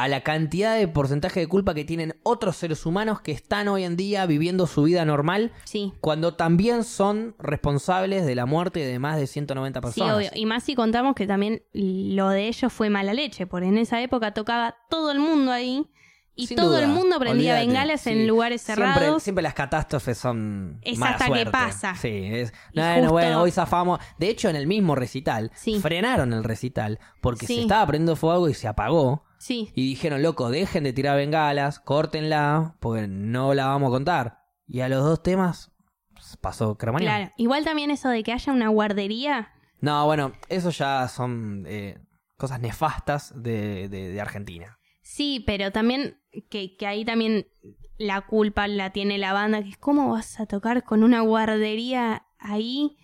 a la cantidad de porcentaje de culpa que tienen otros seres humanos que están hoy en día viviendo su vida normal, Sí, cuando también son responsables de la muerte de más de 190 sí, personas. obvio. Y más si contamos que también lo de ellos fue mala leche, porque en esa época tocaba todo el mundo ahí y Sin todo duda, el mundo prendía olvídate, bengalas sí. en lugares cerrados. siempre las catástrofes son Es mala hasta que suerte. pasa. Sí, es. Y Bueno, hoy zafamos. De hecho, en el mismo recital, Sí. frenaron el recital porque Sí. se estaba prendiendo fuego y se apagó. Sí, Y dijeron, loco, dejen de tirar bengalas, córtenla, porque no la vamos a contar. Y a los dos temas pasó Cromañón. claro. Igual también eso de que haya una guardería. No, bueno, eso ya son eh, cosas nefastas de, de- de Argentina. Sí, pero también que, que ahí también la culpa la tiene la banda, que es cómo vas a tocar con una guardería ahí.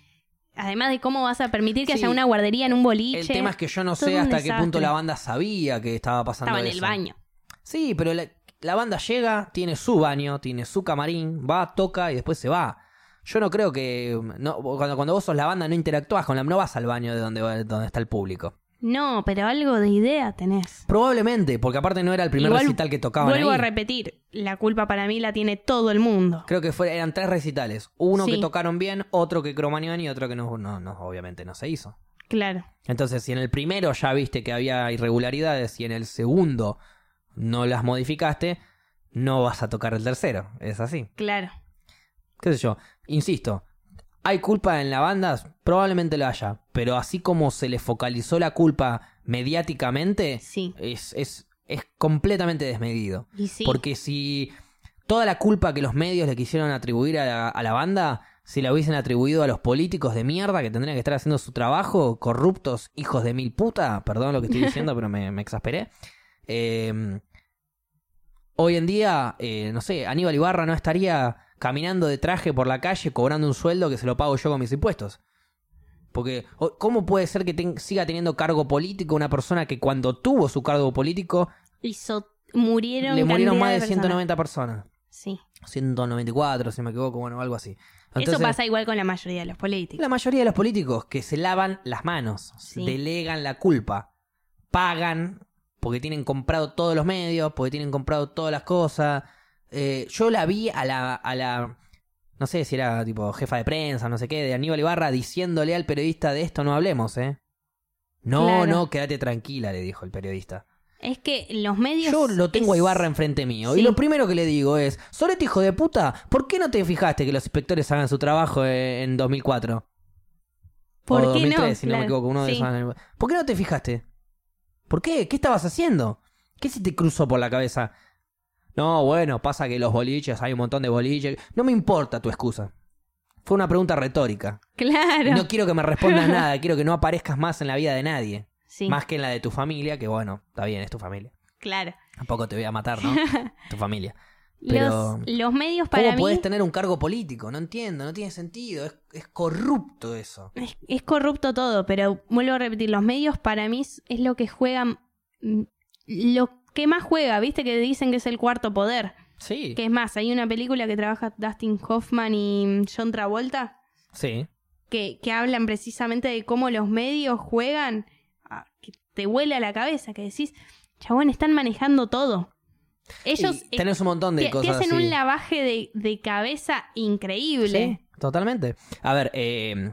Además de cómo vas a permitir que Sí. haya una guardería en un boliche. El tema es que yo no sé hasta qué punto la banda sabía que estaba pasando Estaba en el baño. Sí, pero la, la banda llega, tiene su baño, tiene su camarín, va, toca y después se va. Yo no creo que... No, cuando, cuando vos sos la banda no interactúas con la... No vas al baño de donde, donde está el público. No, pero algo de idea tenés. Probablemente, porque aparte no era el primer Igual, recital que tocaban Vuelvo ahí. a repetir, la culpa para mí la tiene todo el mundo. Creo que fue, eran tres recitales. Uno que tocaron bien, otro que Cromañón y otro que no, no, no, obviamente no se hizo. Claro. Entonces, si en el primero ya viste que había irregularidades y en el segundo no las modificaste, no vas a tocar el tercero. Es así. Claro. qué sé yo, insisto, ¿hay culpa en la banda? Probablemente lo haya, pero así como se le focalizó la culpa mediáticamente, Sí. es, es, es completamente desmedido. Y sí. Porque si toda la culpa que los medios le quisieron atribuir a la, a la banda, si la hubiesen atribuido a los políticos de mierda que tendrían que estar haciendo su trabajo, corruptos, hijos de mil puta, perdón lo que estoy diciendo, pero me, me exasperé. Eh, hoy en día, eh, no sé, Aníbal Ibarra no estaría caminando de traje por la calle cobrando un sueldo que se lo pago yo con mis impuestos. Porque, ¿cómo puede ser que siga teniendo cargo político una persona que cuando tuvo su cargo político Hizo- murieron le murieron más de personas. 190 personas? Sí. 194, si me equivoco, bueno, algo así. Eso pasa igual con la mayoría de los políticos. La mayoría de los políticos que se lavan las manos, Sí. delegan la culpa, pagan porque tienen comprado todos los medios, porque tienen comprado todas las cosas. Eh, yo la vi a la, a la, no sé si era tipo jefa de prensa, no sé qué, de Aníbal Ibarra, diciéndole al periodista de esto no hablemos, ¿eh? No, Claro. no, quédate tranquila, le dijo el periodista. Es que los medios. Yo lo tengo a Ibarra enfrente mío. Sí. Y lo primero que le digo es, Sorete, hijo de puta, ¿por qué no te fijaste que los inspectores hagan su trabajo eh, en 2004? ¿Por o qué 2003, no? si no me equivoco, uno de esos. ¿Por qué no te fijaste? ¿Por qué? ¿Qué estabas haciendo? ¿Qué se te cruzó por la cabeza? No, bueno, pasa que los boliches, hay un montón de boliches. No me importa tu excusa. Fue una pregunta retórica. Claro. No quiero que me respondas nada, quiero que no aparezcas más en la vida de nadie. sí, Más que en la de tu familia, que bueno, está bien, es tu familia. claro. Tampoco te voy a matar, ¿no? tu familia. Pero- Los, los medios para ¿Cómo mí. podés tener un cargo político? No entiendo, no tiene sentido. Es, es corrupto eso. Es, es corrupto todo, pero vuelvo a repetir, los medios para mí es es lo que juegan, mm, lo que más juega, viste que dicen que es el cuarto poder. Sí. Que es más, hay una película que trabaja Dustin Hoffman y John Travolta Sí. que, que hablan precisamente de cómo los medios juegan, que te huele a la cabeza, que decís, chabón, están manejando todo. Ellos Y tenés un montón de te, te cosas hacen así. un lavaje de, de cabeza increíble. Sí, totalmente. A ver, eh,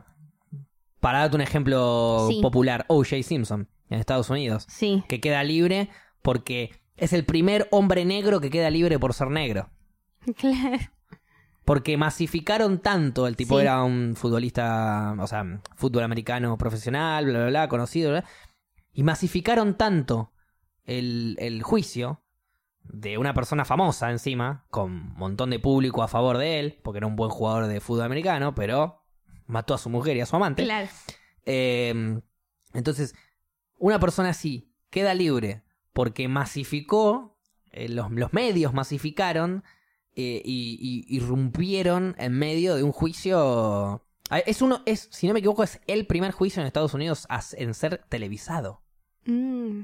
para darte un ejemplo Sí. popular, O.J. Simpson en Estados Unidos, Sí, que queda libre porque es el primer hombre negro que queda libre por ser negro. claro. Porque masificaron tanto, el tipo Sí. era un futbolista, o sea, fútbol americano profesional, bla, bla, bla, conocido, bla, y masificaron tanto el, el juicio de una persona famosa encima, con un montón de público a favor de él, porque era un buen jugador de fútbol americano, pero mató a su mujer y a su amante. Claro. Eh, entonces, una persona así queda libre porque masificó, eh, los, los medios masificaron eh, y, y irrumpieron en medio de un juicio. Es uno, es, si no me equivoco, es el primer juicio en Estados Unidos en ser televisado. Mm,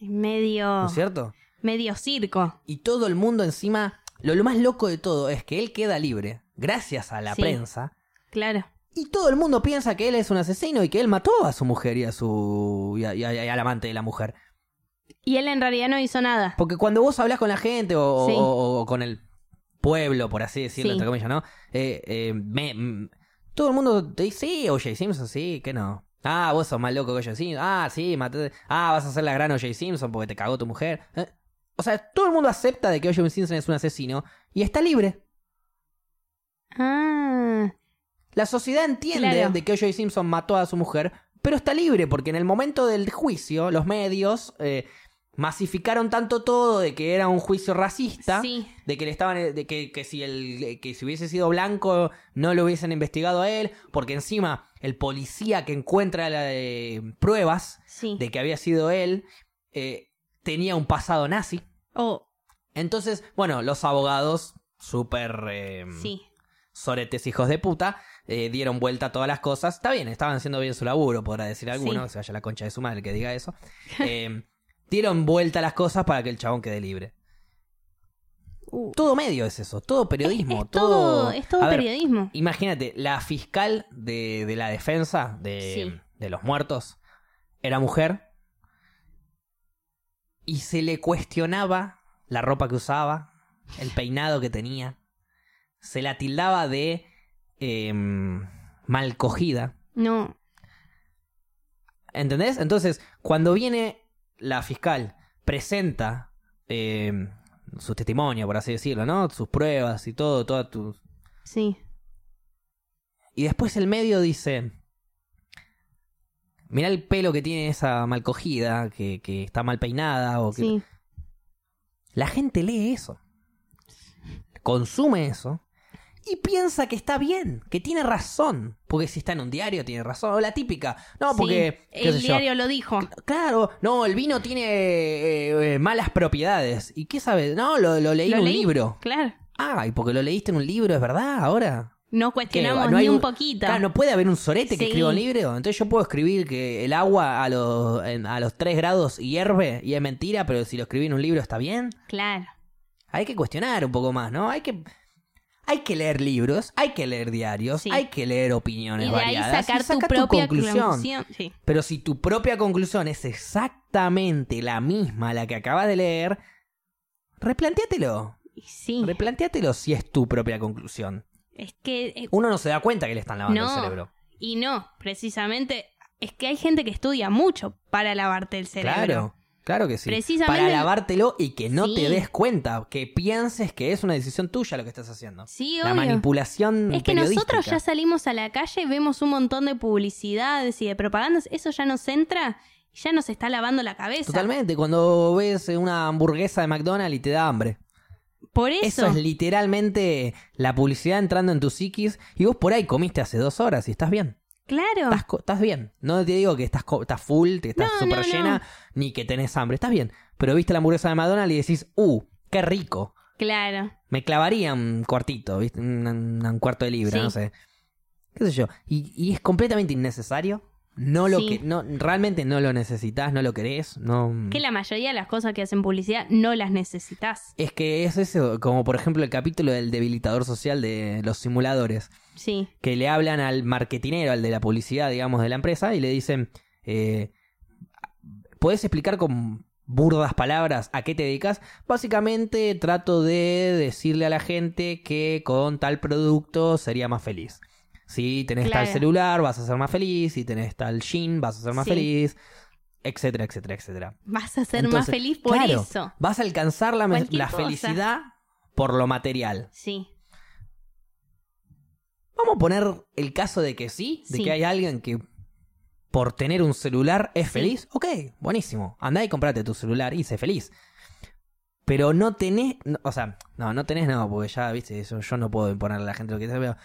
medio, ¿No es cierto? medio circo. Y todo el mundo encima. Lo, lo más loco de todo es que él queda libre, gracias a la Sí. prensa. Claro. Y todo el mundo piensa que él es un asesino y que él mató a su mujer y a su. y, a- y a- y al amante de la mujer. Y él en realidad no hizo nada. Porque cuando vos hablas con la gente o, Sí. o- o con el pueblo, por así decirlo, Sí. entre comillas, ¿no? Eh, eh, me- todo el mundo te dice, sí, O.J. Simpson, sí, que no. Ah, vos sos más loco que O.J. Simpson. Ah, sí, maté. Ah, vas a ser la gran O.J. Simpson porque te cagó tu mujer. Eh, O sea, todo el mundo acepta de que O.J. Simpson es un asesino y está libre. Ah, La sociedad entiende Claro. de que O.J. Simpson mató a su mujer, pero está libre porque en el momento del juicio los medios eh, masificaron tanto todo de que era un juicio racista, sí. de que le estaban, de que, que si el, que si hubiese sido blanco no lo hubiesen investigado a él, porque encima el policía que encuentra la, eh, pruebas Sí. de que había sido él eh, tenía un pasado nazi. Oh, Entonces, bueno, los abogados súper eh, sí. soretes hijos de puta, eh, dieron vuelta a todas las cosas. Está bien, estaban haciendo bien su laburo, podrá decir alguno, Sí. que se vaya la concha de su madre que diga eso. Eh, dieron vuelta a las cosas para que el chabón quede libre. Uh, Todo medio es eso, todo periodismo, es todo, es todo A ver, periodismo. Imagínate, la fiscal de, de la defensa de, Sí. de los muertos era mujer y se le cuestionaba la ropa que usaba, el peinado que tenía, se la tildaba de em, mal cogida. No. ¿Entendés? Entonces, cuando viene la fiscal, presenta em, su testimonio, por así decirlo, ¿no? Sus pruebas y todo, todas tus, Sí. Y después el medio dice: Mirá el pelo que tiene esa mal cogida, que, que está mal peinada. O que... Sí. La gente lee eso, consume eso y piensa que está bien, que tiene razón. Porque si está en un diario, tiene razón. O la típica: No, porque. Sí, el yo, diario lo dijo. Claro, no, el vino tiene eh, eh, malas propiedades. ¿Y qué sabes? No, lo, lo leí Lo en un leí. libro. Claro. Ah, y porque lo leíste en un libro, ¿es verdad? Ahora. No cuestionamos ¿No hay ni un poquito. Claro, no puede haber un sorete que escriba un libro. Entonces yo puedo escribir que el agua a los, a los 3 grados hierve y es mentira, pero si lo escribí en un libro está bien. Claro. Hay que cuestionar un poco más, ¿no? Hay que Hay que leer libros, hay que leer diarios, Sí. hay que leer opiniones Y de ahí variadas. sacar y saca tu propia conclusión. conclusión. Sí. Pero si tu propia conclusión es exactamente la misma a la que acabas de leer, replantéatelo. Sí. Replantéatelo si es tu propia conclusión. Es que eh, Uno no se da cuenta que le están lavando No. el cerebro. Y no, precisamente, es que hay gente que estudia mucho para lavarte el cerebro. Claro, claro que sí. Precisamente- Para lavártelo y que no Sí. te des cuenta, que pienses que es una decisión tuya lo que estás haciendo. Sí, La obvio. manipulación Es que nosotros ya salimos a la calle y vemos un montón de publicidades y de propagandas, eso ya nos entra y ya nos está lavando la cabeza. Totalmente, cuando ves una hamburguesa de McDonald's y te da hambre. Por eso, Eso es literalmente la publicidad entrando en tu psiquis y vos por ahí comiste hace dos horas y estás bien. Claro. Estás, estás bien. No te digo que estás, estás full, que estás No, súper no, no. llena, ni que tenés hambre. Estás bien. Pero viste la hamburguesa de McDonald's y decís, uh, qué rico. Claro. Me clavaría un cuartito, ¿viste? Un, un- un cuarto de libra, Sí. no sé. ¿Qué sé yo? Y, y es completamente innecesario. No lo Sí. que, no, realmente no lo necesitas, no lo querés, no. Que la mayoría de las cosas que hacen publicidad no las necesitas. Es que es eso, como por ejemplo el capítulo del debilitador social de los simuladores, Sí. que le hablan al marketinero, al de la publicidad, digamos, de la empresa, y le dicen, eh, ¿puedes explicar con burdas palabras a qué te dedicas? Básicamente trato de decirle a la gente que con tal producto sería más feliz. Si tenés tal celular, vas a ser más feliz. Si tenés tal jean, vas a ser más Sí. feliz. Etcétera, etcétera, etcétera. Vas a ser más feliz por claro, eso. Vas a alcanzar la, la felicidad por lo material. Sí. Vamos a poner el caso de que sí, de Sí. que hay alguien que por tener un celular es Sí. feliz. Ok, buenísimo. Andá y comprate tu celular y sé feliz. Pero no tenés, no, o sea, no, no tenés no, porque ya, viste, eso yo no puedo imponerle a la gente lo que sea, pero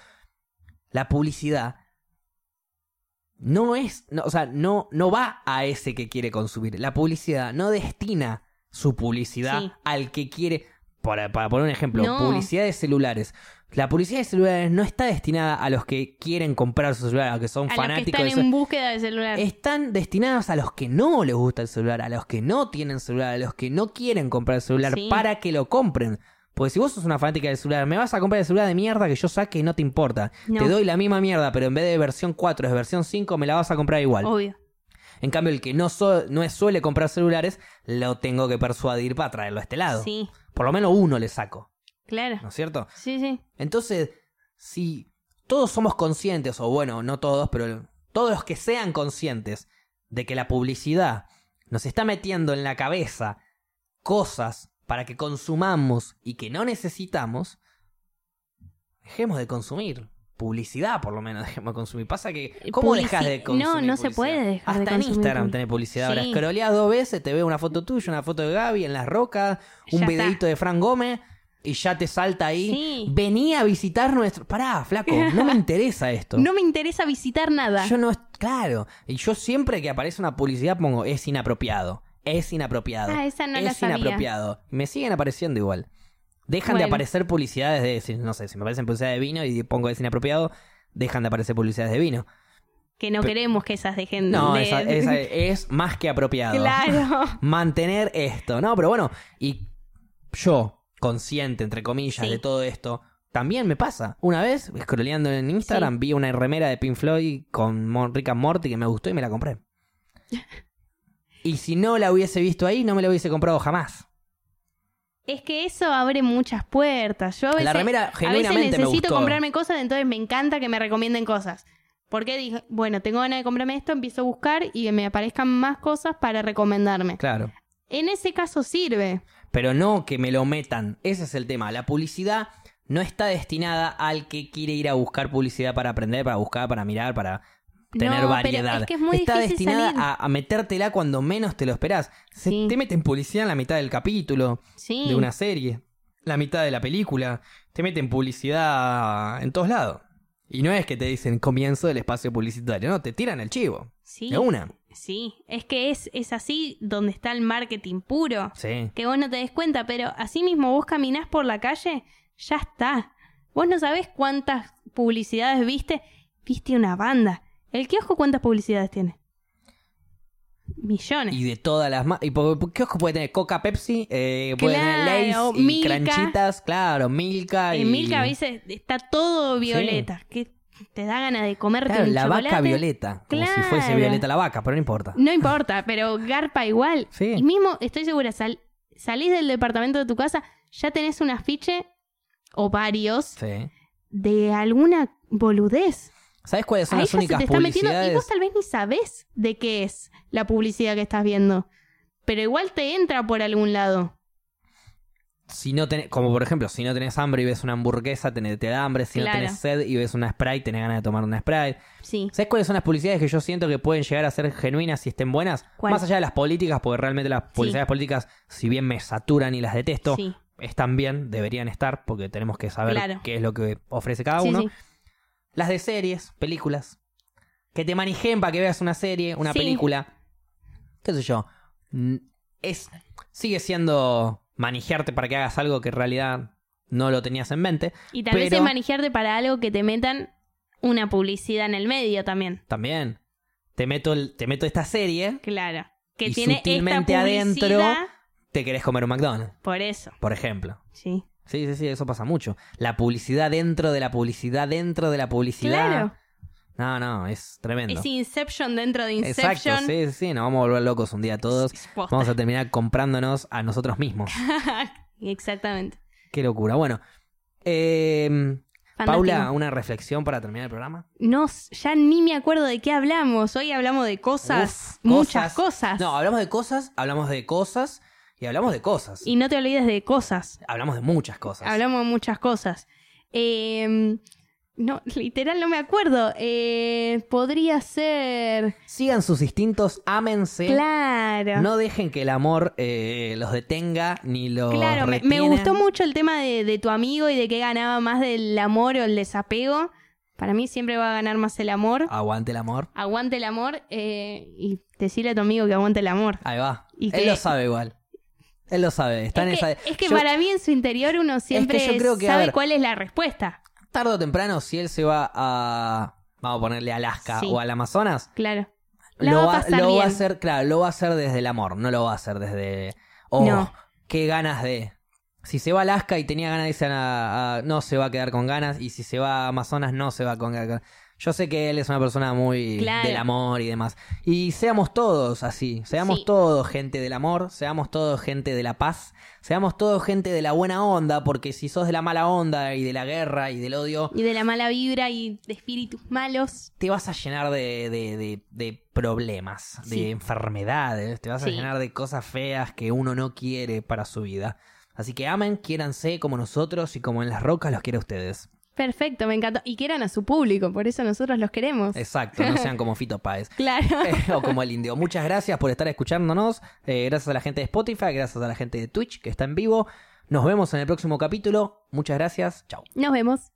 la publicidad no es, no, o sea, no, no va a ese que quiere consumir. La publicidad no destina su publicidad Sí. al que quiere. Para, para poner un ejemplo, No. publicidad de celulares. La publicidad de celulares no está destinada a los que quieren comprar su celular, a los que son A los que fanáticos están de en búsqueda de celular. Están destinadas a los que no les gusta el celular, a los que no tienen celular, a los que no quieren comprar el celular Sí. para que lo compren. Porque si vos sos una fanática del celular, me vas a comprar el celular de mierda que yo saque y no te importa. No. Te doy la misma mierda, pero en vez de versión 4 es versión 5, me la vas a comprar igual. Obvio. En cambio, el que no, so- no suele comprar celulares, lo tengo que persuadir para traerlo a este lado. Sí, Por lo menos uno le saco, claro. ¿no es cierto? Sí, sí. Entonces, si todos somos conscientes, o bueno, no todos, pero todos los que sean conscientes de que la publicidad nos está metiendo en la cabeza cosas para que consumamos y que no necesitamos, dejemos de consumir. Publicidad, por lo menos, dejemos de consumir. Pasa que, ¿cómo Publici- dejas de consumir? No, no se puede dejar de Hasta en consumir Instagram tenés publicidad. Ahora, Sí. scrolleás dos veces, te ve una foto tuya, una foto de Gaby en las rocas, un Ya videito está. de Fran Gómez y ya te salta ahí. Sí. Vení a visitar nuestro. Pará, flaco, no me interesa esto. No me interesa visitar nada. Yo no. Claro. Y yo siempre que aparece una publicidad pongo es inapropiado. Es inapropiado. Ah, esa no es la sabía. inapropiado. Me siguen apareciendo igual. Dejan de aparecer publicidades de. No sé, si me aparecen publicidades de vino y pongo es inapropiado, dejan de aparecer publicidades de vino. Que no queremos que esas dejen No, de... esa, esa es más que apropiado. Claro. Mantener esto. No, pero bueno, y yo, consciente, entre comillas, Sí. de todo esto, también me pasa. Una vez, scrolleando en Instagram, Sí. vi una remera de Pink Floyd con Rick and Morty que me gustó y me la compré. y si no la hubiese visto ahí, no me la hubiese comprado jamás. Es que eso abre muchas puertas. Yo a veces, La remera a veces necesito comprarme cosas, entonces me encanta que me recomienden cosas. Porque dije, bueno, tengo ganas de comprarme esto, empiezo a buscar y que me aparezcan más cosas para recomendarme. Claro. En ese caso sirve. Pero no que me lo metan. Ese es el tema. La publicidad no está destinada al que quiere ir a buscar publicidad para aprender, para buscar, para mirar, para tener No, variedad. es que es muy está destinada a, a metértela cuando menos te lo esperás. Se Sí. te meten publicidad en la mitad del capítulo Sí. de una serie, la mitad de la película. Te meten publicidad en todos lados. Y no es que te dicen comienzo del espacio publicitario, no, te tiran el chivo. Sí. De una. Sí. Es que es, es así donde está el marketing puro. Sí. que vos no te des cuenta, pero así mismo vos caminás por la calle, ya está. Vos no sabés cuántas publicidades viste, viste una banda. ¿El kiosco cuántas publicidades tiene? Millones. Y de todas las más. ¿Y por, ojo puede tener Coca, Pepsi? Eh, puede tener Lays Claro, y Milka. Cranchitas, claro, Milka y. En Milka a veces está todo violeta. Que te da ganas de comerte Claro, un la chocolate. vaca violeta. Como si fuese Claro. violeta la vaca, pero no importa. No importa, pero garpa igual. Sí. Y mismo, estoy segura, sal- salís del departamento de tu casa, ya tenés un afiche o varios Sí. de alguna boludez. ¿Sabes cuáles son las ya se únicas te está metiendo y publicidades? vos tal vez ni sabés de qué es la publicidad que estás viendo. Pero igual te entra por algún lado. Si no tenés, como por ejemplo, si no tenés hambre y ves una hamburguesa, te, te da hambre. Si Claro. no tenés sed y ves una Sprite, tenés ganas de tomar una Sprite. Sí. ¿Sabes cuáles son las publicidades que yo siento que pueden llegar a ser genuinas y estén buenas? ¿Cuál? Más allá de las políticas, porque realmente las publicidades políticas, si bien me saturan y las detesto, Sí. están bien, deberían estar, porque tenemos que saber Claro. qué es lo que ofrece cada Sí, uno. Las de series, películas. Que te manejen para que veas una serie, una Sí. película. ¿Qué sé yo? Mm, Es, sigue siendo manejearte para que hagas algo que en realidad no lo tenías en mente. Y tal vez Pero- es manejarte para algo que te metan una publicidad en el medio también. También. Te meto, el- te meto esta serie, Claro. Que Y tiene sutilmente esta adentro- publicidad. te querés comer un McDonald's, Por eso. por ejemplo. Sí. Sí, sí, sí, eso pasa mucho. La publicidad dentro de la publicidad dentro de la publicidad. Claro. No, no, es tremendo. Es Inception dentro de Inception. Exacto, sí, sí, sí, nos vamos a volver locos un día todos. Vamos a terminar comprándonos a nosotros mismos. Exactamente. Qué locura. Bueno, eh, Fantástico. Paula, una reflexión para terminar el programa. No, ya ni me acuerdo de qué hablamos. Hoy hablamos de cosas, Uf, muchas cosas. No, hablamos de cosas, hablamos de cosas y hablamos de cosas. Y no te olvides de cosas. Hablamos de muchas cosas. Hablamos de muchas cosas. Eh, no, literal no me acuerdo. Eh, podría ser. Sigan sus instintos, ámense. Claro. No dejen que el amor eh, los detenga ni los claro, me, gustó mucho el tema de, de tu amigo y de que ganaba más del amor o el desapego. Para mí siempre va a ganar más el amor. Aguante el amor. Aguante el amor eh, y decirle a tu amigo que aguante el amor. Ahí va. Y Él que- lo sabe igual. Él lo sabe. Está en es, que, esa... es que Yo- para mí en su interior uno siempre yo creo que, a sabe ver, cuál es la respuesta. Tarde o temprano, si él se va a... Vamos a ponerle a Alaska Sí. o al Amazonas, Claro. La lo, va a lo va a hacer, claro, lo va a hacer desde el amor, no lo va a hacer desde... Oh, No. qué ganas de... Si se va a Alaska y tenía ganas de irse a, a- No se va a quedar con ganas. Y si se va a Amazonas, no se va con ganas. Yo sé que él es una persona muy Claro. del amor y demás. Y seamos todos así. Seamos Sí. todos gente del amor. Seamos todos gente de la paz. Seamos todos gente de la buena onda. Porque si sos de la mala onda y de la guerra y del odio, Y de la mala vibra y de espíritus malos. te vas a llenar de, de- de- de problemas, de enfermedades, te vas a llenar de cosas feas que uno no quiere para su vida. Así que amen, quiéranse como nosotros y como en las rocas los quiere a ustedes. Perfecto, me encantó. Y quieran a su público, por eso nosotros los queremos. Exacto, no sean como Fito Páez. Claro. Eh, o como el indio. Muchas gracias por estar escuchándonos. Eh, gracias a la gente de Spotify, gracias a la gente de Twitch que está en vivo. Nos vemos en el próximo capítulo. Muchas gracias. Chao. Nos vemos.